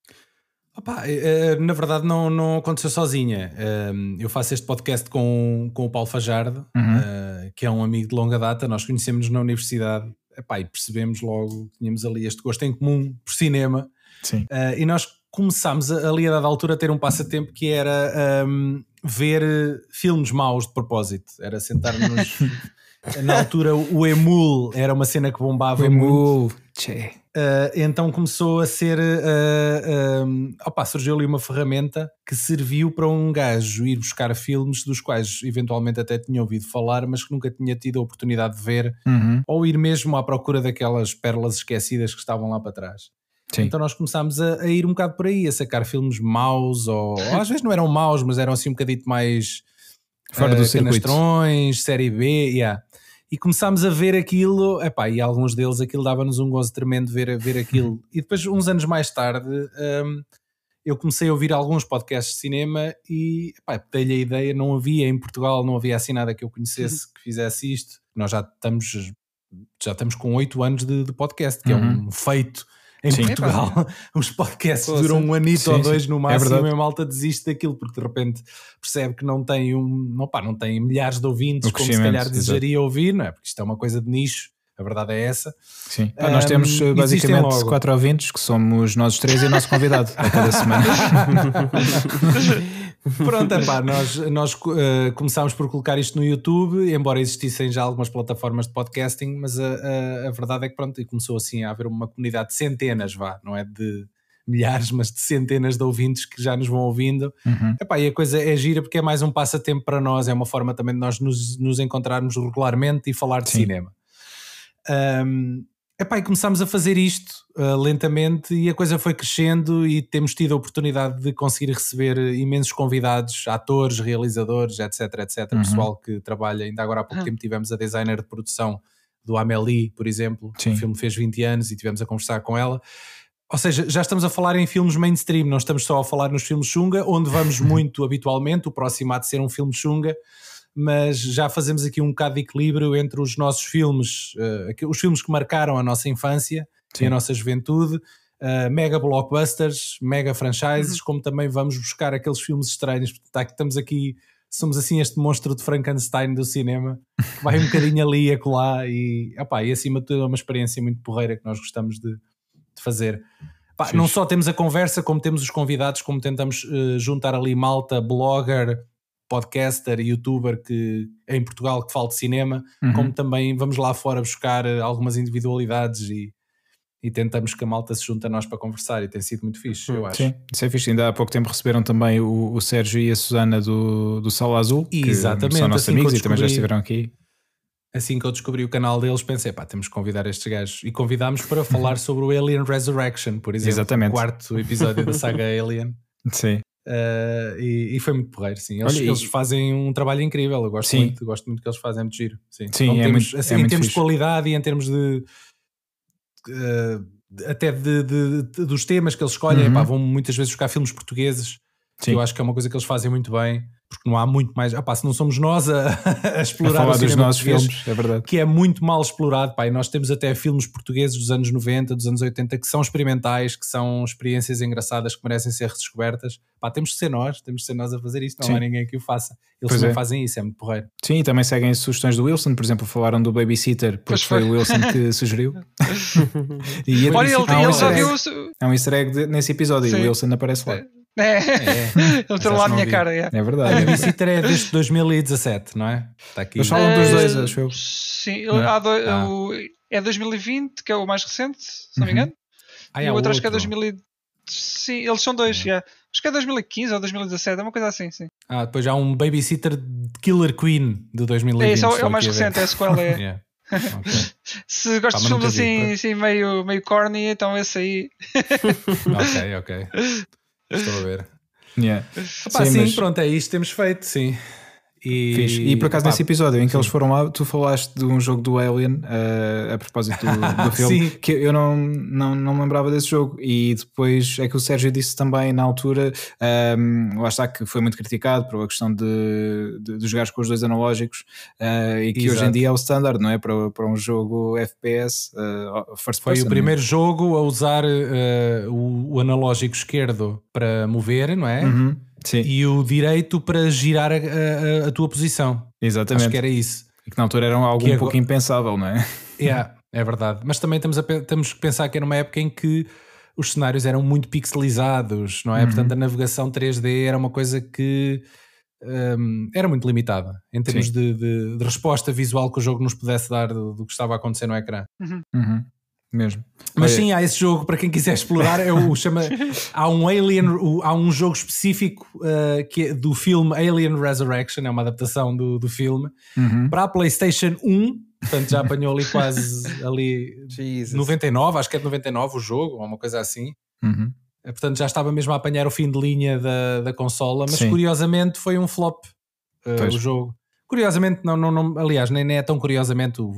Opa, eh, na verdade não, não aconteceu sozinha. Ehm, eu faço este podcast com, com o Paulo Fajardo, uhum. Eh, que é um amigo de longa data. Nós conhecemos na universidade Epá, e percebemos logo que tínhamos ali este gosto em comum por cinema. Sim. Eh, e nós começámos ali a dada altura a ter um passatempo que era um, ver filmes maus de propósito. Era sentar-nos. na altura o Emul era uma cena que bombava. O Emul, tchê. Uh, então começou a ser. Uh, uh, opa, surgiu ali uma ferramenta que serviu para um gajo ir buscar filmes dos quais eventualmente até tinha ouvido falar, mas que nunca tinha tido a oportunidade de ver, uhum. ou ir mesmo à procura daquelas pérolas esquecidas que estavam lá para trás. Sim. Então nós começámos a, a, ir um bocado por aí, a sacar filmes maus, ou, ou às vezes não eram maus, mas eram assim um bocadito mais. Fora do circuito. série B, yeah e começámos a ver aquilo, epá, e alguns deles aquilo dava-nos um gozo tremendo ver, ver aquilo. Uhum. E depois, uns anos mais tarde, um, eu comecei a ouvir alguns podcasts de cinema e dei-lhe a ideia, não havia em Portugal, não havia assim nada que eu conhecesse uhum. que fizesse isto. Nós já estamos, já estamos com oito anos de, de podcast, que uhum. é um feito em sim, Portugal, é os podcasts Pô, duram um anito sim, ou dois no é máximo é e a malta desiste daquilo porque de repente percebe que não tem um, pá, não tem milhares de ouvintes como se calhar desejaria ouvir, não é? Porque isto é uma coisa de nicho. A verdade é essa. Sim. Um, nós temos basicamente quatro ouvintes que somos nós três e o nosso convidado a cada semana. Pronto, epá, nós, nós uh, começámos por colocar isto no YouTube, embora existissem já algumas plataformas de podcasting, mas a, a, a verdade é que pronto, começou assim a haver uma comunidade de centenas, vá, não é de milhares, mas de centenas de ouvintes que já nos vão ouvindo. Uhum. Epá, e a coisa é gira porque é mais um passatempo para nós, é uma forma também de nós nos, nos encontrarmos regularmente e falar de Sim. cinema. Um, Epá, e começámos a fazer isto uh, lentamente e a coisa foi crescendo e temos tido a oportunidade de conseguir receber imensos convidados, atores, realizadores, etc, etc. Uhum. Pessoal que trabalha, ainda agora há pouco uhum. tempo tivemos a designer de produção do Amélie, por exemplo. Sim. O filme fez 20 anos e tivemos a conversar com ela. Ou seja, já estamos a falar em filmes mainstream, não estamos só a falar nos filmes Xunga, onde vamos muito habitualmente. O próximo há de ser um filme Xunga mas já fazemos aqui um bocado de equilíbrio entre os nossos filmes, uh, os filmes que marcaram a nossa infância Sim. e a nossa juventude, uh, mega blockbusters, mega franchises, uhum. como também vamos buscar aqueles filmes estranhos. Portanto, estamos aqui, somos assim este monstro de Frankenstein do cinema, que vai um bocadinho ali e acolá, e, opá, e acima de tudo é uma experiência muito porreira que nós gostamos de, de fazer. Pá, não só temos a conversa, como temos os convidados, como tentamos uh, juntar ali malta, blogger, podcaster, youtuber que em Portugal que fala de cinema, uhum. como também vamos lá fora buscar eh, algumas individualidades e, e tentamos que a malta se junte a nós para conversar e tem sido muito fixe, eu acho. Sim, isso é fixe. Ainda há pouco tempo receberam também o, o Sérgio e a Susana do, do Sala Azul, que Exatamente, são nossos assim amigos e também já estiveram aqui. Assim que eu descobri o canal deles, pensei, pá, temos que convidar estes gajos. E convidámos para falar sobre o Alien Resurrection, por exemplo. Exatamente. O quarto episódio da saga Alien. Sim. Uh, e, e, foi muito porreiro, sim. Eles, Olha, eles fazem um trabalho incrível. Eu gosto sim. muito, gosto muito que eles fazem, é muito giro. Sim, sim então, é temos, muito, assim, é em termos fixe. de qualidade e em termos de. Uh, até de, de, de, dos temas que eles escolhem, uhum. vão muitas vezes buscar filmes portugueses. Eu acho que é uma coisa que eles fazem muito bem porque não há muito mais. Ah, pá, se não somos nós a, a explorar a falar dos nossos filmes, é verdade. Que é muito mal explorado. Pá, e nós temos até filmes portugueses dos anos 90, dos anos 80 que são experimentais, que são experiências engraçadas que merecem ser redescobertas. Pá, temos que ser nós, temos que ser nós a fazer isto, não Sim. há ninguém que o faça. Eles pois não é. fazem isso, é muito porreiro. Sim, e também seguem sugestões do Wilson, por exemplo, falaram do Babysitter, porque foi. foi o Wilson que sugeriu. e Olha, ele, há um ele já viu. Há um easter egg nesse episódio Sim. e o Wilson aparece lá. É. É, é. ele tirou lá a minha cara. É, é verdade. A Babysitter é desde 2017, não é? Está aqui. Eles falam dos dois, acho eu. Sim, há dois, é? ah. o, é 2020, que é o mais recente, se não me uhum. engano. Ah, e o outro acho que é 2000. Sim, eles são dois, é. yeah. acho que é 2015 ou 2017, é uma coisa assim, sim. Ah, depois há um Babysitter Killer Queen de 2020. É, esse é o, é o mais recente, é a sequela. É. yeah. Okay. Se gostas de filmes assim, assim meio, meio corny, então esse aí. ok, ok. Estou a ver. Yeah. Opa, sim, sim mas... pronto, é isto temos feito, sim. E, e por acaso, pá, nesse episódio em que sim. eles foram lá, tu falaste de um jogo do Alien uh, a propósito do, do filme, que eu não, não, não me lembrava desse jogo. E depois é que o Sérgio disse também na altura, um, ehm, lá está que foi muito criticado por a questão de, de, de jogar com os dois analógicos uh, e que Exato. hoje em dia é o standard, não é? Para, para um jogo FPS, uh, first Foi person, o primeiro jogo a usar o, o, analógico esquerdo para mover, não é? Uhum Sim. e o direito para girar a, a, a, tua posição. Exatamente. Acho que era isso. E que na altura era algo que um pouco impensável, não é? Yeah, é verdade. Mas também temos, a, temos que pensar que era uma época em que os cenários eram muito pixelizados, não é? Uhum. Portanto, a navegação 3D era uma coisa que um, era muito limitada em termos de, de, de, resposta visual que o jogo nos pudesse dar do, do que estava a acontecer no ecrã. Uhum. Uhum. Mesmo. Mas sim, há esse jogo para quem quiser explorar. É o, chama, há um Alien, há um jogo específico uh, que é do filme Alien Resurrection, é uma adaptação do, do filme, uhum. para a PlayStation 1. Portanto, já apanhou ali quase ali Jesus. 99, acho que é de 99 o jogo, ou uma coisa assim. Uhum. Eh, portanto, já estava mesmo a apanhar o fim de linha da, da consola, mas sim. curiosamente foi um flop uh, o jogo. Curiosamente, não, não, não, aliás, nem, nem é tão curiosamente o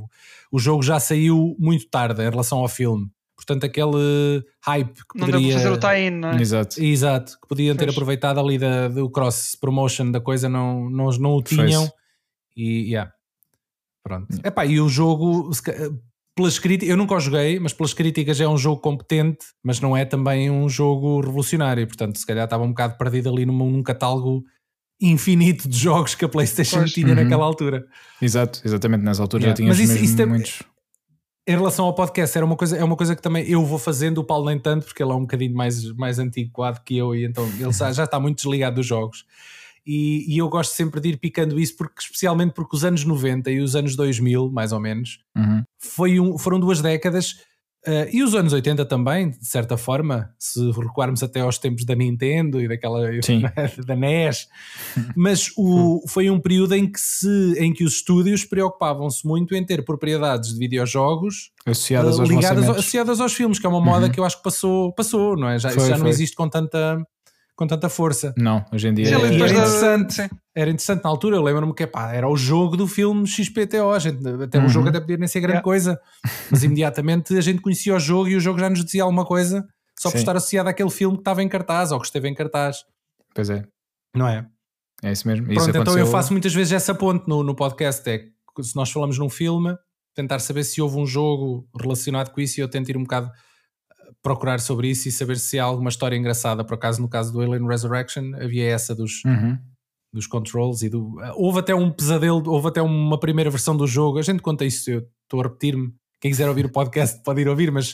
o jogo já saiu muito tarde em relação ao filme. Portanto, aquele hype que não poderia... Não fazer o tie-in, não é? Exato. Exato, que podiam ter aproveitado ali da, do cross-promotion da coisa, não, não, não o tinham. Fez. E, yeah. Pronto. Yeah. Epá, e o jogo, pelas críticas, eu nunca o joguei, mas pelas críticas é um jogo competente, mas não é também um jogo revolucionário. Portanto, se calhar estava um bocado perdido ali num, num catálogo infinito de jogos que a PlayStation pois. tinha uhum. naquela altura. Exato, exatamente, nessa altura yeah. já tinha isso, isso muitos. Em relação ao podcast, era uma coisa, é uma coisa que também eu vou fazendo, o Paulo nem tanto, porque ele é um bocadinho mais, mais antiquado que eu, e então ele já está muito desligado dos jogos. E, e, eu gosto sempre de ir picando isso, porque, especialmente porque os anos 90 e os anos 2000, mais ou menos, uhum. foi um, foram duas décadas Uh, e os anos 80 também, de certa forma, se recuarmos até aos tempos da Nintendo e daquela da NES, mas o, foi um período em que, se, em que os estúdios preocupavam-se muito em ter propriedades de videojogos associadas, aos, ligadas, associadas aos filmes, que é uma moda uhum. que eu acho que passou, passou não é? Já, foi, já não existe com tanta, com tanta força. Não, hoje em dia Sim, é, era interessante. Da... Era interessante na altura, eu lembro-me que pá, era o jogo do filme XPTO, a gente, até uhum. o jogo até podia nem ser grande yeah. coisa, mas imediatamente a gente conhecia o jogo e o jogo já nos dizia alguma coisa só Sim. por estar associado àquele filme que estava em cartaz ou que esteve em cartaz. Pois é. Não é? É isso mesmo. Pronto, isso então eu faço muitas vezes essa ponte no, no podcast, é que se nós falamos num filme, tentar saber se houve um jogo relacionado com isso e eu tento ir um bocado procurar sobre isso e saber se há alguma história engraçada. Por acaso, no caso do Alien Resurrection, havia essa dos, uhum. dos controls e do. Houve até um pesadelo, houve até uma primeira versão do jogo. A gente conta isso, eu estou a repetir-me. Quem quiser ouvir o podcast pode ir ouvir, mas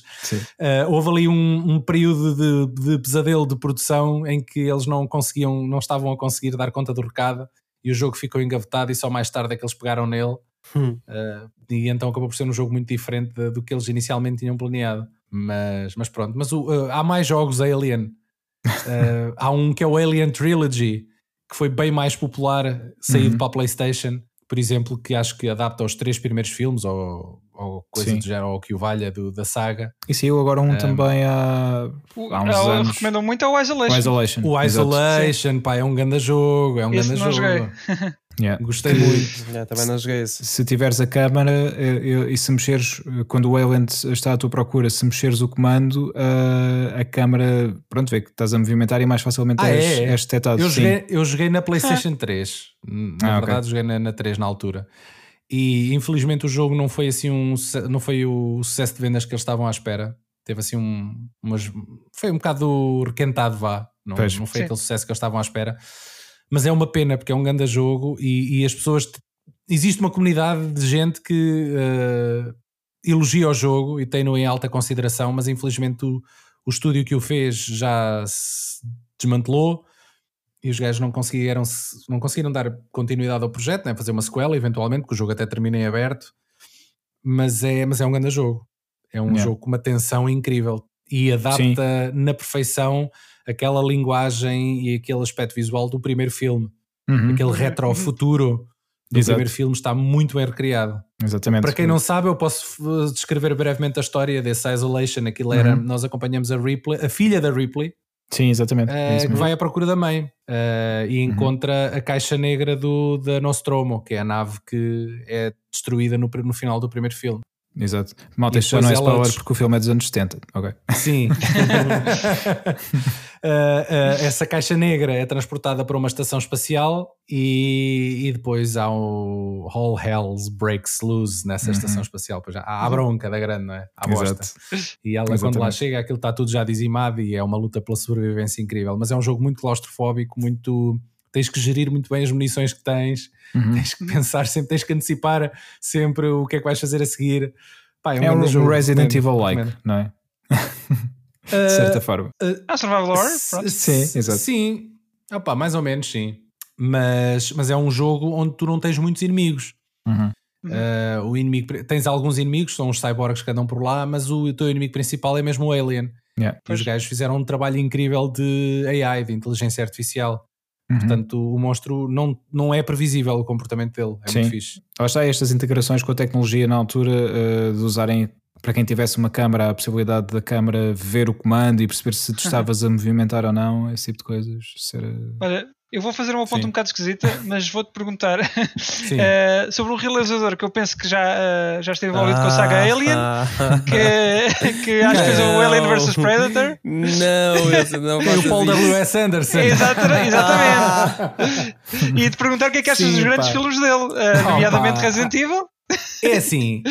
uh, houve ali um, um período de, de, pesadelo de produção em que eles não conseguiam, não estavam a conseguir dar conta do recado e o jogo ficou engavetado e só mais tarde é que eles pegaram nele. Hum. Uh, e então acabou por ser um jogo muito diferente de, do que eles inicialmente tinham planeado. Mas, mas pronto, mas o, uh, há mais jogos Alien. Uh, há um que é o Alien Trilogy, que foi bem mais popular, saído uhum. para a PlayStation, por exemplo, que acho que adapta os três primeiros filmes ou, ou coisa Sim. do género, ou que o valha do, da saga. E saiu agora um, um também há, há uns eu anos. recomendam muito é o Isolation. O Isolation, o Isolation pá, é um grande jogo, é um grande jogo. Yeah. Gostei que, muito. Yeah, também não joguei isso. Se tiveres a câmara eh, e se mexeres, eh, quando o Alien está à tua procura, se mexeres o comando, uh, a câmara, pronto, vê que estás a movimentar e mais facilmente ah, és, é, é. és detectado. Eu joguei, eu joguei na PlayStation 3, na ah, verdade, okay. joguei na, na 3 na altura. E infelizmente o jogo não foi assim um não foi o sucesso de vendas que eles estavam à espera. Teve assim um umas, foi um bocado requentado, vá. Não, pois, não foi sim. aquele sucesso que eles estavam à espera mas é uma pena porque é um grande jogo e, e as pessoas. Existe uma comunidade de gente que uh, elogia o jogo e tem-no em alta consideração, mas infelizmente o, o estúdio que o fez já se desmantelou e os gajos não conseguiram, não conseguiram dar continuidade ao projeto, né? fazer uma sequela eventualmente, porque o jogo até termina em aberto. mas é, mas é um grande jogo. É um jogo com uma tensão incrível e adapta Sim. na perfeição aquela linguagem e aquele aspecto visual do primeiro filme. Uhum. Aquele retro-futuro do Exato. primeiro filme está muito bem recriado. Exatamente. Para quem não sabe, eu posso descrever brevemente a história desse Isolation. Aquilo era, uhum. nós acompanhamos a Ripley, a filha da Ripley. Sim, exatamente. Uh, que vai à procura da mãe uh, e uhum. encontra a caixa negra do, da Nostromo, que é a nave que é destruída no, no final do primeiro filme. Exato. Malta, isto não é spoiler porque o filme é dos anos 70. Ok. Sim. uh, uh, essa caixa negra é transportada para uma estação espacial e, e depois há o All Hells Breaks Loose nessa uhum. estação espacial. Pois já, há a bronca da grande, não é? Há bosta. E ela, Exatamente. quando lá chega, aquilo está tudo já dizimado e é uma luta pela sobrevivência incrível. Mas é um jogo muito claustrofóbico, muito tens que gerir muito bem as munições que tens, uhum. tens que pensar sempre, tens que antecipar sempre o que é que vais fazer a seguir. Pá, é um, é um Resident Evil-like, não é? de certa uh, forma. Uh, ah, Survival Horror? Sim, exato. Sim, Opa, mais ou menos, sim. Mas, mas é um jogo onde tu não tens muitos inimigos. Uhum. Uh, o inimigo, tens alguns inimigos, são os cyborgs que andam por lá, mas o teu inimigo principal é mesmo o Alien. Yeah. E os gajos fizeram um trabalho incrível de AI, de inteligência artificial. Uhum. Portanto, o monstro não, não é previsível o comportamento dele. É Sim. muito fixe. Lá está estas integrações com a tecnologia na altura uh, de usarem para quem tivesse uma câmara, a possibilidade da câmara ver o comando e perceber se tu estavas a movimentar ou não, esse tipo de coisas. Ser... Olha, eu vou fazer uma ponta Sim. um bocado esquisita, mas vou-te perguntar uh, sobre um realizador que eu penso que já, uh, já esteve envolvido ah, com a saga ah. Alien, que, que acho que fez o Alien vs Predator. Não, esse não Tem o Paul W.S. Anderson. Exatamente. exatamente. Ah. E te perguntar o que é que achas Sim, dos grandes filmes dele, uh, nomeadamente Resident Evil. É assim,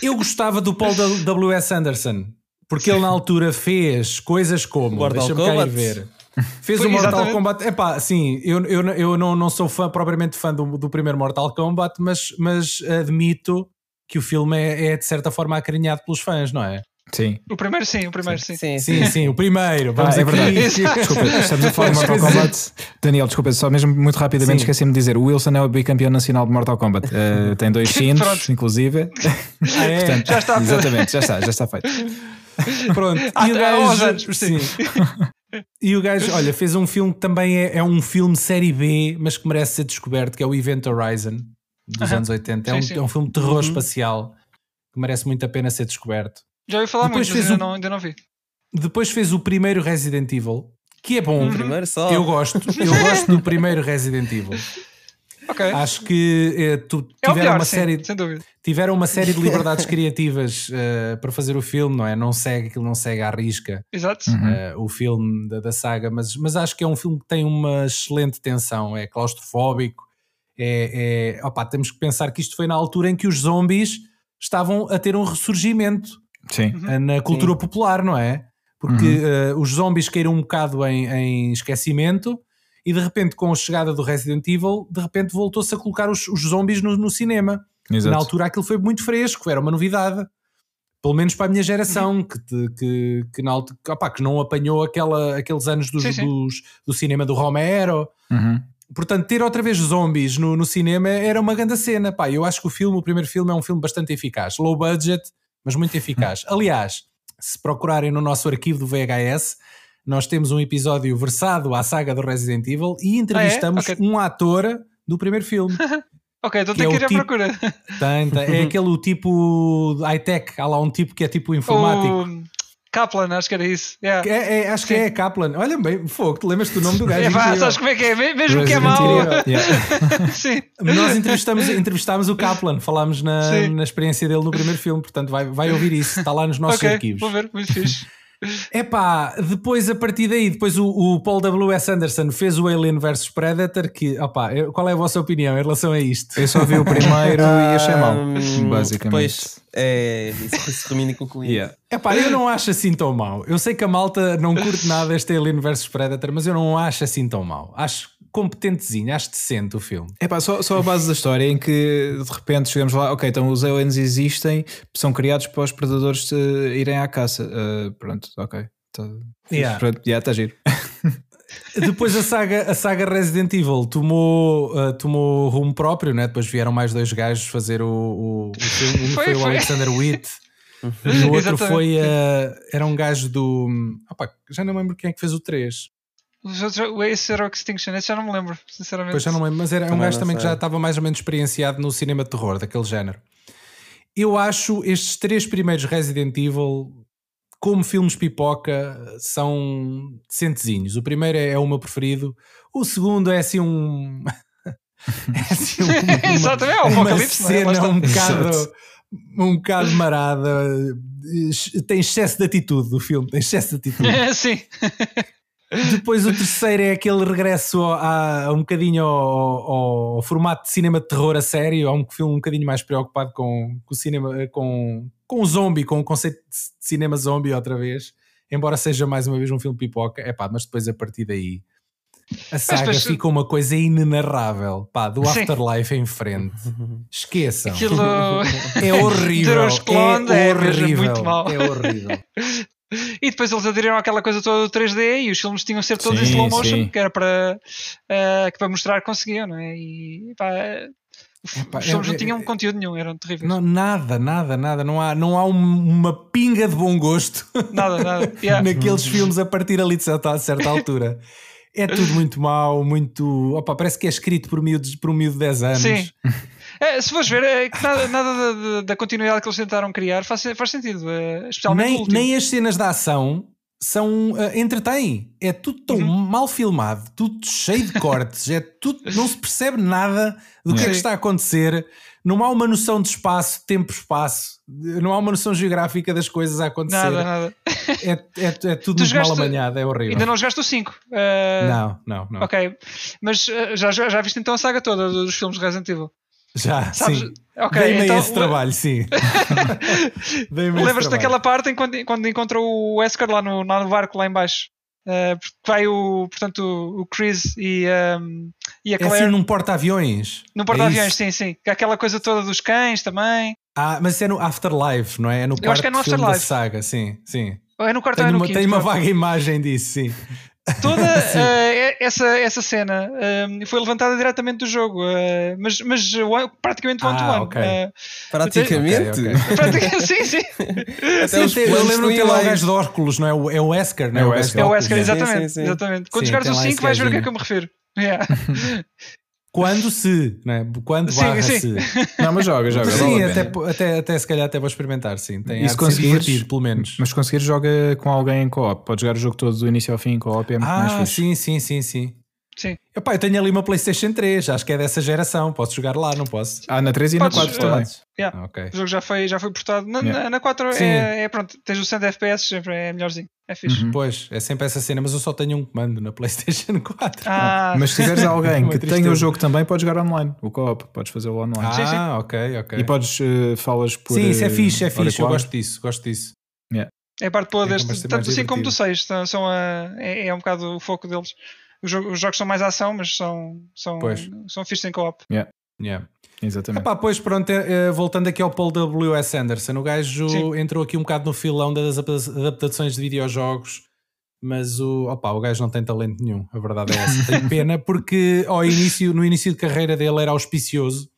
eu gostava do Paul W.S. Anderson, porque ele na altura fez coisas como. Deixa-me cá ir ver. Fez Foi, o Mortal exatamente. Kombat. Epá, sim, eu, eu, eu não, não sou fã, propriamente fã do, do primeiro Mortal Kombat, mas, mas admito que o filme é, é de certa forma acarinhado pelos fãs, não é? Sim. O primeiro sim, o primeiro sim. Sim, sim, sim, sim o primeiro. Vamos ah, é verdade. desculpa, estamos a falar de Mortal Kombat. Daniel, desculpa, só mesmo muito rapidamente esqueci-me de dizer: o Wilson é o bicampeão nacional de Mortal Kombat. Uh, tem dois cintos, inclusive. Ah, é? Portanto, já está. Exatamente, já está, já está feito. Pronto. Ah, e o gajo, anos, sim. E o gajo, olha, fez um filme que também é, é, um filme série B, mas que merece ser descoberto, que é o Event Horizon, dos uh -huh. anos 80. É um, é um filme de terror uh uhum. espacial que merece muito a pena ser descoberto. Já ouvi falar Depois muito, mas ainda, o... não, ainda não vi. Depois fez o primeiro Resident Evil, que é bom. O primeiro só. Eu gosto, eu gosto do primeiro Resident Evil. Okay. Acho que eh, tu é tiveram melhor, uma sim, série tiveram uma série de liberdades criativas uh, para fazer o filme, não é? Não segue aquilo, não segue à risca. Exato. Uh, o filme da, da, saga, mas, mas acho que é um filme que tem uma excelente tensão, é claustrofóbico. É, é, opa, temos que pensar que isto foi na altura em que os zombies estavam a ter um ressurgimento Sim. Uh, na cultura Sim. popular, não é? Porque uhum. os zombies caíram um bocado em, em esquecimento e de repente, com a chegada do Resident Evil, de repente voltou-se a colocar os, os zombies no, no cinema. Exato. Na altura aquilo foi muito fresco, era uma novidade. Pelo menos para a minha geração, que, que, que, na altura, opa, que não apanhou aquela, aqueles anos dos, sim, sim. Dos, do cinema do Romero. Uhum. Portanto, ter outra vez zombies no, no cinema era uma grande cena. Pá, eu acho que o filme, o primeiro filme, é um filme bastante eficaz. Low budget, mas muito eficaz. Aliás, se procurarem no nosso arquivo do VHS, nós temos um episódio versado à saga do Resident Evil e entrevistamos ah, é? okay. um ator do primeiro filme. ok, então tem que, é ir à tipo, procura. Tem, é aquele tipo high-tech, há lá um tipo que é tipo informático. O Kaplan, acho que era isso. Yeah. É, é, acho Sim. que é Kaplan. Olha bem, fogo, tu lembras do nome do gajo? É, pá, sabes como é que é? Mesmo Resident que é mau. Yeah. Sim. Nós entrevistamos, entrevistámos o Kaplan, falámos na, na experiência dele no primeiro filme, portanto vai, vai ouvir isso, está lá nos nossos okay, arquivos. Vou ver, muito fixe. É pá, depois a partir daí, depois o, o, Paul W.S. Anderson fez o Alien vs Predator. Que, opá, qual é a vossa opinião em relação a isto? Eu só vi o primeiro e achei mal, basicamente. Pois, é, isso se remina concluir. Yeah. É pá, eu não acho assim tão mal. Eu sei que a malta não curte nada este Alien vs Predator, mas eu não acho assim tão mal. Acho competentezinho, acho decente o filme. É pá, só, só a base da história em que de repente chegamos lá, ok, então os aliens existem, são criados para os predadores uh, irem à caça. Uh, pronto, ok. Tá, yeah. Pronto, yeah, está giro. Depois a saga, a saga Resident Evil tomou, uh, tomou rumo próprio, né? depois vieram mais dois gajos fazer o, o, o filme. Um foi, foi, o Alexander Witt. e o outro foi. Uh, era um gajo do. Opa, já não lembro quem é que fez o 3. Esse era o Extinction, esse já não me lembro, sinceramente. Pois já não lembro, mas era um gajo também que já estava mais ou menos experienciado no cinema de terror, daquele género. Eu acho estes três primeiros Resident Evil como filmes pipoca, são centezinhos. O primeiro é, é o meu preferido, o segundo é assim um. é assim uma, Exatamente, é um uma é? cena um bocado, um bocado marada. Tem excesso de atitude do filme, tem excesso de atitude. Sim. Depois o terceiro é aquele regresso a, a um bocadinho ao, ao, formato de cinema de terror a sério, a um filme um bocadinho mais preocupado com, com o cinema, com, com o zombie, com o conceito de cinema zombie outra vez, embora seja mais uma vez um filme pipoca, é pá, mas depois a partir daí a saga mas, mas, fica uma coisa inenarrável, pá, do Sim. Afterlife em frente. Esqueçam. Aquilo... É horrível. é, é horrível. É horrível. E depois eles aderiram àquela coisa toda do 3D e os filmes tinham de ser todos sim, em slow motion, sim. que era para, uh, que para mostrar que conseguiam, não é? E pá, Epá, os filmes é, não tinham é, conteúdo nenhum, eram terríveis. Não, nada, nada, nada. Não há, não há um, uma pinga de bom gosto nada, nada. Yeah. naqueles filmes a partir ali de certa, certa altura. É tudo muito mau, muito. Opa, parece que é escrito por, miúdos, por um miúdo de 10 anos. Sim. É, se fores ver, é que nada, nada da, da, continuidade que eles tentaram criar faz, faz sentido, é, especialmente nem, nem as cenas da ação são uh, entretêm. É tudo tão uhum. mal filmado, tudo cheio de cortes, é tudo, não se percebe nada do que é que está a acontecer. Não há uma noção de espaço, tempo, espaço. Não há uma noção geográfica das coisas a acontecer. Nada, nada. É, é, é tudo muito mal amanhado, é horrível. Ainda não jogaste o 5? Uh... Não, não, não. Ok. Mas uh, já, já viste então a saga toda dos filmes Resident Evil? Já, Sabes? sim. Okay, Dei-me então, esse trabalho, sim. Lembras-te daquela parte em quando, quando encontra o Wesker lá no, lá no barco, lá embaixo? Uh, vai o, portanto, o Chris e, um, e a Claire. É assim num porta-aviões. Num porta-aviões, é sim, sim. Aquela coisa toda dos cães também. Ah, mas é no Afterlife, não é? É no quarto Eu acho que é no Afterlife. da saga, sim, sim. Ou é no quarto tenho, é no uma, quinto, tenho uma vaga imagem disso, sim. Toda uh, essa, essa cena uh, foi levantada diretamente do jogo, uh, mas, mas praticamente one to one. Okay. praticamente? Okay, okay. sim, sim. sim eu lembro que tem lá o gajo de óculos, não é? É o Wesker, não é? É o Wesker, é o Wesker exatamente. Sim, sim, sim. exatamente. Quando jogares o 5 vais ver o que é que eu me refiro. Yeah. Quando se, né? Quando sim, barra sim. se. Não, mas joga, joga. Sim, até, até, até se calhar até vou experimentar, sim. Tem e se conseguires, pelo menos. Mas se conseguires, joga com alguém em co-op. Pode jogar o jogo todo do início ao fim em co-op, é muito ah, mais fixe. sim, sim, sim, sim. Sim. Epá, eu tenho ali uma PlayStation 3, acho que é dessa geração. Posso jogar lá, não posso? Ah, na 3 e Podes, na 4 também. Uh, yeah. okay. O jogo já foi, já foi portado. Na, yeah. na 4 é, é, pronto, tens o 100 FPS, sempre é melhorzinho. É fixe. Uhum. Pois, é sempre essa cena, mas eu só tenho um comando na PlayStation 4. Ah. Mas se tiveres alguém que tenha o jogo também, podes jogar online. O co-op, podes fazer o online. Ah, sim, sim. ok, ok. E podes, uh, falas por. Sim, isso é fixe, é fixe. Eu gosto disso, gosto disso. Yeah. É parte boa é deste, tanto assim como do 6, são, são a, é, é um bocado o foco deles. Os, os, jogos são mais ação, mas são, são, pois. são fixe em co-op. Yeah. Yeah. Exatamente. Epá, pois pronto, é, é, voltando aqui ao Paul W.S. Anderson, o gajo Sim. entrou aqui um bocado no filão das adaptações de videojogos mas o, opa, o gajo não tem talento nenhum, a verdade é essa. Tem pena porque ao início, no início de carreira dele era auspicioso,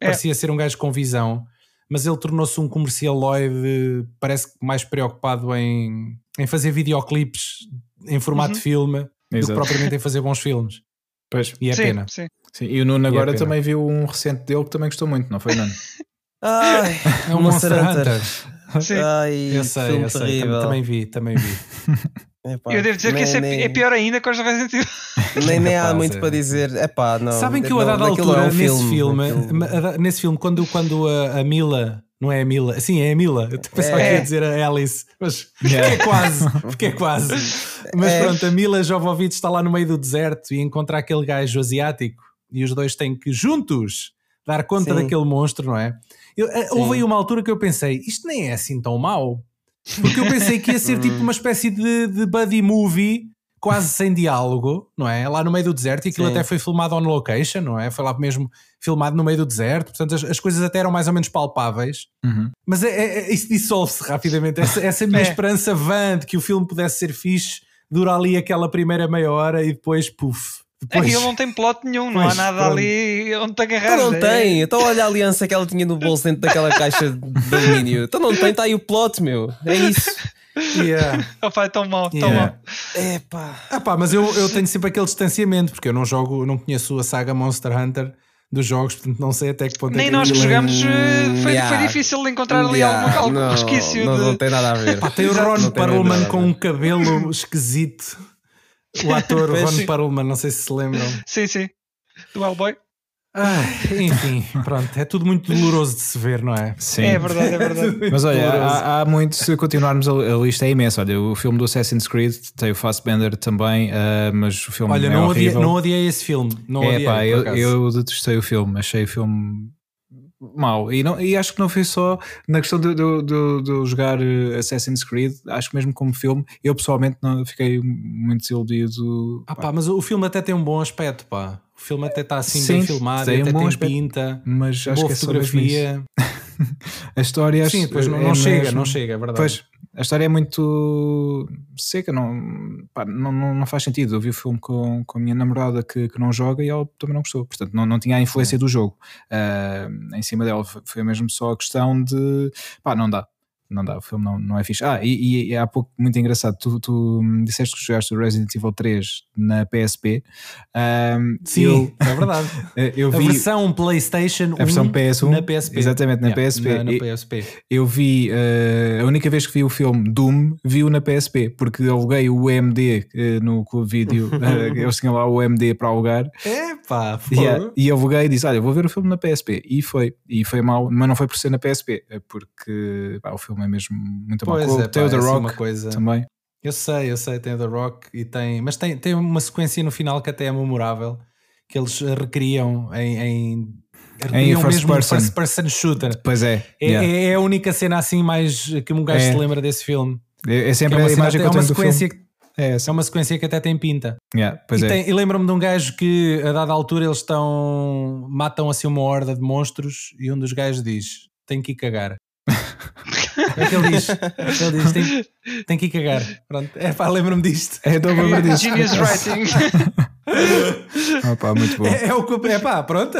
é. parecia ser um gajo com visão, mas ele tornou-se um comercialoide, parece que mais preocupado em, em fazer videoclipes em formato uhum. de filme Exato. do que propriamente em fazer bons filmes. Pois. E é sim, pena. Sim. sim. E o Nuno é agora é também viu um recente dele que também gostou muito, não foi, Nuno? Ai, é um Monster, Monster Hunter. Sim. Ai, eu sei, eu sei. Também vi, também vi. Epá, eu devo dizer nem, que esse é nem... é pior ainda que os Resident Evil. Nem, nem há muito para dizer. Epá, não. Sabem que eu a dada altura, é um nesse filme, filme nesse filme, quando, quando a, a, Mila. Não é a Mila, sim, é a Mila. Eu pensava é. que ia dizer a Alice, mas yeah. é quase, porque é quase. Mas é. pronto, a Mila Jovovich está lá no meio do deserto e encontra aquele gajo asiático e os dois têm que juntos dar conta sim. daquele monstro, não é? Eu, eh, houve aí uma altura que eu pensei, isto nem é assim tão mau. Porque eu pensei que ia ser tipo uma espécie de, de buddy movie quase sem diálogo, não é? Lá no meio do deserto e aquilo Sim. até foi filmado on location, não é? Foi lá mesmo filmado no meio do deserto, portanto as, as coisas até eram mais ou menos palpáveis, uhum. mas é, é, é isso dissolve-se rapidamente. Essa, essa minha é. esperança vã de que o filme pudesse ser fixe dura ali aquela primeira meia hora e depois, puf. Depois... É que ele não tem plot nenhum, não há nada pronto. ali onde te agarrar. Então não tem, então olha a aliança que ela tinha no bolso dentro daquela caixa de alumínio. Então não tem, está aí o plot, meu. É isso. Yeah. Opa, é tão mal, tão yeah. mal. Epá. Ah, pá, mas eu, eu tenho sempre aquele distanciamento, porque eu não jogo, não conheço a saga Monster Hunter dos jogos, portanto não sei até que ponto Nem é que nós que jogamos eh, foi, yeah. foi difícil de encontrar ali yeah. algum, algum resquício. Não, de... não tem nada a ver. Pá, tem o Ron Perlman com um cabelo esquisito. O ator Ron Perlman, não sei se se lembram. Sim, sim. Do Hellboy. Enfim, pronto, é tudo muito doloroso de se ver, não é? Sim. É verdade, é verdade. Mas olha, há, há, muito, se continuarmos a, a, lista é imensa. Olha, o filme do Assassin's Creed tem o Fassbender também, uh, mas o filme olha, é não horrível. Odiei, não odiei esse filme. Não é, odiei, pá, eu, eu detestei o filme, achei o filme mal. E, não, e acho que não foi só na questão de, de, de, de, jogar eh, Assassin's Creed, acho que mesmo como filme, eu pessoalmente não, fiquei muito desiludido. Ah, pá, mas o filme até tem um bom aspecto, pá. O filme até está assim Sim, bem filmado, tem até um tem aspecto, pinta, mas acho boa que é fotografia. a história Sim, depois não, é não chega, mesmo, não chega, é verdade. Pois, a história é muito seca, não, pá, não, não, faz sentido. Eu vi o filme com, com a minha namorada que, que não joga e ela também não gostou, portanto não, não tinha a influência do jogo uh, em cima dela. Foi mesmo só a questão de pá, não dá não dá, o filme não, não é fixe. Ah, e, e há pouco, muito engraçado, tu, tu disseste que jogaste o Resident Evil 3 na PSP. Um, Sim, eu, é verdade. Eu vi a versão PlayStation a versão PS1 na PSP. Exatamente, na yeah, PSP. Na, na PSP. Eu vi, uh, a única vez que vi o filme Doom, vi-o na PSP, porque aluguei o UMD uh, no Clube Vídeo, uh, eles tinham lá o UMD para alugar. Epá, yeah, e eu aluguei e disse: Olha, vou ver o filme na PSP. E foi, e foi mal, mas não foi por ser na PSP, porque pá, o filme filme é mesmo muito pois bom. É, tem o The é Rock uma coisa... também. Eu sei, eu sei, tem o The Rock e tem, mas tem, tem uma sequência no final que até é memorável que eles recriam em, em em first mesmo person. first person shooter. Pois é. É, yeah. é, é a única cena assim mais que um gajo é. se lembra desse filme. É, é sempre é a imagem que eu tenho do filme. Que, é, é uma sequência que até tem pinta. Yeah, pois e, é. e lembro-me de um gajo que a dada altura eles estão matam assim uma horda de monstros e um dos gajos diz: tem que ir cagar. É que ele diz, ele diz tem, tem que ir cagar. Pronto, é pá, lembro-me disto. É, então lembro disto. Genius writing. Opa, muito bom. É, é o que, é pá, pronto,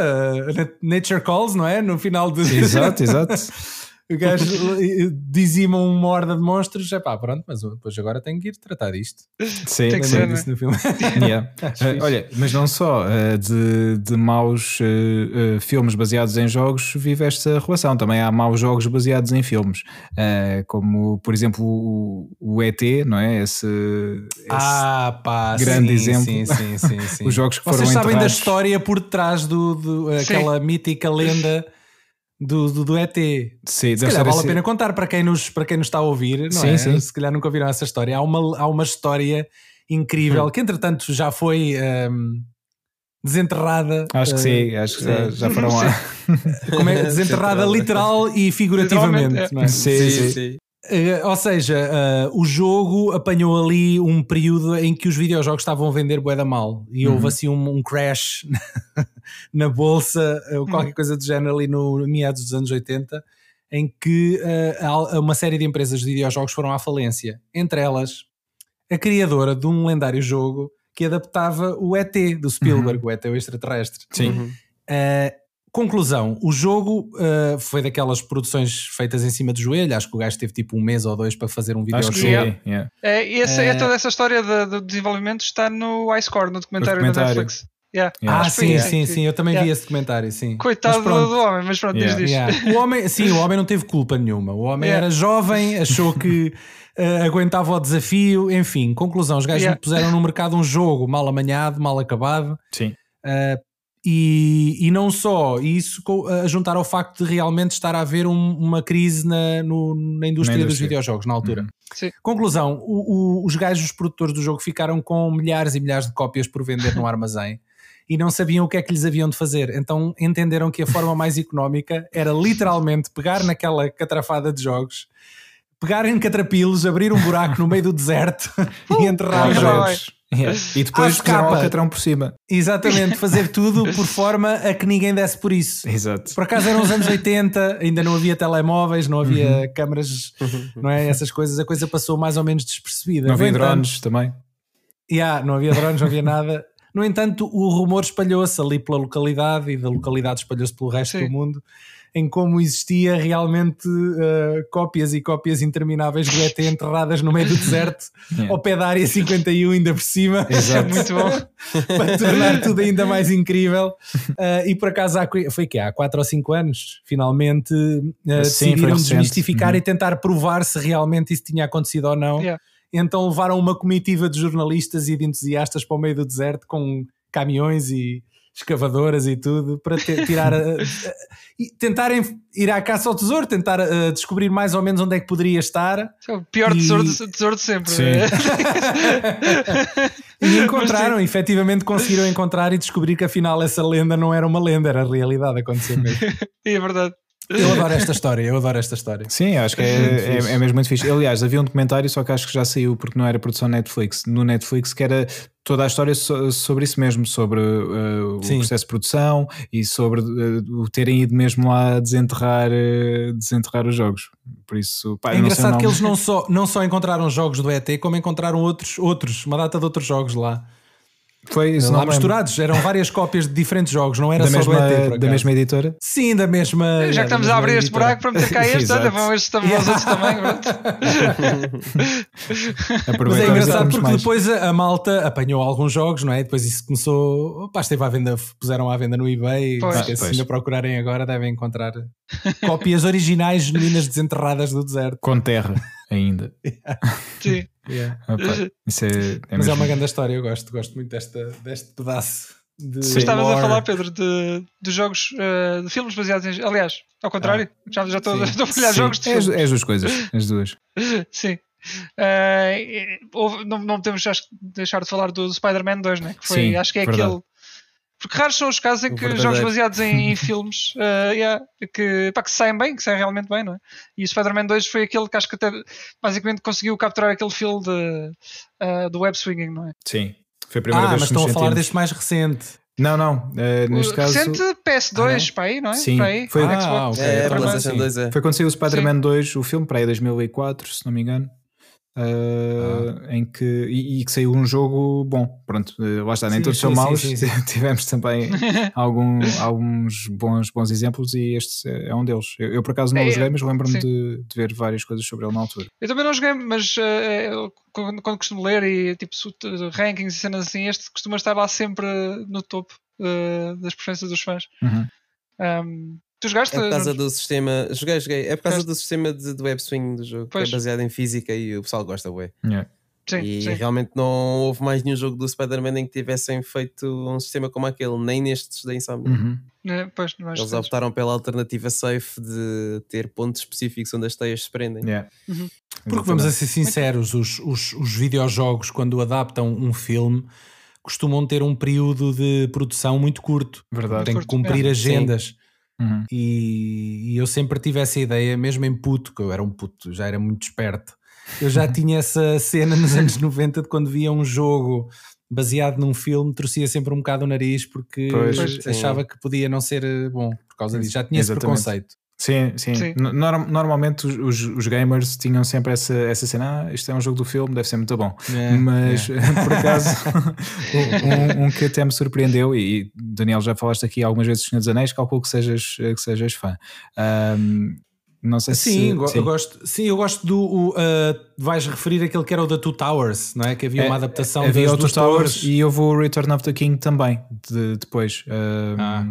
Nature Calls, não é? No final de. Exato, exato. o gajo dizima uma horda de monstros, é pá, pronto, mas depois agora tenho que ir tratar disto. Sim, tem que ser, disso no filme. Yeah. uh, olha, mas não só uh, de, de maus uh, filmes baseados em jogos vive esta relação, também há maus jogos baseados em filmes, como por exemplo o, o, ET, não é? Esse, esse ah, pá, grande sim, exemplo. Sim, sim, sim, sim. Os jogos que Vocês foram sabem enterrados. da história por trás do, do aquela mítica lenda do, do, do ET. Sim, se calhar vale a pena contar para quem, nos, para quem nos está a ouvir, não sim, é? Sim. Se calhar nunca ouviram essa história. Há uma, há uma história incrível hum. que, entretanto, já foi um, desenterrada. Acho que uh, sim, acho que já, já foram lá. Como é? Desenterrada literal e figurativamente. Não é? sim, sim. sim. Uh, ou seja, uh, o jogo apanhou ali um período em que os videojogos estavam a vender bué da mal e uhum. houve assim um, um crash na bolsa ou uh, qualquer uhum. coisa do género ali no meados dos anos 80 em que uma série de empresas de videojogos foram à falência. Entre elas, a criadora de um lendário jogo que adaptava o ET do Spielberg, uhum. o ET o extraterrestre. Sim. Uhum. Conclusão, o jogo uh, foi daquelas produções feitas em cima do joelho, acho que o gajo teve tipo um mês ou dois para fazer um videojogo. Acho que yeah. yeah. É, essa, é... toda essa história do de, de desenvolvimento está no Ice Core, no documentário, documentário. da Netflix. Yeah. Yeah. Ah, sim, sim, sim, sim, eu também vi esse documentário, sim. Coitado do, do, homem, mas pronto, diz diz. O homem, sim, o homem não teve culpa nenhuma. O homem era jovem, achou que uh, aguentava o desafio, enfim, conclusão, os gajos puseram no mercado um jogo mal amanhado, mal acabado. Sim. Uh, e, e não só isso, a juntar ao facto de realmente estar a haver um, uma crise na, no, na, indústria na, indústria dos videojogos na altura. Uhum. Conclusão: o, o, os gajos, os produtores do jogo, ficaram com milhares e milhares de cópias por vender no armazém e não sabiam o que é que lhes haviam de fazer. Então entenderam que a forma mais económica era literalmente pegar naquela catrafada de jogos, pegar em catrapilos, abrir um buraco no meio do deserto e enterrar os jogos. Yeah. E depois puser o alcatrão por cima. Exatamente, fazer tudo por forma a que ninguém desse por isso. Exato. Por acaso eram os anos 80, ainda não havia telemóveis, não havia uhum. câmaras, não é? Essas coisas, a coisa passou mais ou menos despercebida. Não havia drones também. Yeah, não havia drones, não havia nada. No entanto, o rumor espalhou-se ali pela localidade e da localidade espalhou-se pelo resto Sim. do mundo em como existia realmente uh, cópias e cópias intermináveis do ET enterradas no meio do deserto, yeah. ao pé da área 51, ainda por cima. Exato. Muito bom. para tornar tudo ainda mais incrível. Uh, e por acaso, há, foi que há 4 ou 5 anos, finalmente uh, Sim, decidiram desmistificar uhum. e tentar provar se realmente isso tinha acontecido ou não. Yeah. Então levaram uma comitiva de jornalistas e de entusiastas para o meio do deserto com caminhões e escavadoras e tudo para tirar a, a, tentarem ir à caça ao tesouro, tentar a, descobrir mais ou menos onde é que poderia estar. É o pior e... tesouro, tesouro de sempre. Sim. Né? e encontraram, efetivamente conseguiram encontrar e descobrir que afinal essa lenda não era uma lenda, era a realidade, aconteceu mesmo. é verdade. Eu adoro esta história, eu adoro esta história. Sim, acho que é, é, é, mesmo muito fixe. Aliás, havia um documentário, só que acho que já saiu porque não era produção Netflix. No Netflix, que era toda a história so, sobre isso mesmo, sobre uh, o processo de produção e sobre uh, o terem ido mesmo lá desenterrar, uh, desenterrar os jogos. Por isso, pá, é engraçado que eles não só, não só encontraram jogos do ET, como encontraram outros, outros, uma data de outros jogos lá. Foi isso, lá misturados, eram várias cópias de diferentes jogos, não era da só mesma, do ET, Da mesma editora? Sim, da mesma. Já que estamos a abrir este buraco para meter cá este, olha, vamos estes também, os outros também. Mas é engraçado porque mais. depois a, malta apanhou alguns jogos, não é? Depois isso começou. Pá, esteve à venda, puseram à venda no eBay. Pois. Se ainda procurarem agora, devem encontrar cópias originais genuínas desenterradas do deserto. Com terra ainda. Sim. Yeah. Opa, isso é, é Mas mesmo. é uma grande história, eu gosto, gosto muito desta, deste pedaço. De estavas a falar, Pedro, de, de jogos, uh, de filmes baseados em. Aliás, ao contrário, ah, já, já estou, estou a olhar jogos de é, é as duas coisas, as duas. sim. Uh, não, não podemos deixar de falar do Spider-Man 2, né? que foi, sim, acho que é verdade. aquele porque raros são os casos em que jogos baseados em, em filmes uh, yeah, que, pá, que saem bem, que saem realmente bem, não é? E o Spider-Man 2 foi aquele que acho que até basicamente conseguiu capturar aquele feel de, uh, do web swinging, não é? Sim, foi a primeira ah, vez mas estão a falar deste mais recente. Não, não. Uh, neste o, caso. Recente PS2, ah, para aí, não é? Sim, aí, foi, ah, okay. é, é, 2, é. foi quando saiu o Spider-Man 2, o filme, para aí 2004, se não me engano. Uh, ah. em que e, e, que saiu um jogo bom. Pronto, uh, lá está, nem sim, todos sim, são maus. Sim, Tivemos também algum, alguns bons, bons exemplos e este é um deles. Eu, eu por acaso não é, o joguei, mas lembro-me de, de, ver várias coisas sobre ele na altura. Eu também não joguei, mas uh, quando, quando, costumo ler e tipo rankings e cenas assim, este costuma estar lá sempre no topo das preferências dos fãs. Uhum. Um, Tu jogaste? É por causa do sistema. Joguei, joguei. É por causa do sistema de, do web swing do jogo, pois. que é baseado em física e o pessoal gosta, ué. Yeah. Sim, e sim. realmente não houve mais nenhum jogo do Spider-Man em que tivessem feito um sistema como aquele, nem nestes da Insomnia. Uhum. É, pois, Eles optaram pela alternativa safe de ter pontos específicos onde as teias se prendem. Yeah. Uhum. Porque vamos a ser sinceros, os, os, os videojogos, quando adaptam um filme, costumam ter um período de produção muito curto. Verdade. Tem que cumprir é. agendas. Sim. Uhum. E, e, eu sempre tive essa ideia, mesmo em puto, que eu era um puto, já era muito esperto. Eu já tinha essa cena nos anos 90 de quando via um jogo baseado num filme, torcia sempre um bocado o nariz porque pois, achava que podia não ser eh, bom por causa disso. Já tinha Exatamente. esse preconceito. Sim, sim. sim. normalmente os, os, gamers tinham sempre essa, essa cena: ah, isto é um jogo do filme, deve ser muito bom. É, Mas é. por acaso, um, um, que até me surpreendeu, e Daniel já falaste aqui algumas vezes Senhor dos Anéis, calculo que sejas, que sejas fã. Um, não sei sim, se. Sim. Eu gosto, sim, eu gosto do. Uh, vais referir aquele que era o da Two Towers, não é? Que havia é, uma adaptação havia das Two Towers torres. e houve o Return of the King também, de, depois. Uh, ah.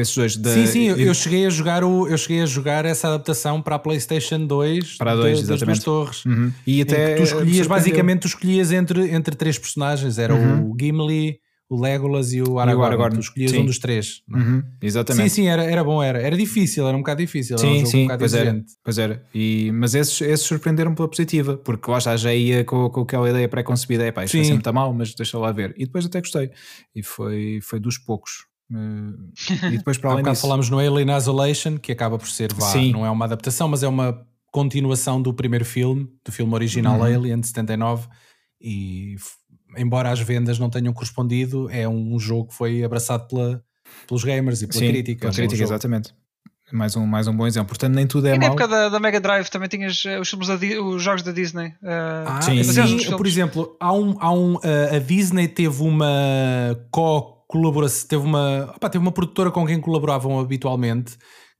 Esses dois. Da, sim, sim, eu, eu, cheguei a jogar o, eu cheguei a jogar essa adaptação para a PlayStation 2 para a 2, de, das duas torres. Uhum. E até. Tu escolhias, basicamente, tu escolhias entre, entre três personagens: era uhum. o Gimli o Legolas e o Aragorn. E o Aragorn. Tu escolhias sim. um dos três. É? Uhum, exatamente. Sim, sim, era, era bom, era. Era difícil, era um bocado difícil. Sim, um sim, um pois era. Pois era. E, mas esses, esses surpreenderam pela positiva, porque lá está, já ia com, com aquela ideia pré-concebida, é pá, isto sim. sempre está mal, mas deixa lá ver. E depois até gostei. E foi, foi dos poucos. Uh, e depois para além disso... falámos no Alien Isolation, que acaba por ser, vá, sim. não é uma adaptação, mas é uma continuação do primeiro filme, do filme original uhum. Alien de 79 e embora as vendas não tenham correspondido, é um jogo que foi abraçado pela, pelos gamers e pela Sim, crítica. Pela crítica, um exatamente. mais um, mais um bom exemplo. Portanto, nem tudo é e na época da, da, Mega Drive também tinhas uh, os, filmes da, os jogos da Disney. Uh, ah, sim, sim. por exemplo, há um, há um, uh, a Disney teve uma co-colaboração, teve uma, opa, teve uma produtora com quem colaboravam habitualmente.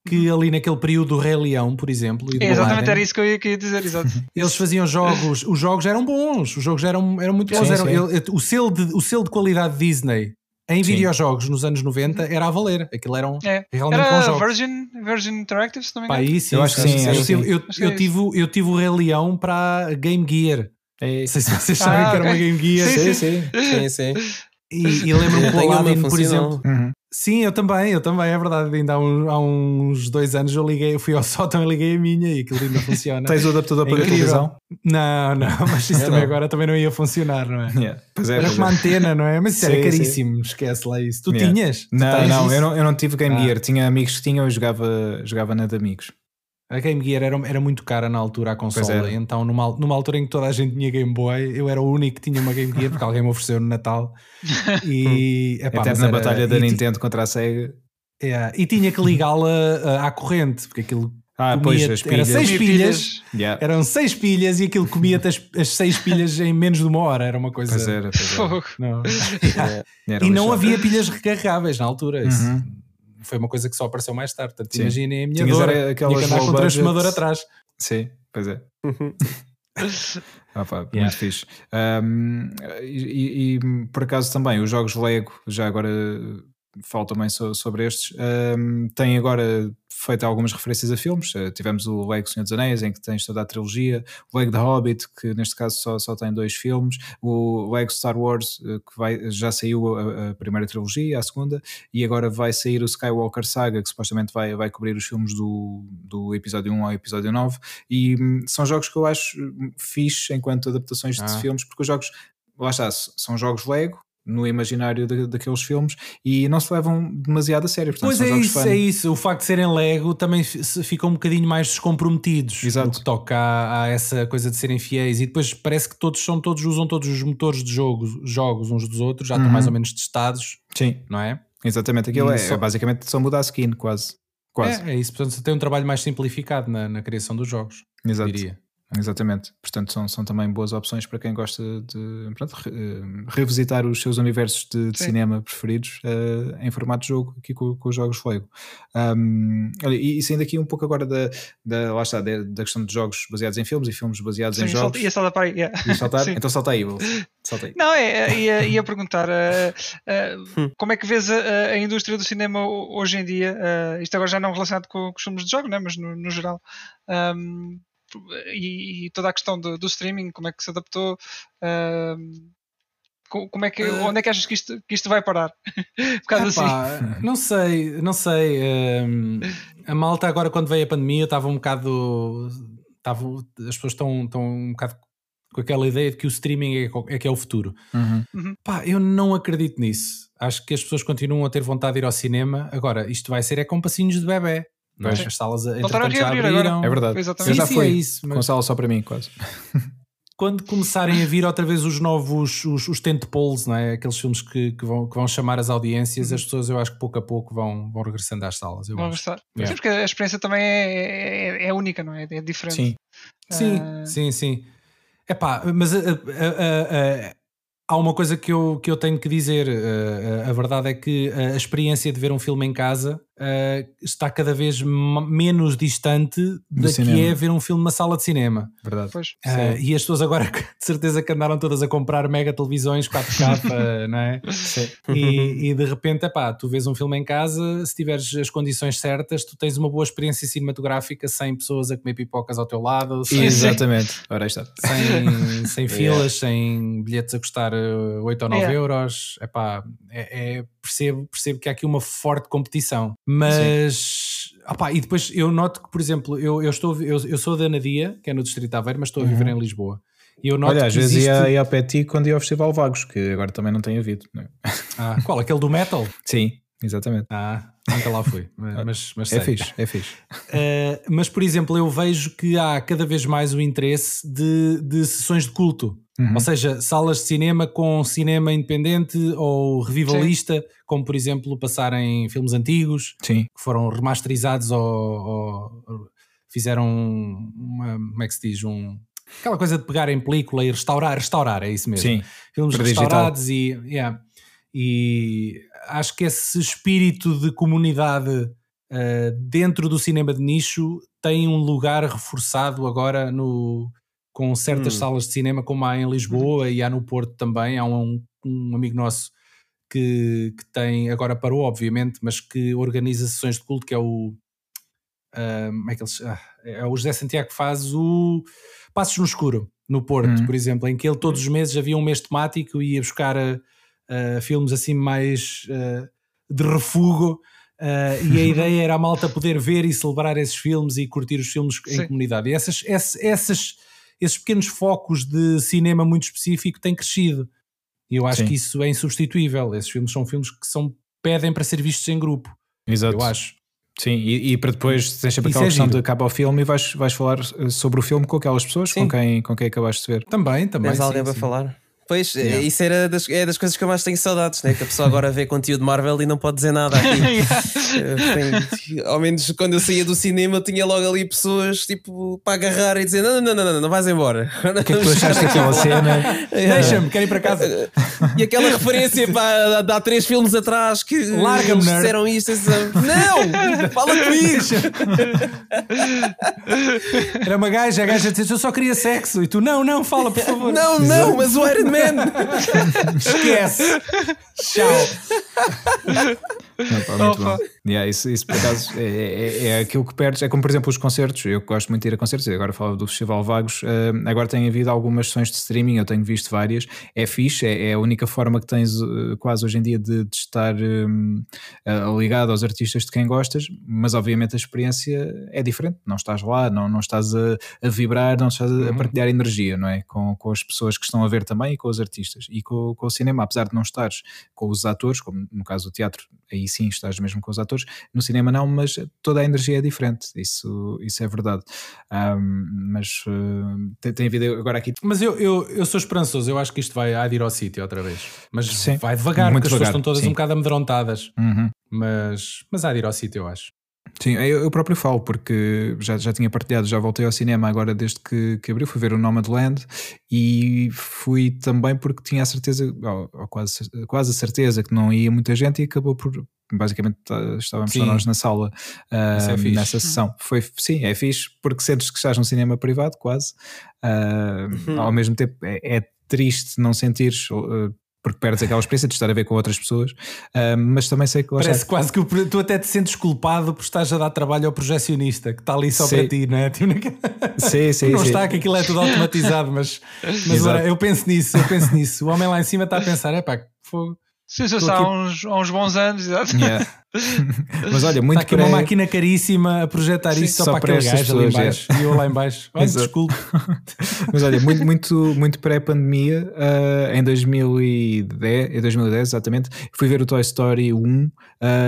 Que uhum. ali naquele período do Rei Leão, por exemplo, é, exatamente era isso que eu ia, que ia dizer, exato. Eles faziam jogos, os jogos eram bons, os jogos eram, eram muito bons. Sim, eram, sim. Ele, o, selo de, o selo de qualidade Disney em Sim. videojogos nos anos 90 era a valer. Aquilo eram é. realmente era bons jogos. Virgin, Virgin Interactive, se não me engano. Pá, isso, eu acho que sim. Eu, sim. eu, eu, eu é tive, eu tive o Rei Leão para Game Gear. É. Não sei se vocês sabem ah, que era uma Game Gear. Sim, sim. sim, sim. E, e lembro-me do Aladdin, por exemplo. Uhum. Sim, eu também, eu também, é verdade. Ainda há, um, há uns dois anos eu liguei, eu fui ao sótão e liguei a minha e aquilo ainda funciona. Tens o adaptador é para a televisão? Não, não, mas isso também agora também não ia funcionar, não é? Yeah. Pois é, era com uma é. antena, não é? Mas isso sim, era caríssimo, sim. esquece lá isso. Tu yeah. tinhas? Não, tu não, eu não, eu não tive Game ah. Gear, tinha amigos que tinham, eu jogava, jogava na de amigos. A Game Gear era, era muito cara na altura a consola, então numa, numa altura em que toda a gente tinha Game Boy, eu era o único que tinha uma Game Gear porque alguém me ofereceu no Natal. E epá, até na era, batalha da Nintendo contra a Sega. É, e tinha que ligá-la à corrente, porque aquilo ah, comia, pois, era seis pilhas, pilhas. Yeah. eram seis pilhas e aquilo comia-te as, as, seis pilhas em menos de uma hora, era uma coisa. Pois era, pois era. Não. Yeah. e não havia pilhas recarregáveis na altura. Isso. Uhum foi uma coisa que só apareceu mais tarde. Portanto, imaginem a minha Tinhas dor. Tinha que andar com um transformador atrás. Sim, pois é. ah, pá, yeah. Muito fixe. Um, e, e, por acaso também, os jogos Lego, já agora falo também so, sobre estes, um, têm agora feito algumas referências a filmes. Uh, tivemos o Lego Senhor dos Anéis, em que tens toda a trilogia, o Lego The Hobbit, que neste caso só, só tem dois filmes, o Lego Star Wars, uh, que vai, já saiu a, a, primeira trilogia, a segunda, e agora vai sair o Skywalker Saga, que supostamente vai, vai cobrir os filmes do, do episódio 1 ao episódio 9, e um, são jogos que eu acho fixe enquanto adaptações ah. de filmes, porque os jogos lá está, são jogos Lego, no imaginário de, daqueles filmes e não se levam demasiado a sério. Portanto, pois é isso, é isso. O facto de serem Lego também ficam um bocadinho mais descomprometidos Exato. no que toca a, a, essa coisa de serem fiéis e depois parece que todos são todos usam todos os motores de jogos, jogos uns dos outros, já uhum. estão mais ou menos testados. Sim. Não é? Exatamente, aquilo é, só... é basicamente só mudar a skin, quase. quase. É, é isso, portanto tem um trabalho mais simplificado na, na criação dos jogos. Exato. Diria. Exatamente. Portanto, são, são também boas opções para quem gosta de pronto, re, eh, revisitar os seus universos de, de cinema preferidos uh, em formato de jogo aqui com, com os jogos Lego. Um, e, e saindo aqui um pouco agora da, da, lá está, da, da, questão de jogos baseados em filmes e filmes baseados Sim, em jogos. Ia saltar para aí. Yeah. Ia saltar? então salta aí, salta aí. Não, é, é, ia, ia perguntar uh, uh, como é que vês a, a, indústria do cinema hoje em dia? isto agora já não relacionado com, com os filmes de jogo, né? mas no, no geral. Um, e, e toda a questão do, do, streaming, como é que se adaptou, uh, como é que, uh, onde é que achas que isto, que isto vai parar? Por assim. Não sei, não sei. Um, a malta agora quando veio a pandemia estava um bocado. Estava, as pessoas estão, estão um bocado com aquela ideia de que o streaming é, é que é o futuro. Uhum. Uhum. Pá, eu não acredito nisso. Acho que as pessoas continuam a ter vontade de ir ao cinema. Agora, isto vai ser é com passinhos de bebê. Mas as salas entretanto já abriram. Agora. É verdade. Exatamente. Eu já fui é isso, mas... com sala só para mim, quase. Quando começarem a vir outra vez os novos, os, os tentpoles, não é? aqueles filmes que, que, vão, que vão chamar as audiências, as pessoas eu acho que pouco a pouco vão, vão regressando às salas. Eu vão regressar. Yeah. Sim, porque a experiência também é, é, é, única, não é? É diferente. Sim, uh... sim, sim, sim. Epá, mas a, a, a, Há uma coisa que eu, que eu tenho que dizer. Uh, a verdade é que a experiência de ver um filme em casa uh, está cada vez menos distante da que é ver um filme numa sala de cinema. Verdade. Uh, e as pessoas agora, de certeza, que andaram todas a comprar mega televisões 4K, não é? Sim. E, e de repente, epá, tu vês um filme em casa, se tiveres as condições certas, tu tens uma boa experiência cinematográfica sem pessoas a comer pipocas ao teu lado. Sem, Exatamente. Ora está. Sem, sem filas, sem bilhetes a custar 8 ou 9 yeah. euros. Epá, é, é, percebo, percebo que há aqui uma forte competição. Mas, opá, e depois eu noto que, por exemplo, eu, eu, estou, eu, eu sou da Nadia, que é no Distrito Aveiro, mas estou a viver uhum. em Lisboa. E eu noto Olha, às vezes existe... ia, ia ao Petit quando ia ao Festival Vagos, que agora também não tem havido. Não é? ah, qual? Aquele do metal? Sim. Exatamente. Ah, nunca lá fui. Mas, mas é fixe, é fixe. Uh, mas, por exemplo, eu vejo que há cada vez mais o interesse de, de sessões de culto. Uhum. Ou seja, salas de cinema com cinema independente ou revivalista, Sim. como por exemplo passarem filmes antigos Sim. que foram remasterizados ou, ou, fizeram uma, como é que se diz? Um, aquela coisa de pegar em película e restaurar, restaurar, é isso mesmo. Sim. Filmes restaurados e, yeah, e acho que esse espírito de comunidade uh, dentro do cinema de nicho tem um lugar reforçado agora no com certas hum. salas de cinema, como há em Lisboa e há no Porto também. Há um, um amigo nosso que, que, tem, agora parou, obviamente, mas que organiza sessões de culto, que é o. Uh, como é que eles. Ah, é o José Santiago que faz o Passos no Escuro, no Porto, hum. por exemplo, em que ele todos os meses havia um mês temático e ia buscar uh, filmes assim mais uh, de refugo. Uh, e a ideia era a malta poder ver e celebrar esses filmes e curtir os filmes Sim. em comunidade. E essas, essas, essas esses pequenos focos de cinema muito específico têm crescido. E eu acho Sim. que isso é insubstituível. Esses filmes são filmes que são, pedem para ser vistos em grupo. Exato. Eu acho. Sim, e, e para depois tens sempre aquela é questão de acabar o filme e vais, vais falar eh, sobre o filme com aquelas pessoas com quem, com quem acabaste de ver. Também, também. Tens alguém para falar? Pois, yeah. isso era das, é das coisas que eu mais tenho saudades, né? que a pessoa agora vê conteúdo Marvel e não pode dizer nada aqui. Tem, ao menos quando eu saía do cinema, tinha logo ali pessoas tipo para agarrar e dizer: Não, não, não, não, não vais embora. O que é que tu achaste daquela cena? Deixa-me, quero ir para casa. E aquela referência pá, há três filmes atrás que Larga-me, disseram isto. Não, fala comigo. Era uma gaja, a gaja disse: Eu só queria sexo. E tu: Não, não, fala, por favor. Não, não, mas o Iron Man. Esquece. Tchau. Não, pá, muito bom. Yeah, isso, isso por acaso é, é, é, aquilo que perdes. É como, por exemplo, os concertos. Eu gosto muito de ir a concertos. Agora falo do Festival Vagos. Uh, agora tem havido algumas sessões de streaming. Eu tenho visto várias. É fixe. É, é a única forma que tens uh, quase hoje em dia de, de estar um, uh, ligado aos artistas de quem gostas. Mas, obviamente, a experiência é diferente. Não estás lá, não, não estás a, a vibrar, não estás a, uhum. partilhar energia, não é? Com, com as pessoas que estão a ver também e com os artistas. E com, com o cinema, apesar de não estares com os atores, como no caso do teatro, aí sim estás mesmo com os atores. No cinema não, mas toda a energia é diferente, isso, isso é verdade. Um, mas uh, tem, tem havido agora aqui. Mas eu, eu, eu sou esperançoso, eu acho que isto vai a ir ao sítio outra vez. Mas sim, vai devagar, porque as pessoas estão todas sim. um bocado amedrontadas. Uhum. Mas, mas há de ir ao sítio, eu acho. Sim, eu, eu, próprio falo, porque já, já tinha partilhado, já voltei ao cinema agora desde que, que abriu, fui ver o Nomadland e fui também porque tinha a certeza, ou, ou quase, quase a certeza que não ia muita gente e acabou por, basicamente tá, estávamos sim. só nós na sala uh, é nessa sessão. Foi, sim, é fixe, porque sentes que estás num cinema privado, quase. Uh, uhum. Ao mesmo tempo, é, é triste não sentires uh, porque perdes aquela experiência de estar a ver com outras pessoas, uh, mas também sei que Parece está... quase que tu até te sentes culpado por estás a dar trabalho ao projecionista que está ali só sim. para ti, não é? Tipo, sim, sim. não sim. está que aquilo é tudo automatizado, mas, mas ora, eu penso nisso, eu penso nisso. O homem lá em cima está a pensar: é pá, fogo. Sim, já está há uns, há uns bons anos, exato. Yeah. Mas olha, muito Está aqui pré... uma máquina caríssima a projetar Sim, isso só, só para aquele gajo pessoas, ali embaixo é. e eu lá embaixo. Olha, desculpe. Mas olha, muito, muito, muito pré-pandemia, uh, em 2010, em 2010 exatamente, fui ver o Toy Story 1 uh,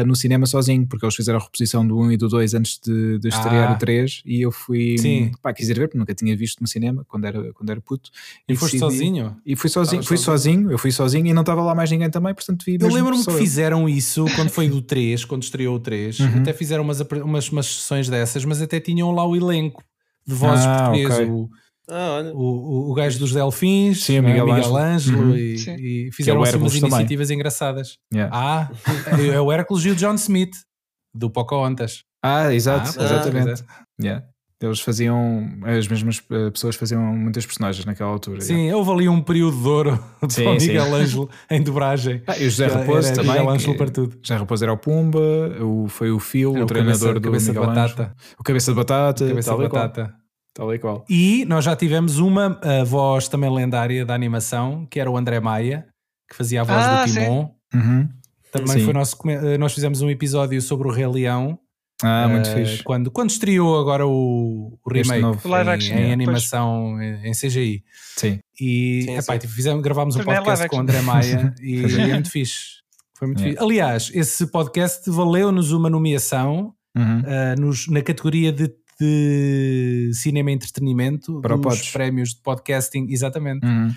no cinema sozinho, porque eles fizeram a reposição do 1 e do 2 antes de, de estrear ah. o 3 e eu fui, Sim. pá, quis ir ver, porque nunca tinha visto no cinema quando era, quando era puto. E, e foste decidi, sozinho? E fui sozinho, fui sozinho. sozinho, eu fui sozinho e não estava lá mais ninguém também, portanto vi Eu lembro-me que fizeram isso quando foi do 3, quando estreou o 3, uhum. até fizeram umas, umas, umas sessões dessas, mas até tinham lá o elenco de vozes ah, portuguesas. Okay. O, ah, o, o, o gajo dos Delfins, Sim, Miguel, né? Miguel Ângelo, uhum. e, e, fizeram é assim umas iniciativas também. engraçadas. Yeah. Ah, é o Hércules e o John Smith, do Pocahontas. Ah, exato, ah, exatamente. Ah, yeah. Eles faziam, as mesmas eh, pessoas faziam muitas personagens naquela altura. Sim, já. houve ali um período de ouro sim, para o Miguel Ângelo em dobragem. Ah, e o José Raposo também. Miguel Ângelo para tudo. José Raposo era o Pumba, o, foi o Phil, o, o, treinador cabeça, do cabeça Miguel de batata. Ângelo. O Cabeça de Batata. O cabeça tal de Batata. Tal e qual. E nós já tivemos uma voz também lendária da animação, que era o André Maia, que fazia a voz ah, do Timon. Uhum. Também sim. foi nosso. Eh, nós fizemos um episódio sobre o Rei Leão ah, muito uh, fixe. Quando, quando estreou agora o, o remake novo, live action, em, em animação em, em, CGI. Sim. E sim, epá, sim. Fizemos, gravámos um é podcast com o André Maia e é muito fixe. Foi muito yeah. Aliás, esse podcast valeu-nos uma nomeação uhum. uh, nos, na categoria de, de cinema e entretenimento Para dos prémios de podcasting, exatamente. Uhum.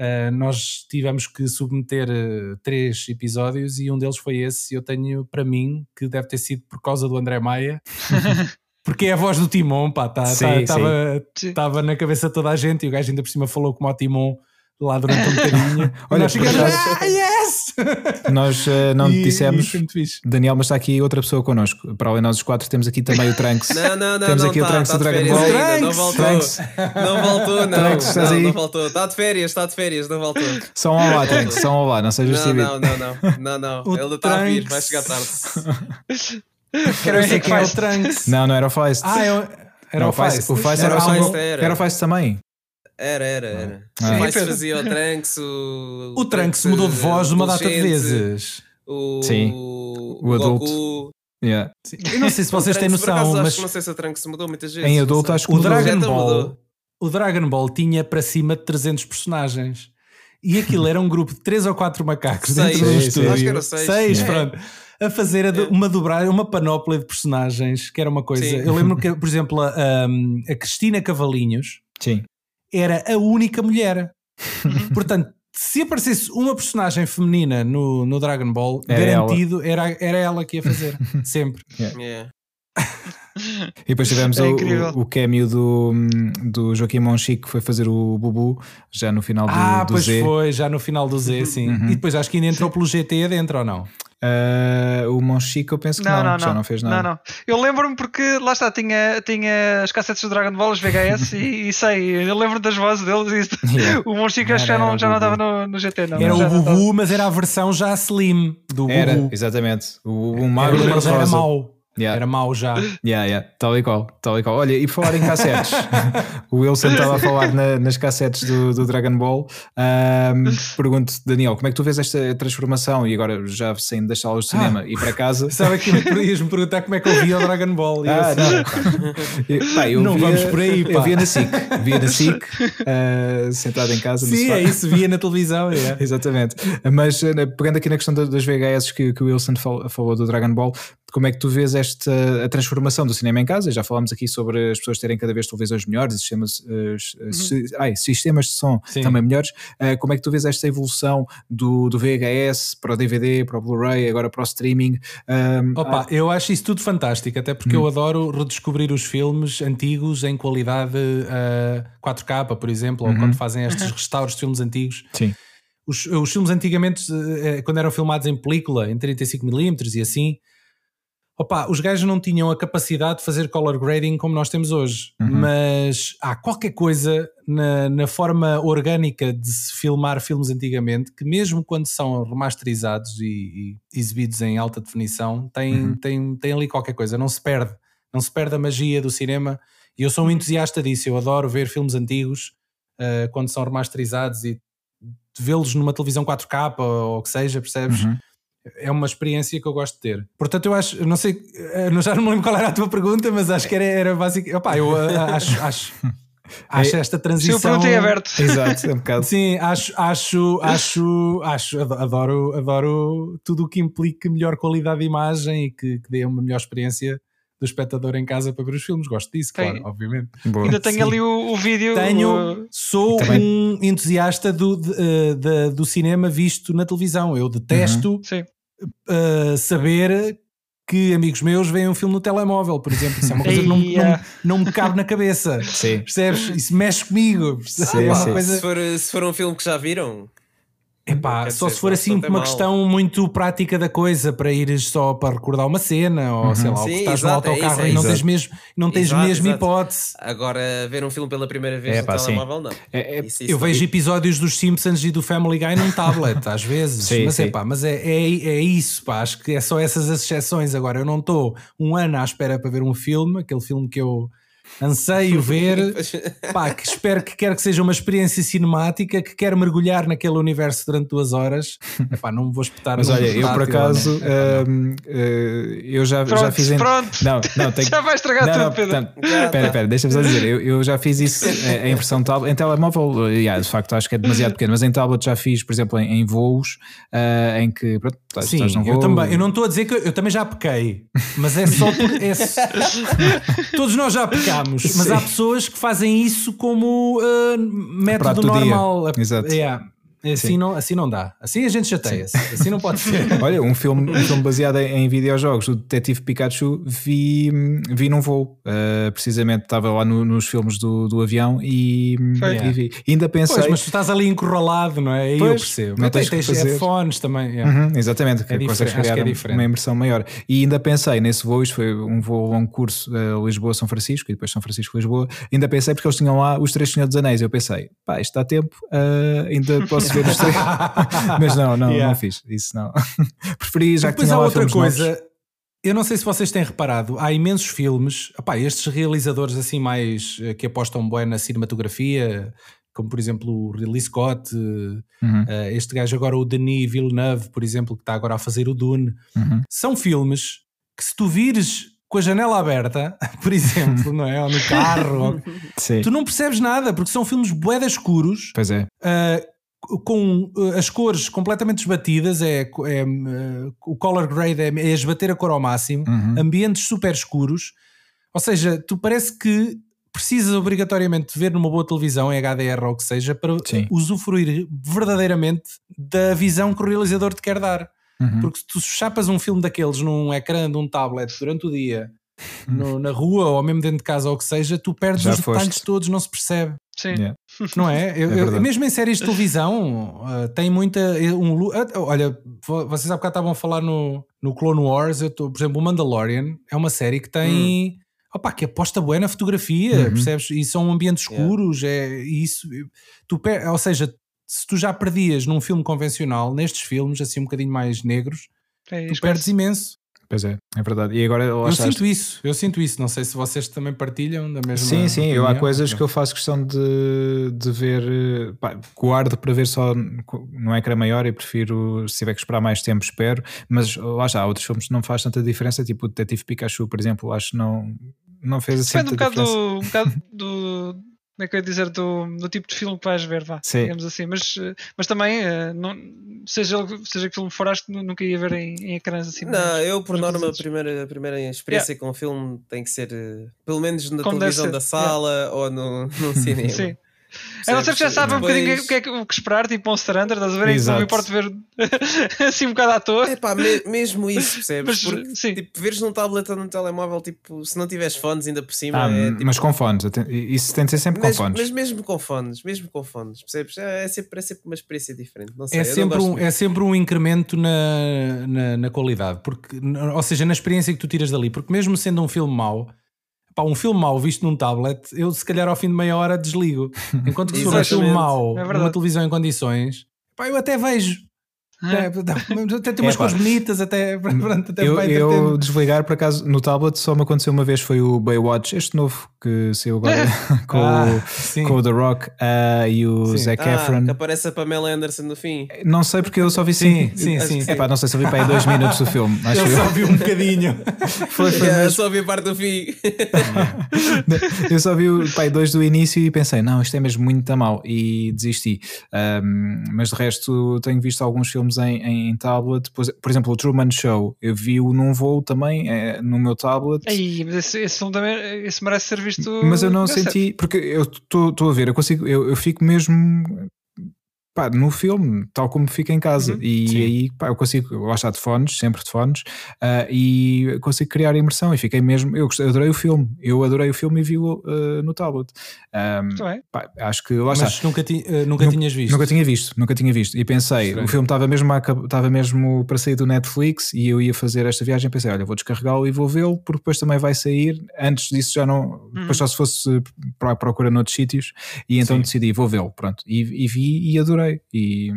Uh, nós tivemos que submeter uh, três episódios e um deles foi esse. Eu tenho para mim que deve ter sido por causa do André Maia. Porque é a voz do Timon, pá, estava tá, tá, na cabeça de toda a gente e o gajo ainda por cima falou como o Timon lá durante um bocadinho. Olha, nós ficamos, ah, Nós uh, não e, dissemos, Daniel, mas está aqui outra pessoa connosco. Para além de nós os quatro, temos aqui também o Trunks. Não, não, não. Temos não, aqui tá, o Trunks tá do Dragon Ball. Ainda, não voltou. Trunks. Não voltou, não. Trunks, não, não, não voltou. Está de férias, está de férias, não voltou. Só um olá, Trunks, só um olá, não seja não, não, não, não, não, não. Ele está a vir, vai chegar tarde. Quero ver que é o Trunks. Não, não era o Feist. Ah, eu... Era não, o Feist. O Feist era, era, era o Feist também. Era, era, era. Ah. Mais fazia o Trunks. O, o Trunks mudou de voz uma data de vezes. O, Sim. O, o adulto. Goku. Yeah. Eu não sei se vocês têm noção, acaso, mas não sei se o Trunks mudou muitas vezes. Em adulto acho que o Dragon Ball, o Dragon Ball tinha para cima de 300 personagens. E aquilo era um grupo de 3 ou 4 macacos seis, dentro do estúdio. Acho que era 6. 6, é. pronto. A fazer a, uma dobrar, uma panóplia de personagens, que era uma coisa. Sim. Eu lembro que, por exemplo, a, a Cristina Cavalinhos Sim era a única mulher. Portanto, se aparecesse uma personagem feminina no, no Dragon Ball, era garantido ela. Era, era ela que ia fazer. Sempre. Yeah. Yeah. e depois tivemos é o, o, o cameo do, do Joaquim Monchique que foi fazer o Bubu já no final do, ah, do pois Z. foi, já no final do Z, sim. Uhum. E depois acho que ainda entrou sim. pelo GT adentro ou não? Uh, o Monchique eu penso que não, não, não, já não fez nada. Não, não. Eu lembro-me porque lá está, tinha, tinha as cassetes do Dragon Ball, os VHS e, e, sei, eu lembro das vozes deles e yeah. o Monchique acho que já não, já não estava no, no GT. Não, era o Bubu, mas era a versão já slim do Bubu. Era, exatamente. O Bubu magro era mau. Yeah. Era mau já. Yeah, yeah. Tal e qual, tal e qual. Olha, e por falar em cassetes, o Wilson estava a falar na, nas cassetes do, do Dragon Ball. Um, pergunto, Daniel, como é que tu vês esta transformação? E agora já sem das salas de cinema ah, e para casa. Sabe que ias-me perguntar como é que eu via o Dragon Ball? Ah, não. pá, não via, vamos por aí. Pá. Eu via na SIC, via na SIC, uh, sentado em casa. Sim, é isso, via na televisão. É. Exatamente. Mas uh, pegando aqui na questão das VHS que, que o Wilson falou do Dragon Ball, como é que tu vês esta a transformação do cinema em casa? Já falámos aqui sobre as pessoas terem cada vez televisões melhores e sistemas, uh, uhum. ai, sistemas de som Sim. também melhores. Uh, como é que tu vês esta evolução do, do VHS para o DVD, para o Blu-ray, agora para o streaming? Um, Opa, ah, eu acho isso tudo fantástico, até porque eu uhum. adoro redescobrir os filmes antigos em qualidade uh, 4K, por exemplo, ou uhum. quando fazem estes uhum. restauros de filmes antigos. Sim. Os, os filmes antigamente, eh, quando eram filmados em película, em 35mm e assim, Opa, os gajos não tinham a capacidade de fazer color grading como nós temos hoje, uhum. mas há qualquer coisa na, na, forma orgânica de se filmar filmes antigamente que, mesmo quando são remasterizados e, e exibidos em alta definição, tem, uhum. tem, tem ali qualquer coisa, não se perde, não se perde a magia do cinema. E eu sou um entusiasta disso, eu adoro ver filmes antigos uh, quando são remasterizados e vê-los numa televisão 4K ou o que seja, percebes? Uhum é uma experiência que eu gosto de ter. Portanto, eu acho, não sei, eh, já não me lembro qual era a tua pergunta, mas acho que era, era básico. Opá, eu eh, acho, acho, acho esta transição. Se eu aberto. Exato, é um bocado. Sim, acho, acho, acho, acho, adoro, adoro tudo o que implique melhor qualidade de imagem e que, que dê uma melhor experiência do espectador em casa para ver os filmes. Gosto disso, Tem. claro, obviamente. Boa. Ainda tenho Sim. ali o, o vídeo. Tenho, sou Também. um entusiasta do, de, eh, de, do cinema visto na televisão. Eu detesto uhum. uh, saber que amigos meus veem um filme no telemóvel, por exemplo. Isso é uma coisa que não, não, não me cabe na cabeça. Sim. Percebes? Isso mexe comigo. Sim, é sim. Coisa... Se, for, se for um filme que já viram, Epá, só se for assim uma mal. questão muito prática da coisa para ires só para recordar uma cena ou uhum. sei lá, Sim, ou estás no autocarro é isso, é e não tens mesmo, não tens exato, mesmo exato. hipótese. Agora, ver um filme pela primeira vez é, no pá, telemóvel, não. É, é, isso, isso eu vejo episódios dos Simpsons e do Family Guy num tablet, às vezes, sim, mas, sim. É, pá, mas é, é, é isso, pá, acho que é só essas as exceções. Agora, eu não estou um ano à espera para ver um filme, aquele filme que eu anseio ver, pá, que espero que quer que seja uma experiência cinemática, que quer mergulhar naquele universo durante duas horas. Epá, não me vou espetar. Mas olha, eu por acaso, uh, uh, eu já, pronto, já fiz. Pronto, não, não, tenho... já vai estragar não, tudo, não, Pedro. Espera, espera, deixa-me só dizer, eu, eu, já fiz isso eh, em impressão tablet, em telemóvel, yeah, de facto acho que é demasiado pequeno, mas em tablet já fiz, por exemplo, em, em voos, uh, em que pronto, estás, Sim, estás eu também, eu não estou a dizer que eu, eu, também já pequei, mas é só por, é, todos nós já pecámos, mas há pessoas que fazem isso como uh, método normal. Exato. Yeah. Assim não, assim não dá. Assim a gente chateia-se. Assim não pode ser. Olha, um filme, um filme baseado em, em videojogos, o Detetive Pikachu, vi, vi num voo. Uh, precisamente estava lá no, nos filmes do, do avião e, e vi. E ainda pensei. Pois, mas tu estás ali encurralado, não é? Aí pois, eu percebo. Mas tens, tens headphones também. Yeah. Uhum, exatamente, é que consegues criar que é diferente. uma imersão maior. E ainda pensei nesse voo, isto foi um voo longo curso uh, Lisboa-São Francisco e depois São Francisco-Lisboa. Ainda pensei porque eles tinham lá os Três Senhores dos Anéis. Eu pensei, pá, isto dá tempo, uh, ainda posso ver os três. Mas não, não, yeah. não fiz isso, não. Preferi já Depois que tinha há outra coisa. Novos. Eu não sei se vocês têm reparado, há imensos filmes, opá, estes realizadores assim mais eh, que apostam bem na cinematografia, como por exemplo o Ridley Scott, uhum. uh, este gajo agora o Denis Villeneuve, por exemplo, que está agora a fazer o Dune, uhum. são filmes que se tu vires com a janela aberta, por exemplo, não é? Ou no carro, ou... tu não percebes nada, porque são filmes boedas escuros. Pois é. Uh, com uh, as cores completamente esbatidas, é, é uh, o color grade é, é esbater a cor ao máximo, uhum. ambientes super escuros, ou seja, tu parece que precisas obrigatoriamente ver numa boa televisão, em HDR ou o que seja, para Sim. usufruir verdadeiramente da visão que o realizador te quer dar. Uhum. Porque se tu chapas um filme daqueles num ecrã de um tablet durante o dia, no, na rua ou mesmo dentro de casa ou o que seja, tu perdes Já os foste. detalhes todos, não se percebe. Sim. Yeah. Não é? Eu, é eu, mesmo em séries de televisão, uh, tem muita. Um, uh, olha, vocês há bocado estavam a falar no, no Clone Wars. Eu tô, por exemplo, o Mandalorian é uma série que tem. Hum. Opa, que aposta boa na fotografia, uhum. percebes? E são ambientes escuros, yeah. é isso. Tu, per, ou seja, se tu já perdias num filme convencional, nestes filmes, assim um bocadinho mais negros, é, tu perdes imenso. Pois é, é verdade. E agora eu achaste... sinto isso, eu sinto isso. Não sei se vocês também partilham da mesma. Sim, sim. Eu, há coisas que eu faço questão de, de ver. Pá, guardo para ver só no ecrã maior e prefiro, se tiver que esperar mais tempo, espero. Mas lá está, há outros filmes que não faz tanta diferença, tipo o Detetive Pikachu, por exemplo, acho que não, não fez assim. Depende um bocado, do, um bocado do, como é que eu ia dizer, do, do tipo de filme que vais ver, vá, Sim. digamos assim. Mas, mas também, eh, não, seja, seja que filme for, acho que nunca ia ver em, em ecrãs assim. Não, mais, eu por norma, a primeira, a primeira experiência yeah. com o filme tem que ser, eh, pelo menos na Como televisão da sala yeah. ou no, no cinema. Sim. A não ser que já sabe um bocadinho o que, é, o que esperar, tipo Monster Hunter, estás a ver? Exato. Não me importa ver assim um bocado à toa. É pá, me, mesmo isso, percebes? Mas, Porque, sim. tipo, veres num tablet ou num telemóvel, tipo, se não tiveres fones ainda por cima. Ah, é, tipo, mas com fones, isso tem de ser sempre mas, com fones. Mas mesmo com fones, mesmo com fones, percebes? É, é, sempre, é sempre uma experiência diferente. Não sei, é, sempre um, é sempre um incremento na, na, na qualidade, porque, ou seja, na experiência que tu tiras dali, porque mesmo sendo um filme mau pá, um filme mau visto num tablet, eu se calhar ao fim de meia hora desligo. Enquanto que se for um filme mau é numa televisão em condições, pá, eu até vejo. É, até tem umas é, cores bonitas, até, pronto, até eu, eu desligar por acaso no tablet só me aconteceu uma vez foi o Baywatch, este novo que saiu agora com, ah, o, com o The Rock uh, e o sim. Zac ah, Efron. Que aparece a Pamela Anderson no fim. Não sei porque eu só vi sim, sim, sim, sim. Epá, não sei se eu vi para aí dois minutos do filme. Acho eu só vi um bocadinho. foi, foi yeah, eu só vi a parte do fim. eu só vi o pai dois do início e pensei, não, isto é mesmo muito mal e desisti. Um, mas de resto tenho visto alguns filmes em, em tablet, por, por exemplo, o Truman Show, eu vi-o num voo também é, no meu tablet. Aí, mas esse, esse, também, esse merece ser visto. Mas eu não senti, porque eu estou a ver, eu consigo, eu, eu fico mesmo pá, no filme, tal como fica em casa. Uhum, e sim. aí pá, eu consigo, eu gosto de fones, sempre de fones, uh, e consigo criar imersão. E fiquei mesmo, eu, gostei, eu adorei o filme, eu adorei o filme e vi-o uh, no tablet. Um, pá, acho que lá Mas nunca, ti, uh, nunca, nunca tinhas visto? Nunca tinha visto, nunca tinha visto. E pensei, Estranho. o filme estava mesmo, estava mesmo para sair do Netflix e eu ia fazer esta viagem. Pensei, olha, vou descarregá-lo e vou vê-lo, porque depois também vai sair. Antes disso já não, uhum. depois só se fosse para procura noutros sítios. E então Sim. decidi, vou vê-lo, pronto. E, e vi e adorei adorei e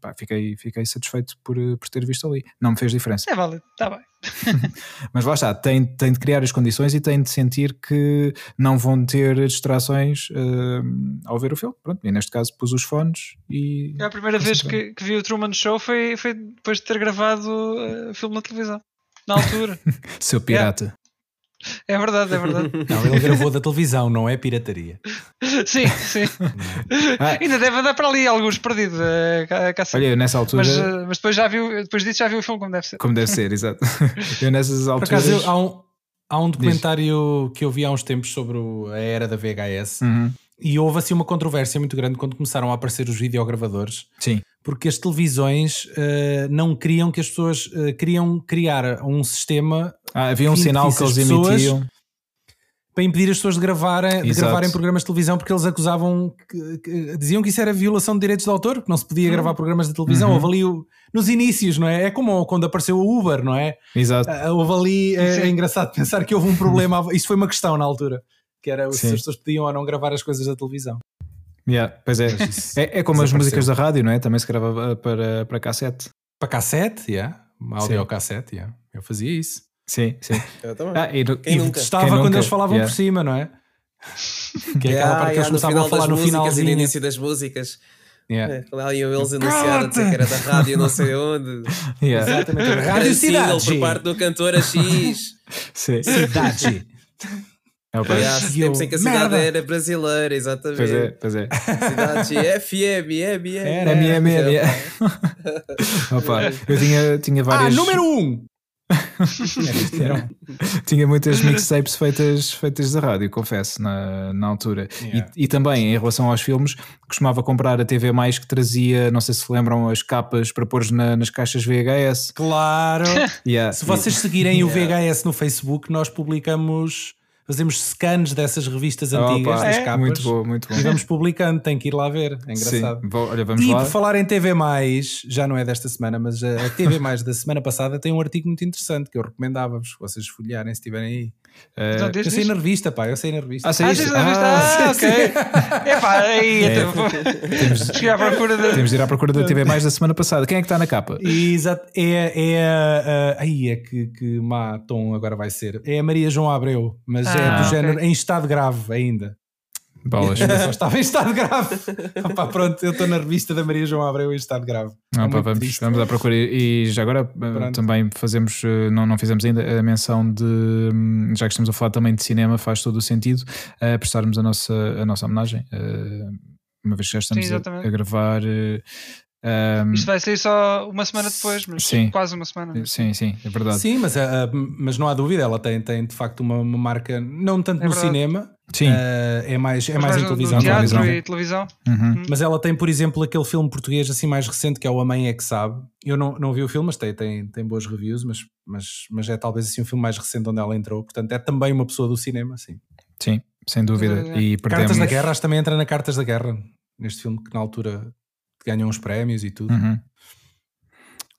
pá, fiquei, fiquei satisfeito por, por ter visto ali. Não me fez diferença. É válido, está bem. Mas lá está, tem, tem de criar as condições e tem de sentir que não vão ter distrações uh, ao ver o filme. Pronto, e neste caso pus os fones e. É a primeira vez que, que, vi o Truman Show foi, foi depois de ter gravado o uh, filme na televisão. Na altura. Seu pirata. É verdade, é verdade. Não, ele gravou da televisão, não é pirataria. Sim, sim. Ah. Ainda deve andar para ali alguns perdidos. Uh, Olha, nessa altura. Mas, uh, mas, depois já viu, depois disso já viu o filme como deve ser. Como deve ser, exato. eu nessas alturas. Por acaso, eu, há, um, há um documentário Diz. que eu vi há uns tempos sobre a era da VHS. Uhum. E houve assim uma controvérsia muito grande quando começaram a aparecer os videogravadores. Sim. Porque as televisões uh, não queriam que as pessoas uh, queriam criar um sistema. Ah, havia um sinal que eles emitiam para impedir as pessoas de gravarem, de gravarem programas de televisão porque eles acusavam, que, que, diziam que isso era violação de direitos de autor, que não se podia uhum. gravar programas de televisão. Uhum. Houve ali o, nos inícios, não é? É como quando apareceu o Uber, não é? Exato. Uh, houve ali, é, é, engraçado pensar que houve um problema, isso foi uma questão na altura, que era Sim. se as pessoas podiam ou não gravar as coisas da televisão. Yeah, pois é. é, é como as músicas da rádio, não é? Também se grava para, para cassete. Para cassete, yeah. Áudio cassete, yeah. Eu fazia isso. Sim, sim. Eu também. Ah, e, Quem e estava quando nunca? eles falavam yeah. por cima, não é? Que é aquela parte que eles começavam a falar no final e no início das músicas. Yeah. É, lá iam eles anunciar a dizer que era da rádio não sei onde. Yeah. Exatamente. Rádio Cidade. por parte do cantor a X. Sim. Cidade. É o yeah, tempos em que a cidade Merda. era brasileira, exatamente. Pois é, pois é. Cidade FM, M, M. Era, M, M, M. Opa, eu tinha, tinha várias. Ah, número 1! Um. Tinha muitas mixtapes feitas, feitas da rádio, confesso, na, na altura. Yeah. E, e, também, em relação aos filmes, costumava comprar a TV Mais que trazia, não sei se lembram, as capas para pôr na, nas caixas VHS. Claro! yeah. Se vocês seguirem yeah. o VHS no Facebook, nós publicamos fazemos scans dessas revistas antigas, oh, das é? capas. Muito bom, muito bom. E vamos publicando, tem que ir lá ver, é engraçado. Sim. olha, vamos e lá. por falar em TV, já não é desta semana, mas a TV da semana passada tem um artigo muito interessante que eu recomendava-vos, vocês folhearem se estiverem aí. Uh, não, eu sei na revista, pá, eu sei na revista. Ah, sei ah, isso? Ah, ah, ok. é pá, aí é, então, temos, de ir à procura da... temos de ir à procura da TV mais da semana passada. Quem é que está na capa? Exato, é, é, uh, aí é que, que má tom agora vai ser. É a Maria João Abreu, mas ah, é do okay. género em estado grave ainda. Bolas. Só estava em estado grave. Opa, pronto, eu estou na revista da Maria João Abreu em estado grave. é vamos, vamos à procura. E já agora eh, pronto. também fazemos, eh, não, não fizemos ainda a menção de, hum, já que estamos a falar também de cinema, faz todo o sentido uh, prestarmos a nossa, a nossa homenagem. Uh, uma vez que já estamos Sim, a, a, gravar. Uh, um, Isto vai sair só uma semana depois, mas sim, quase uma semana. Sim, sim, é verdade. Sim, mas, uh, mas não há dúvida, ela tem, tem de facto uma, uma marca, não tanto é no verdade. cinema, sim. Uh, é mais, é mais, mais em televisão. E televisão. Uhum. Uhum. Mas ela tem, por exemplo, aquele filme português assim mais recente que é O A Mãe É Que Sabe. Eu não, não vi o filme, mas tem, tem, tem boas reviews, mas, mas, mas é talvez assim um filme mais recente onde ela entrou. Portanto, é também uma pessoa do cinema, sim. Sim, sem dúvida. E perdemos... Cartas da Guerra, acho que também entra na Cartas da Guerra, neste filme que na altura ganham uns prémios e tudo. Uhum.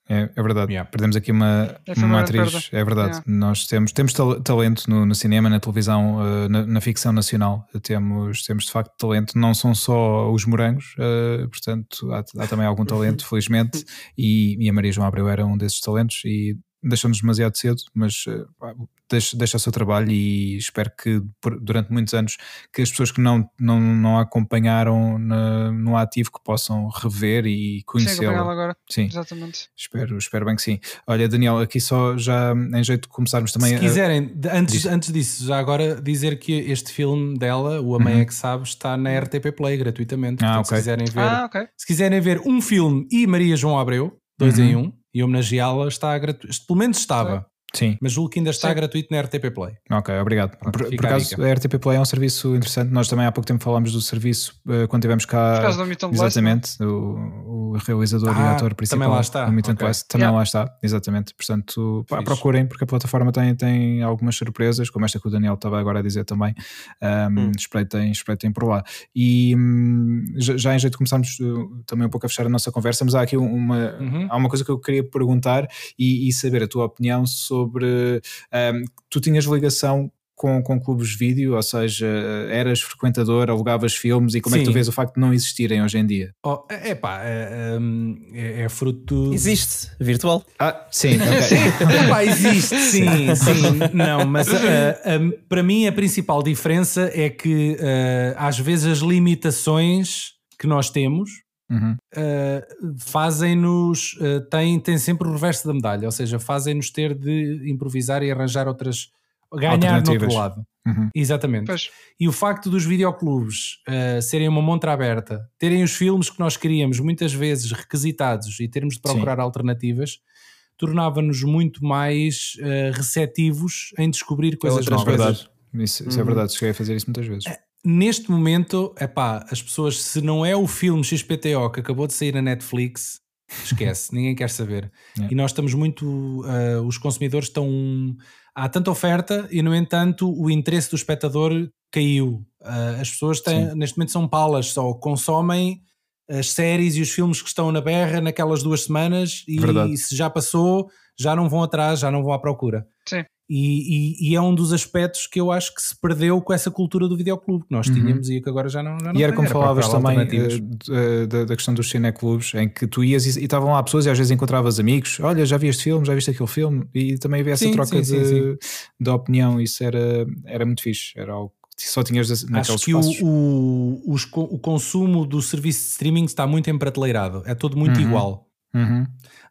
É, é verdade. Yeah. Perdemos aqui uma, uma atriz. É verdade. Yeah. Nós temos, temos talento no, no cinema, na televisão, uh, na, na, ficção nacional. Temos, temos de facto talento. Não são só os morangos, uh, portanto, há, há, também algum talento, felizmente. E, e, a Maria João Abreu era um desses talentos. E deixou-nos demasiado cedo, mas uh, deixa, deixa o seu trabalho e espero que por, durante muitos anos que as pessoas que não, não, não a acompanharam na, no ativo que possam rever e conhecê-la. agora. Sim, exatamente. Espero, espero bem que sim. Olha, Daniel, aqui só já em jeito de começarmos também. Se quiserem, a... antes, Diz... antes disso, já agora dizer que este filme dela, O A Mãe uhum. é que Sabe, está na RTP Play gratuitamente. Ah, okay. se, quiserem ver, ah, okay. se quiserem ver um filme e Maria João Abreu, dois uhum. em um, e homenageá-la, está gratuito. Pelo menos estava. Sim. Mas julgo que ainda está Sim. gratuito na RTP Play. Ok, obrigado. Pronto, por, por acaso, a, a, RTP Play é um serviço interessante. Nós também há pouco tempo falámos do serviço uh, quando tivemos cá. Por causa do Meet Exatamente. O, o, realizador ah, e ator principal. Também lá está. O Meet okay. Também yeah. lá está. Exatamente. Portanto, pá, procurem, porque a plataforma tem, tem algumas surpresas, como esta que o Daniel estava agora a dizer também. Um, hum. espreitem, espreitem por lá. E um, já, já, em jeito de começarmos uh, também um pouco a fechar a nossa conversa, mas há aqui uma, uhum. há uma coisa que eu queria perguntar e, e saber a tua opinião sobre um, tu tinhas ligação com, com clubes de vídeo? Ou seja, eras frequentador, alugavas filmes e como Sim. é que tu vês o facto de não existirem hoje em dia? Oh, é pá, é, é, é, fruto. Existe, virtual. Ah, sim, ok. Epá, existe, sim, sim. Não, mas uh, uh, para mim a principal diferença é que uh, às vezes as limitações que nós temos Uhum. Uh, fazem-nos, uh, tem, tem sempre o reverso da medalha, ou seja, fazem-nos ter de improvisar e arranjar outras, ganhar no outro lado. Uhum. Exatamente. Pois. E o facto dos videoclubes uh, serem uma montra aberta, terem os filmes que nós queríamos muitas vezes requisitados e termos de procurar Sim. alternativas, tornava-nos muito mais receptivos em descobrir coisas novas. Verdade. Isso, isso é uhum. é verdade, cheguei a fazer isso muitas vezes neste momento, é pá, as pessoas, se não é o filme XPTO que acabou de sair na Netflix, esquece, ninguém quer saber. Yeah. E nós estamos muito, uh, os consumidores estão, há tanta oferta e no entanto o interesse do espectador caiu. Uh, as pessoas têm, neste momento são palas, só consomem as séries e os filmes que estão na berra naquelas duas semanas e, e se já passou, já não vão atrás, já não vão à procura. Sim. E, e, e, é um dos aspectos que eu acho que se perdeu com essa cultura do videoclube que nós uhum. tínhamos e que agora já não, já não E era como era falavas também uh, da, da, questão dos cineclubes, em que tu ias e estavam lá pessoas e às vezes encontravas amigos, olha, já vi este filme, já viste aquele filme, e também havia essa sim, troca sim, de, sim, de opinião, isso era, era muito fixe, era algo que só tinhas naqueles Acho que o, o, o, consumo do serviço de streaming está muito emprateleirado, é tudo muito uhum. igual. Uhum.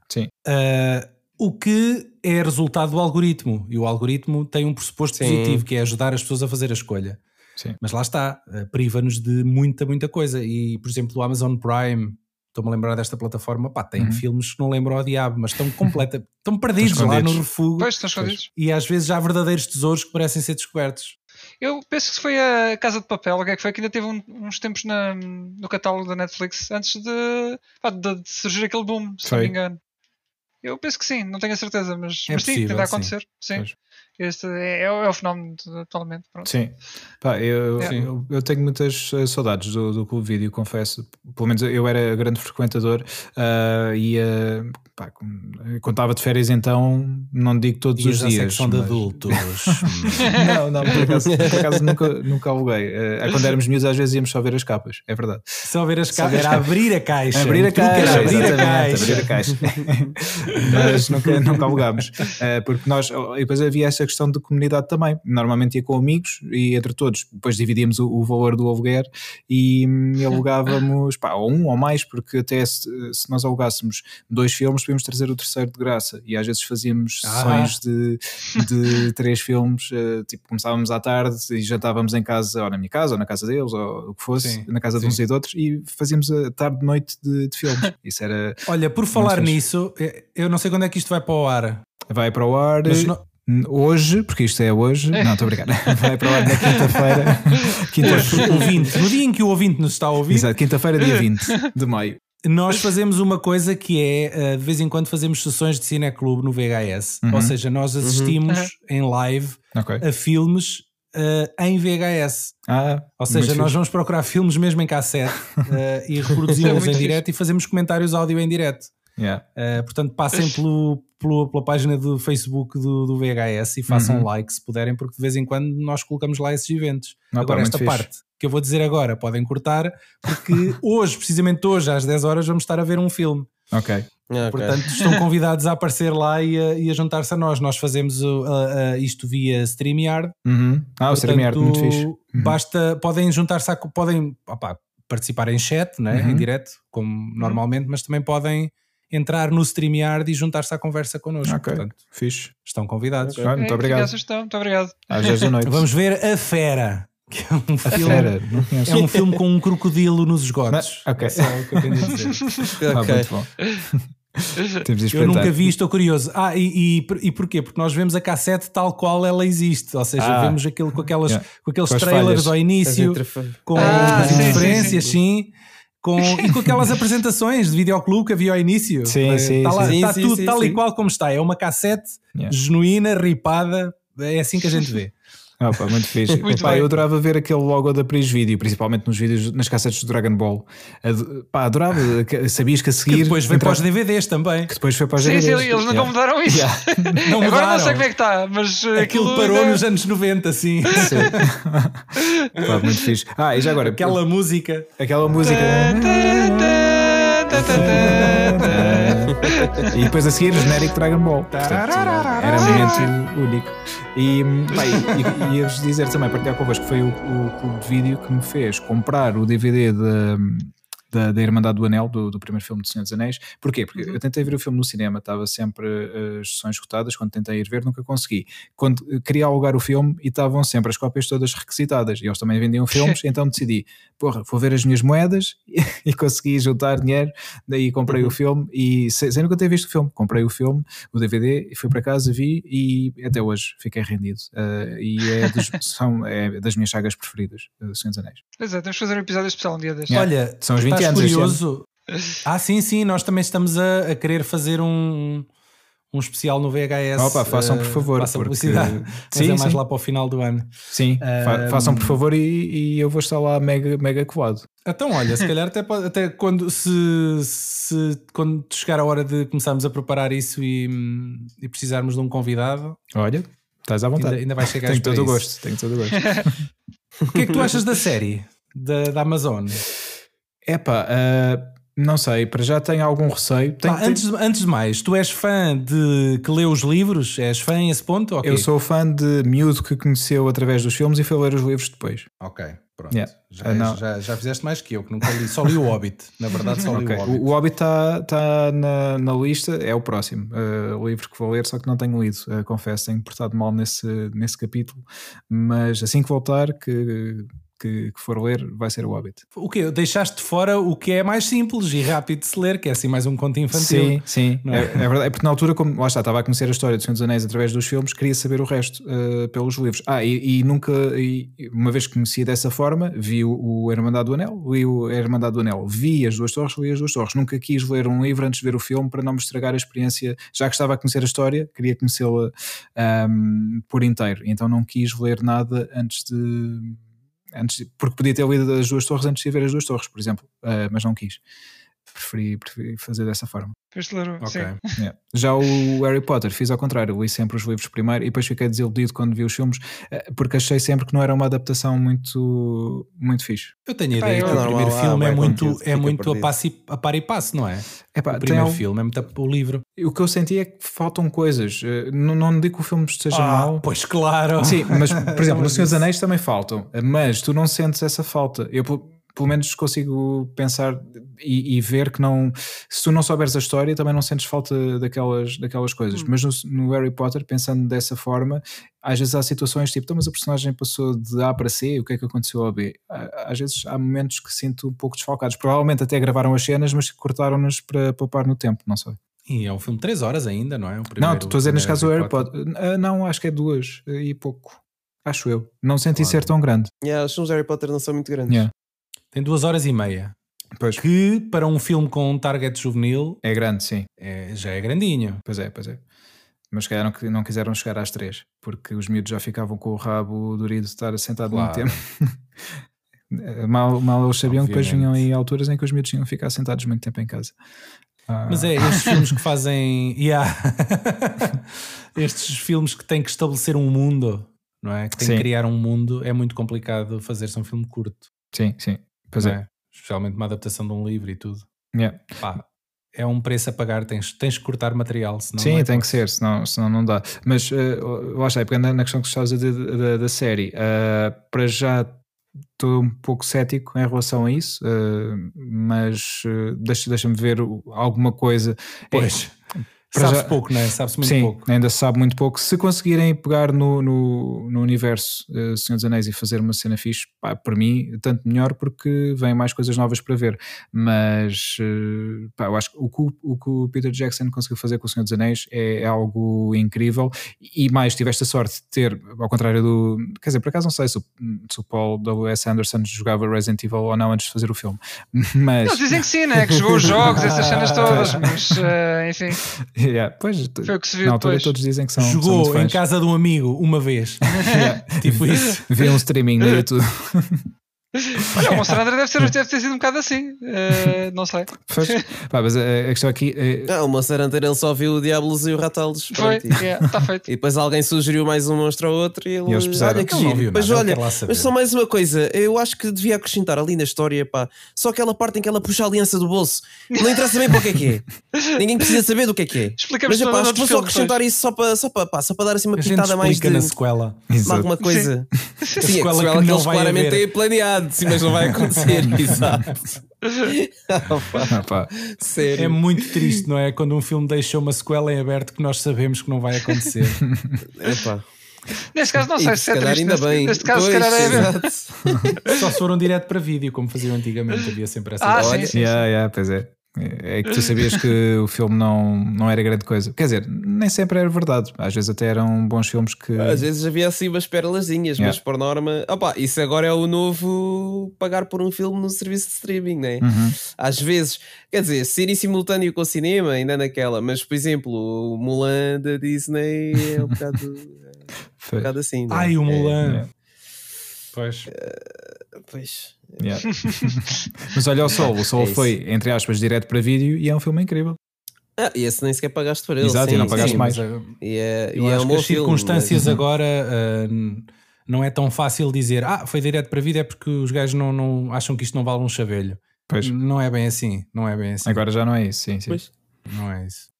Sim. Uh, o que é resultado do algoritmo. E o algoritmo tem um pressuposto Sim. positivo, que é ajudar as pessoas a fazer a escolha. Sim. Mas lá está, eh, priva-nos de muita, muita coisa. E, por exemplo, o Amazon Prime, estou-me a lembrar desta plataforma, pá, tem uhum. filmes que não lembram ao diabo, mas estão completa, estão perdidos estão lá no refúgio. Pois, estão escondidos. E às vezes há verdadeiros tesouros que parecem ser descobertos. Eu penso que foi a Casa de Papel, o que é que foi? Que ainda teve um, uns tempos na, no catálogo da Netflix antes de, pá, de, de surgir aquele boom, se foi. não me engano. Eu penso que sim, não tenho a certeza, mas, é mas possível, sim, tende a acontecer. Sim. sim. Este é, é, é, o fenómeno atualmente. Pronto. Sim, Pá, eu, é. eu, eu, tenho muitas eh, saudades do, do Clube Vídeo, confesso. Pelo menos eu era grande frequentador uh, e uh, pá, estava de férias, então não digo todos os dias. São mas... de adultos. não, não, por acaso, por acaso nunca, nunca aluguei. Uh, quando éramos miúdos, às vezes íamos só ver as capas, é verdade. Só ver as capas, era abrir a caixa. Abrir a caixa, abrir a caixa. Abrir a caixa. mas nunca, nunca alugámos. Uh, porque nós, e depois havia essa questão de comunidade também. Normalmente ia com amigos e entre todos, depois dividíamos o, o valor do aluguer e, e alugávamos pá, ou um ou mais, porque até se, se nós alugássemos dois filmes, podíamos trazer o terceiro de graça. E às vezes fazíamos ah. sessões de, de três filmes, uh, tipo, começávamos à tarde e jantávamos em casa, ou na minha casa, ou na casa deles, ou o que fosse, sim, na casa sim. de uns e de outros, e fazíamos a tarde de noite de, de filmes. Isso era. Olha, por falar nisso, eu não sei quando é que isto vai para o ar. Vai para o ar. Não... Hoje, porque isto é hoje, não estou a brincar, vai para o ar na quinta-feira. Quinta ouvinte, no dia em que o ouvinte nos está a ouvir. Exato, quinta-feira, dia 20 de maio. Nós fazemos uma coisa que é, eh, de vez em quando fazemos sessões de cineclube no VHS, uhum. ou seja, nós assistimos uhum. em live okay. a filmes uh, em VHS. Ah, ou seja, nós vamos procurar filmes mesmo em cassete uh, e reproduzimos é em direto e fazemos comentários áudio em direto. Yeah. Uh, portanto, passem pelo, pelo, pela página do Facebook do, do VHS e façam uhum. like se puderem, porque de vez em quando nós colocamos lá esses eventos. Não, agora, esta parte que eu vou dizer agora, podem cortar, porque hoje, precisamente hoje, às 10 horas, vamos estar a ver um filme. Ok. Okay. Portanto, estão convidados a aparecer lá e a, e a juntar-se a nós. Nós fazemos uh, uh, isto via StreamYard. Uhum. Ah, o StreamYard, muito fixe. Uhum. Basta, podem juntar-se a. Podem opa, participar em chat, né, uhum. em direto, como uhum. normalmente, mas também podem entrar no StreamYard e juntar-se à conversa connosco. Ok, Portanto, fixe. Estão convidados. Okay. muito obrigado. Muito obrigado. Às 10 da noite. Vamos ver A Fera. Que é um, filme, Fera, é um filme com um crocodilo nos esgotos. ok. É só o que eu tenho a dizer. Ah, okay. muito bom. eu nunca vi, estou curioso. Ah, e, e, e porquê? Porque nós vemos a cassete tal qual ela existe, ou seja, ah, vemos aquilo com, aquelas, yeah. com aqueles com trailers falhas. ao início, com ah, as interferências, sim, sim, sim. Com, e com aquelas apresentações de videoclube que havia ao início. Sim, sim. Está, lá, sim, está sim, tudo sim, tal e qual como está. É uma cassete yeah. genuína, ripada, é assim que a gente vê. Ah, pá, muito fixe. muito pá, eu adorava ver aquele logo da Pris Video, principalmente nos vídeos, nas cassetes do Dragon Ball. Pá, adorava. Sabias que a seguir. Que depois veio para os DVDs também. Que depois foi para os sim, DVDs. Sim, eles nunca yeah. mudaram isso. Yeah. Não Agora não sei como é que está, mas. Aquilo, aquilo parou nos anos 90, assim. Sim. pá, muito fixe. Ah, e já agora. Aquela música. Aquela música. E depois a seguir, genérico Dragon Ball. Portanto, era um momento único. E, bem, ia-vos dizer também, partilhar convosco, que foi o, o clube de vídeo que me fez comprar o DVD de da, da Irmandade do Anel, do, do primeiro filme do Senhor dos Anéis. Porquê? Porque uhum. eu tentei ver o filme no cinema, estava sempre uh, as sessões escutadas, quando tentei ir ver nunca consegui. Quando uh, queria alugar o filme e estavam sempre as cópias todas requisitadas, e eles também vendiam filmes, então decidi, porra, vou ver as minhas moedas e, consegui juntar dinheiro, daí comprei uhum. o filme e sem, sem nunca ter visto o filme, comprei o filme, o DVD, e fui para casa, vi e até hoje fiquei rendido. Uh, e é, dos, são, é das minhas sagas preferidas, do Senhor dos Anéis. Pois é, temos que fazer um episódio especial um dia destes. Yeah. Olha, são os 20 anos. curioso. Ah, sim, sim, nós também estamos a, a querer fazer um, um especial no VHS. Opa, façam por favor. Façam porque... publicidade. Sim, é mais sim. lá para o final do ano. Sim, um... façam por favor e, e, eu vou estar lá mega, mega colado. Então, olha, se calhar até, pode, até quando, se, se, quando chegar a hora de começarmos a preparar isso e, e precisarmos de um convidado. Olha, estás à vontade. Ainda, ainda vai chegar Tenho todo o gosto. Tenho todo o gosto. o que é que tu achas da série da, da Amazon? Epá, uh, não sei, para já tenho algum receio. Tenho, ah, antes, antes de mais, tu és fã de que lê os livros? És fã a esse ponto? Okay. Eu sou fã de miúdo que conheceu através dos filmes e foi ler os livros depois. Ok, pronto. Yeah. Já, uh, já, já, fizeste mais que eu, que nunca li, só li o Hobbit. Na verdade, só li okay. o Hobbit. O, o Hobbit está tá na, na lista, é o próximo uh, o livro que vou ler, só que não tenho lido, uh, confesso, tenho portado mal nesse, nesse capítulo, mas assim que voltar, que que, que, for ler vai ser o Hobbit. O que Deixaste de fora o que é mais simples e rápido de se ler, que é assim mais um conto infantil. Sim, sim. É? É, é? verdade. É porque na altura, como lá está, estava a conhecer a história do Senhor dos Anéis através dos filmes, queria saber o resto uh, pelos livros. Ah, e, e nunca, e, uma vez que conheci dessa forma, vi o, o Irmandade do Anel, vi o Irmandade do Anel, vi as duas torres, li as duas torres. Nunca quis ler um livro antes de ver o filme para não me estragar a experiência, já que estava a conhecer a história, queria conhecê-la um, ehm, por inteiro. Então não quis ler nada antes de antes, porque podia ter lido as duas torres antes de ver as duas torres, por exemplo, uh, mas não quis. Preferi, preferi fazer dessa forma. Okay. yeah. Já o Harry Potter fiz ao contrário, li sempre os livros primeiro e depois fiquei desiludido quando vi os filmes, eh, porque achei sempre que não era uma adaptação muito, muito fixe. Eu tenho a ideia que o primeiro filme é muito, é muito a, passo a par e passo, não é? Epá, o primeiro filme é muito o livro. O que eu senti é que faltam coisas. Eh, não, não digo que o filme esteja ah, mal. Pois claro. Sim, mas por exemplo, no Senhor dos Anéis também faltam, mas tu não sentes essa falta. Eu pelo menos consigo pensar e, e, ver que não se tu não souberes a história também não sentes falta daquelas, daquelas coisas, hum. mas no, no, Harry Potter pensando dessa forma às vezes há situações tipo, então, mas a personagem passou de A para C, o que é que aconteceu a B? Às vezes há momentos que sinto um pouco desfalcados, provavelmente até gravaram as cenas mas cortaram-nas para poupar no tempo, não sei e é um filme de 3 horas ainda, não é? O primeiro, não, estou a dizer neste caso o Harry Potter. Potter. Uh, não, acho que é duas e pouco. Acho eu. Não senti claro. ser tão grande. Yeah, os filmes de Harry Potter não são muito grandes. Yeah. Tem duas horas e meia. Pois. Que para um filme com um target juvenil é grande, sim. É, já é grandinho. Pois é, pois é. Mas calhar não, não quiseram chegar às três, porque os miúdos já ficavam com o rabo durido de estar sentado claro. muito tempo. mal, mal eles sabiam Obviamente. que depois vinham aí alturas em que os miúdos tinham que ficar sentados muito tempo em casa. Ah. Mas é, estes filmes que fazem. Yeah. estes filmes que têm que estabelecer um mundo, não é? Que têm sim. que criar um mundo, é muito complicado fazer-se um filme curto. Sim, sim. Pois é. é. Especialmente uma adaptação de um livro e tudo. Yeah. Pá, é um preço a pagar, tens, tens que cortar material. Senão Sim, é tem que ser, senão, senão não dá. Mas uh, lá está, pegando na questão que estás a dizer da, série, uh, para já estou um pouco cético em relação a isso, uh, mas uh, deixa-me deixa ver alguma coisa. Pois. É, Sabe-se pouco, não é? Sabe-se muito Sim, pouco. ainda se sabe muito pouco. Se conseguirem pegar no, no, no universo uh, Senhor dos Anéis e fazer uma cena fixe, pá, para mim, tanto melhor, porque vêm mais coisas novas para ver. Mas uh, pá, eu acho que o que o, que o Peter Jackson conseguiu fazer com o Senhor dos Anéis é, é, algo incrível. E mais, tiveste a sorte de ter, ao contrário do. Quer dizer, por acaso não sei se o, se o Paul W.S. Anderson jogava Resident Evil ou não antes de fazer o filme. Mas... Eles dizem que sim, né? Que jogou os jogos, essas cenas todas, mas uh, enfim. Yeah, pois, Foi o que se viu na altura depois. todos dizem que são. Jogou são em casa de um amigo uma vez. yeah. tipo isso. Vê um streaming no YouTube. Olha, o Monster Hunter deve, ser, deve ter sido um bocado assim. Uh, não sei. Pois. Pá, mas a, a questão aqui. É... Ah, o Monster Hunter ele só viu o Diablos e o Ratalos. Foi, pronto, e- yeah, está feito. E depois alguém sugeriu mais um monstro ao outro e ele. E eles olha que não giro. Mas olha, mas só mais uma coisa, eu acho que devia acrescentar ali na história, pá, só aquela parte em que ela puxa a aliança do bolso. Não interessa bem para o que é que é. Ninguém precisa saber do que é que é. Explicamos Mas no acho que vou só acrescentar isso só para, só para, pá, só para dar assim uma A pitada mais de, explica na sequela. alguma coisa. Sim, a sequela sequela que que, não eles vai claramente têm planeado, sim, mas não vai acontecer. Exato. Opa, Ah, pá. sério. É muito triste, não é? Quando um filme deixa uma sequela em aberto que nós sabemos que não vai acontecer. Epá. Neste caso, não sei se se é triste. ainda Neste, bem. neste caso, se Pois, calhar é. Só se foram direto para vídeo, como faziam antigamente. Havia sempre essa Ah, sim, sim. Yeah, yeah, pois é. É que tu sabias que o filme não, não era grande coisa. Quer dizer, nem sempre era verdade. Às vezes até eram bons filmes que. Às vezes havia assim umas perlazinhas, Yeah. mas por norma. Opa, isso agora é o novo pagar por um filme no serviço de streaming, né? Uhum. Às vezes, quer dizer, ser em simultâneo com o cinema, ainda naquela, mas por exemplo, o Mulan da Disney é um bocado, é um bocado assim. né? Ai, o É, Mulan. Yeah. Pois. pois. Yeah. Mas olha o Sol, o Sol É foi, entre aspas, direto para vídeo e é um filme incrível. Ah, e esse nem sequer pagaste por ele. Exato, sim, e não pagaste sim. mais. E é, Eu e é um as circunstâncias mas- agora uh, não é tão fácil dizer ah, foi direto para vídeo é porque os gajos não, não acham que isto não vale um chavelho. Pois. Não é bem assim, não é bem assim. Agora já não é isso, sim, sim. Pois. Não é isso.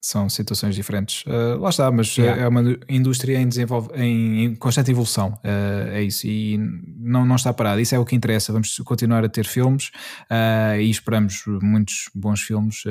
São situações diferentes. Uh, lá está, mas uh, Yeah. é uma indústria em, desenvolve, em, em constante evolução. Uh, é isso. E não, não está parado. Isso é o que interessa. Vamos continuar a ter filmes uh, e esperamos muitos bons filmes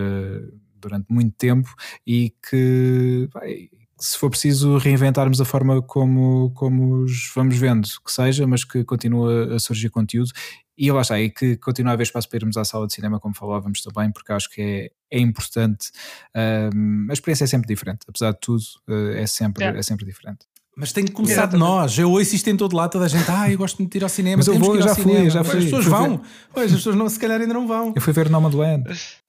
durante muito tempo e que. vai, se for preciso reinventarmos a forma como, como os vamos vendo, que seja, mas que continua a surgir conteúdo e lá está, e que continua a haver espaço para irmos à sala de cinema, como falávamos também, porque acho que é, é importante. Um, a experiência é sempre diferente, apesar de tudo, uh, é, sempre, Yeah. é sempre diferente. Mas tem que começar de nós. Eu ouço isto em todo lado, toda a gente. Ah, eu gosto muito de ir ao cinema. Mas eu vou, que ir já ao fui, cinema." já fui. As pessoas Fui vão. Pois, as pessoas não, se calhar ainda não vão. Eu fui ver Nomadland.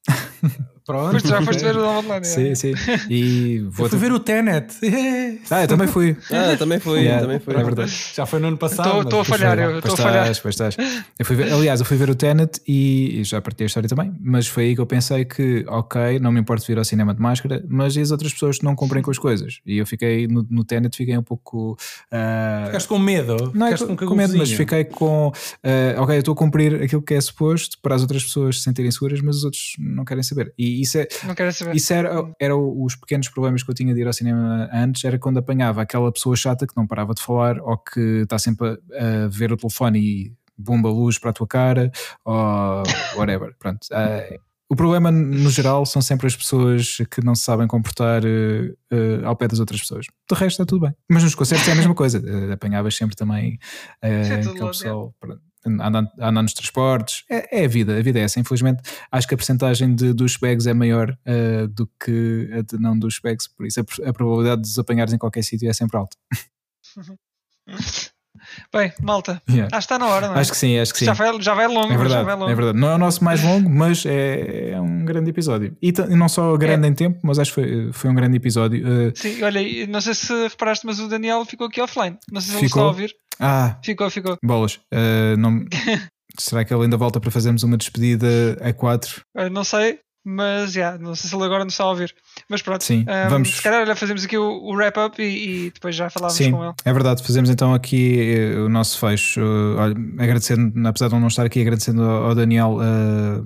Pronto. Já foste ver o Nomadland. Sim, sim. E vou Eu fui ver o Tenet. Ah, eu também fui. Ah, também foi, Yeah, também foi. É verdade. Já foi no ano passado. Estou- a falhar, eu- Pois estou a falhar. estás, pois estás. Eu fui ver, aliás, eu fui ver o Tenet e, e já partilhei a história também, mas foi aí que eu pensei que, ok, não me importo vir ao cinema de máscara, mas e as outras pessoas que não comprem com as coisas? E eu fiquei no, no Tenet, fiquei um pouco. ah, Ficaste com medo. não é Ficaste com, com medo, mas fiquei com. ah, ok, eu estou a cumprir aquilo que é suposto para as outras pessoas se sentirem seguras, mas os outros não querem saber. E isso é, isso era, era os pequenos problemas que eu tinha de ir ao cinema antes, era quando apanhava aquela pessoa chata que não parava de falar ou que está sempre a, a ver o telefone e bomba luz para a tua cara ou whatever. Pronto. Ah, o problema no geral são sempre as pessoas que não se sabem comportar eh, eh, ao pé das outras pessoas. De resto está tudo bem. Mas nos concertos é a mesma coisa. Eh, apanhavas sempre também Sim, tudo aquele pessoal pronto, andando, nos transportes. É, é a vida, a vida é essa. Infelizmente, acho que a percentagem de douchebags é maior eh, do que a de não douchebags. Por isso, a, a probabilidade de os apanhares em qualquer sítio é sempre alta. Bem, malta, Yeah. acho que está na hora, não é? Acho que sim, acho que sim. Já vai, já vai longo, É verdade, vai longo. é verdade. Não é o nosso mais longo, mas é, é um grande episódio. E, não só grande É. em tempo, mas acho que foi, foi um grande episódio. Eh, Sim, olha, não sei se reparaste, mas o Daniel ficou aqui offline. Não sei se ele Ficou? está a ouvir. Ah, Ficou, ficou. bolas. Eh, não- será que ele ainda volta para fazermos uma despedida a quatro? Eu não sei, mas já, não sei se ele agora não está a ouvir. Mas pronto, Sim, ahm, vamos- se calhar fazemos aqui o, o wrap-up e, e depois já falávamos Sim, com ele. é verdade. Fazemos então aqui eh, o nosso fecho. Olha, agradecendo, apesar de não estar aqui, agradecendo ao Daniel eh,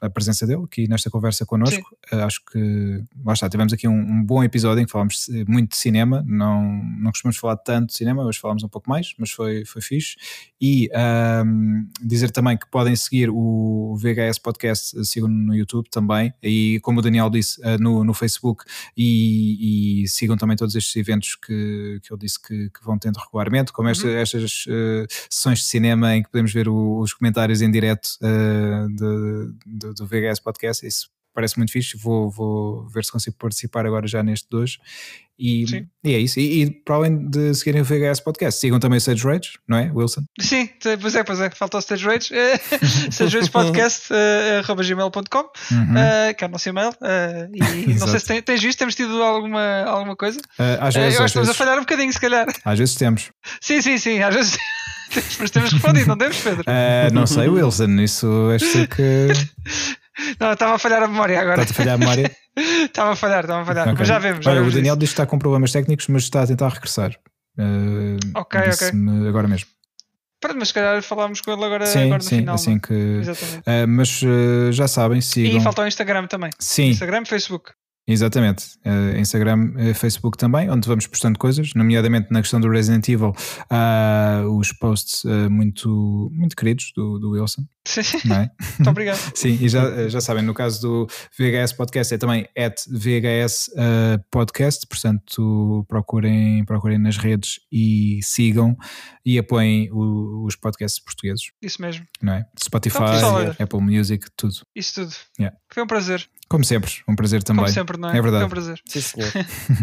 a presença dele aqui nesta conversa connosco. Eh, acho que lá está, tivemos aqui um, um bom episódio em que falámos eh, muito de cinema. Não, não costumamos falar tanto de cinema, hoje falámos um pouco mais, mas foi, foi fixe. E ahm, dizer também que podem seguir o VHS Podcast, eh, sigam no YouTube também. E como o Daniel disse, no, no Facebook e, e sigam também todos estes eventos que, que eu disse que, que vão tendo regularmente, como esta- estas eh, sessões de cinema em que podemos ver o- os comentários em direto eh, de- do, do VHS Podcast. Isso parece muito fixe. Vou, vou ver se consigo participar agora já neste 2. E, e, é isso. E, e, para além de seguirem o VHS Podcast, sigam também o Stage Rage, não é, Wilson? Sim, pois é, pois é, falta o Stage Rage. Stage Rage Podcast, uh, arroba gmail.com, uhum. uh, que é o nosso e-mail. Uh, e não sei se tem, tens visto, temos tido alguma, alguma coisa. Às vezes, eu acho que estamos a falhar um bocadinho, se calhar. Às vezes temos. Sim, sim, sim, às vezes. Mas temos respondido, não temos, Pedro? Não sei, Wilson, isso és tu que. Não, estava a falhar a memória agora. Está a falhar a memória? estava a falhar, estava a falhar. Okay. Mas já vemos. Já Olha, vemos o Daniel isso. diz que está com problemas técnicos, mas está a tentar regressar. Uh, ok, ok. Agora mesmo. Pronto, mas se calhar falámos com ele agora, sim, agora no sim, final. Assim que, Exatamente. Uh, mas uh, já sabem, sigam. E falta o Instagram também. Sim. Instagram, Facebook. Exatamente. Uh, Instagram, uh, Facebook também, onde vamos postando coisas, nomeadamente na questão do Resident Evil, uh, os posts muito, muito queridos do, do Wilson. Sim. É? Muito obrigado. Sim, e já, já sabem, no caso do VHS Podcast é também at VHS Podcast, portanto procurem, procurem nas redes e sigam e apoiem o, os podcasts portugueses. Isso mesmo. Não é? Spotify, Apple Music, tudo. Isso tudo. Yeah. Foi um prazer. Como sempre, um prazer também. Como sempre, não é? É verdade. Foi um prazer. Sim, senhor.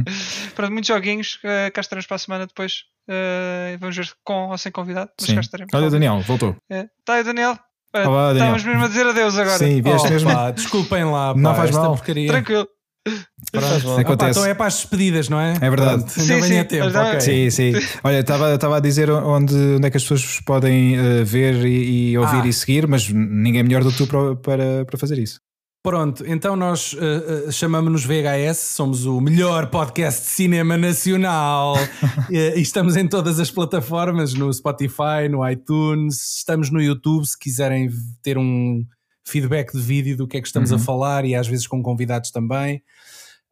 Pronto, muitos joguinhos. Uh, cá estaremos para a semana depois. Uh, vamos ver com ou sem convidado. Mas Sim. cá estaremos. Olha, Daniel, voltou. É. Tá aí, Daniel. Olá, Daniel. Estávamos mesmo a dizer adeus agora. Sim, vieste oh, mesmo. Pá, desculpem lá. Pá, não faz mal. Porcaria. Tranquilo. Pronto, ah, pá, então é para as despedidas, não é? É verdade. Pronto, sim, sim, tempo. okay. Sim, sim. Olha, estava a dizer onde, onde é que as pessoas podem uh, ver e, e ouvir ah. e seguir, mas ninguém é melhor do que tu para, para, para fazer isso. Pronto, então nós uh, uh, chamamos-nos VHS, somos o melhor podcast de cinema nacional e estamos em todas as plataformas, no Spotify, no iTunes, estamos no YouTube se quiserem ter um feedback de vídeo do que é que estamos uhum. a falar e às vezes com convidados também.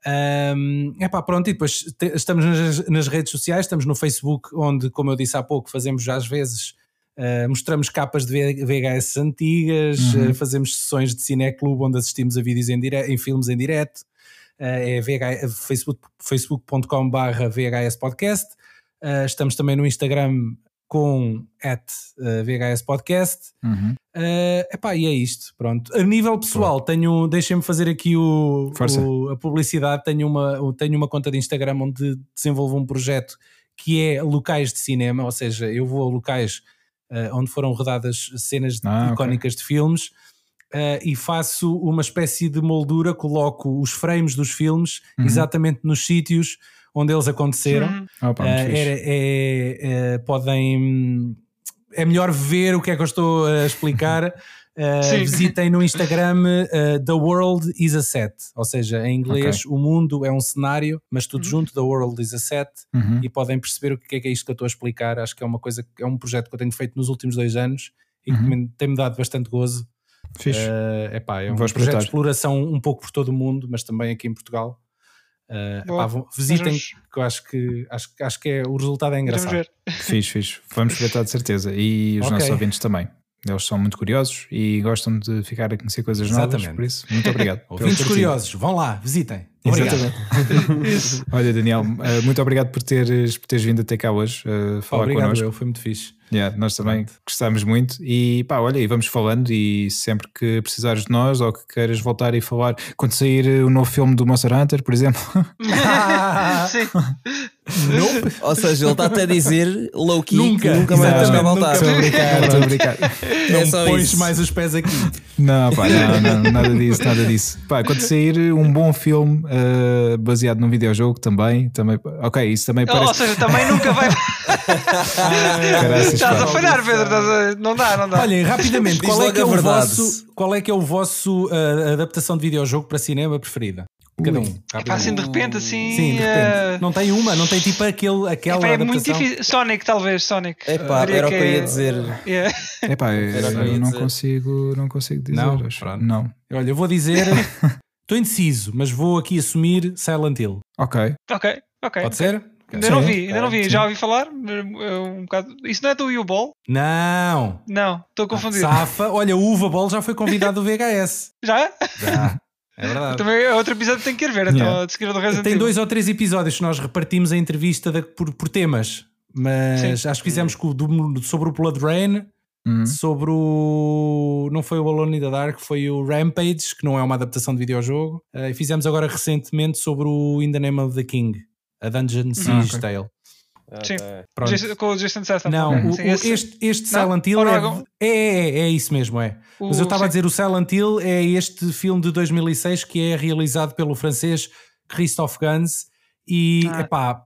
Um, epá, pronto, e depois te, estamos nas, nas, redes sociais, estamos no Facebook, onde, como eu disse há pouco, fazemos às vezes Uh, mostramos capas de VHS antigas, uhum. uh, fazemos sessões de cineclube onde assistimos a vídeos em, dire em filmes em direto. Uh, é VHS, facebook, Podcast. estamos também no Instagram com at VHS Podcast. Uhum. epá, e é isto, pronto. A nível pessoal, tenho, deixem-me fazer aqui o, o, a publicidade. Tenho uma, tenho uma conta de Instagram onde desenvolvo um projeto que é locais de cinema, ou seja, eu vou a locais uh, onde foram rodadas cenas ah, icónicas okay. de filmes. Uh, e faço uma espécie de moldura, coloco os frames dos filmes uhum. exatamente nos sítios onde eles aconteceram. Uhum. Opa, uh, é, é, é, podem. É melhor ver o que é que eu estou a explicar Uh, visitem no Instagram uh, The World is a Set, ou seja, em inglês okay. o mundo é um cenário, mas tudo uhum. junto, The World is a Set, uhum. e podem perceber o que é, que é isto que eu estou a explicar. Acho que é uma coisa, é um projeto que eu tenho feito nos últimos dois anos e uhum. que tem-me dado bastante gozo. Fixe. Uh, epá, é um Vou projeto de exploração um pouco por todo o mundo, mas também aqui em Portugal. Uh, epá, vão, visitem, vamos... que eu acho que, acho, acho que é, o resultado é engraçado. Fixe, fixe. Vamos espreitar de certeza. E os okay. nossos ouvintes também. Eles são muito curiosos e gostam de ficar a conhecer coisas Exatamente. novas, por isso, muito obrigado. Ouvintes curiosos, vão lá, visitem. Obrigado. Olha, Daniel, eh, muito obrigado por teres, por teres vindo até cá hoje uh, falar obrigado, connosco. Eu, foi muito fixe. Yeah, nós também Pronto. gostamos muito e pá, olha, e vamos falando e sempre que precisares de nós ou que queiras voltar e falar, quando sair o novo filme do Monster Hunter, por exemplo. Sim. Nope. Ou seja, ele está até a dizer low key nunca, nunca mais vai voltar. Estou a brincar, estou a brincar. É não pões isso. mais os pés aqui. Não, pá, não, não, nada disso, nada disso. Pá, quando sair um bom filme uh, baseado num videojogo também, também, ok, isso também parece. Ou seja, também nunca vai. Caraças, Estás a falhar, Pedro, a... não dá, não dá. Olhem, rapidamente, qual é, que é o vosso, qual é que é o vosso uh, adaptação de videojogo para cinema preferida? Cada um. É pá, assim de repente, assim. Sim, de repente. Uh... Não tem uma, não tem tipo aquele, aquela. Epá, é adaptação. muito difícil. Sonic, talvez, Sonic. É pá, era o que eu ia dizer. Yeah. Epá, eu, eu não, consigo, não consigo dizer. Não, acho. não. Olha, eu vou dizer. Estou indeciso, mas vou aqui assumir Silent Hill. Ok. Ok, ok. Pode ser? Ainda não vi, ainda não vi. Já ouvi falar. Um bocado... Isso não é do Wii Ball? Não. Não, estou confundido. Safa. Olha, o Uva Ball já foi convidado do VHS. já? Já. É verdade. Também é outro episódio que tem que ir ver, então, yeah. seguir do Resident Tem dois ou três episódios que nós repartimos a entrevista de, por, por temas. Mas Sim. acho que fizemos com, do, sobre o Blood Rain uhum. sobre o. Não foi o Alone in the Dark, foi o Rampage, que não é uma adaptação de videojogo. Uh, e fizemos agora recentemente sobre o In the Name of the King, a Dungeon uhum. Siege okay. Tale. Sim, com o Jason Statham. Não, o, Sim, esse... este, este Silent Hill é, é, é, é, isso mesmo, é. O, Mas eu estava a dizer, o Silent Hill é este filme de 2006 que é realizado pelo francês Christophe Gans e, ah. epá,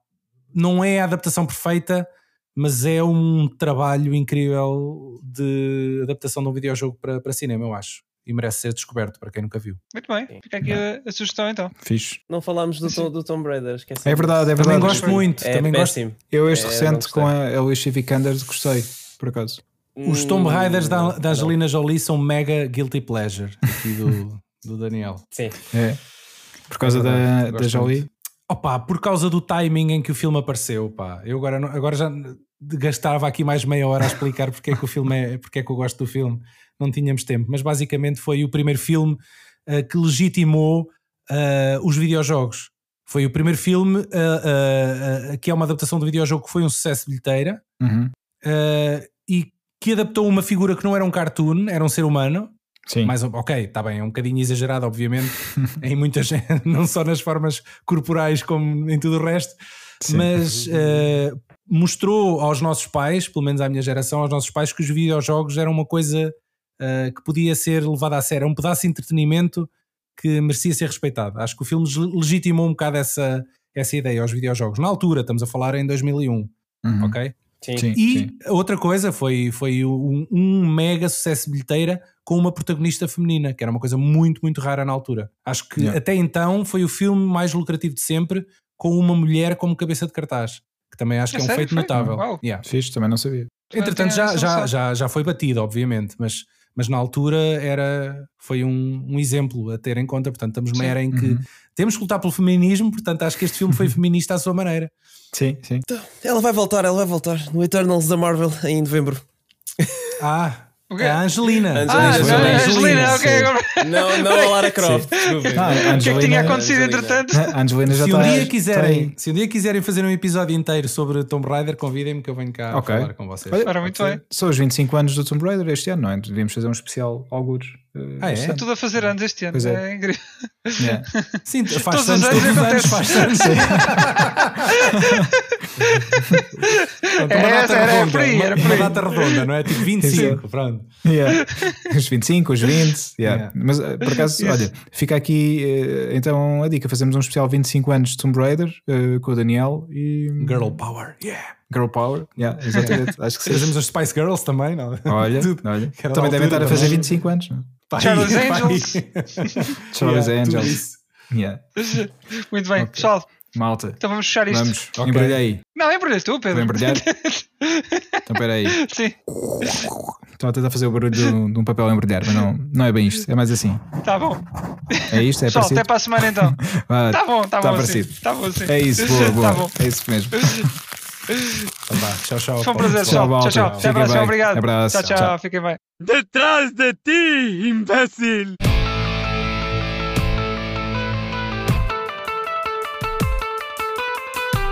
não é a adaptação perfeita, mas é um trabalho incrível de adaptação de um videojogo para, para cinema, eu acho. E merece ser descoberto para quem nunca viu. Muito bem, fica aqui a, a, sugestão então. Fixe. Não falámos do, Tom, do Tomb Raider, É verdade, é verdade. Também gosto muito. É também péssimo. gosto. Eu este é, recente com a Alicia Vikander gostei, por acaso. Os Tomb Raiders da, da Angelina Jolie são mega guilty pleasure aqui do, do Daniel. Sim. É. Por causa é da, da Jolie. Muito. Opa, por causa do timing em que o filme apareceu, pá. Eu agora, agora já gastava aqui mais meia hora a explicar porque é que o filme é, porque é que eu gosto do filme. Não tínhamos tempo, mas basicamente foi o primeiro filme uh, que legitimou uh, os videojogos. Foi o primeiro filme uh, que é uma adaptação do videojogo que foi um sucesso de bilheteira uhum. e que adaptou uma figura que não era um cartoon, era um ser humano, Sim. Mas, ok, está bem, é um bocadinho exagerado, obviamente, em muitas, não só nas formas corporais como em tudo o resto, Sim. mas mostrou aos nossos pais, pelo menos à minha geração, aos nossos pais, que os videojogos eram uma coisa uh, que podia ser levada a sério, um pedaço de entretenimento que merecia ser respeitado. Acho que o filme legitimou um bocado essa, essa ideia aos videojogos. Na altura, estamos a falar em 2001, uhum. ok? Sim, sim, e sim. outra coisa foi, foi um, um, mega sucesso bilheteira com uma protagonista feminina, que era uma coisa muito, muito rara na altura. Acho que yeah. até então foi o filme mais lucrativo de sempre, com uma mulher como cabeça de cartaz, que também acho é que é um feito foi? notável. Uau. Yeah. Fiz, também não sabia. Entretanto, já, já, já, já foi batido, obviamente, mas, mas na altura era, foi um, um exemplo a ter em conta. Portanto, estamos numa era em que uhum. temos que lutar pelo feminismo, portanto, acho que este filme foi feminista à sua maneira. Sim, sim. Então, ela vai voltar, ela vai voltar no Eternals da Marvel em novembro. Ah, Okay. A Angelina. Angelina, ah, Angelina, Angelina, ok. Não, não a Lara Croft. Ah, o que é que tinha acontecido entretanto? A Angelina já se um, tá, dia quiserem, se um dia quiserem fazer um episódio inteiro sobre Tomb Raider, convidem-me que eu venho cá okay. falar com vocês. Olha, muito bem. São os 25 anos do Tomb Raider este ano, não é? Devíamos fazer um especial algures. Ah, é? Está tudo a fazer anos este ano. É. é incrível. Yeah. Sim, faz todos anos, todos os anos, faz anos. é, essa, era, redonda, por aí, era por aí. Uma data redonda, não é? Tipo 25, pronto. Yeah. Os 25, os 20. Yeah. Yeah. Mas eh, por acaso, yes. olha, fica aqui uh, então a dica: fazemos um especial 25 anos de Tomb Raider uh, com o Daniel e. Girl Power, yeah. Girl Power, yeah, exatamente. Acho que Fazemos as Spice Girls também, não? Olha, olha. também devem estar a fazer 25 anos. Não? Pai, Charles pai. Angels. Charles yeah, Angels. Yeah. Muito bem, okay. pessoal. Malta. Então vamos fechar isto. Vamos, okay. embrulha aí. Não, embrulhas tu, Pedro. Vou embrulhar? então espera aí. Sim. Estou a tentar fazer o barulho de um, de um, papel a embrulhar, mas não, não é bem isto, é mais assim. Tá bom. É isto? É Pessoal, parecido? até para a semana então. ah, tá bom, tá, tá bom. Parecido. Assim. Tá bom assim. É isso, boa, boa. Tá bom. É isso mesmo. Então vá, tchau, tchau. Foi um prazer, tchau, tchau, tchau. Até a próxima, obrigado. Abraço. Tchau, tchau, tchau. fiquem bem. Detrás de ti, imbécil!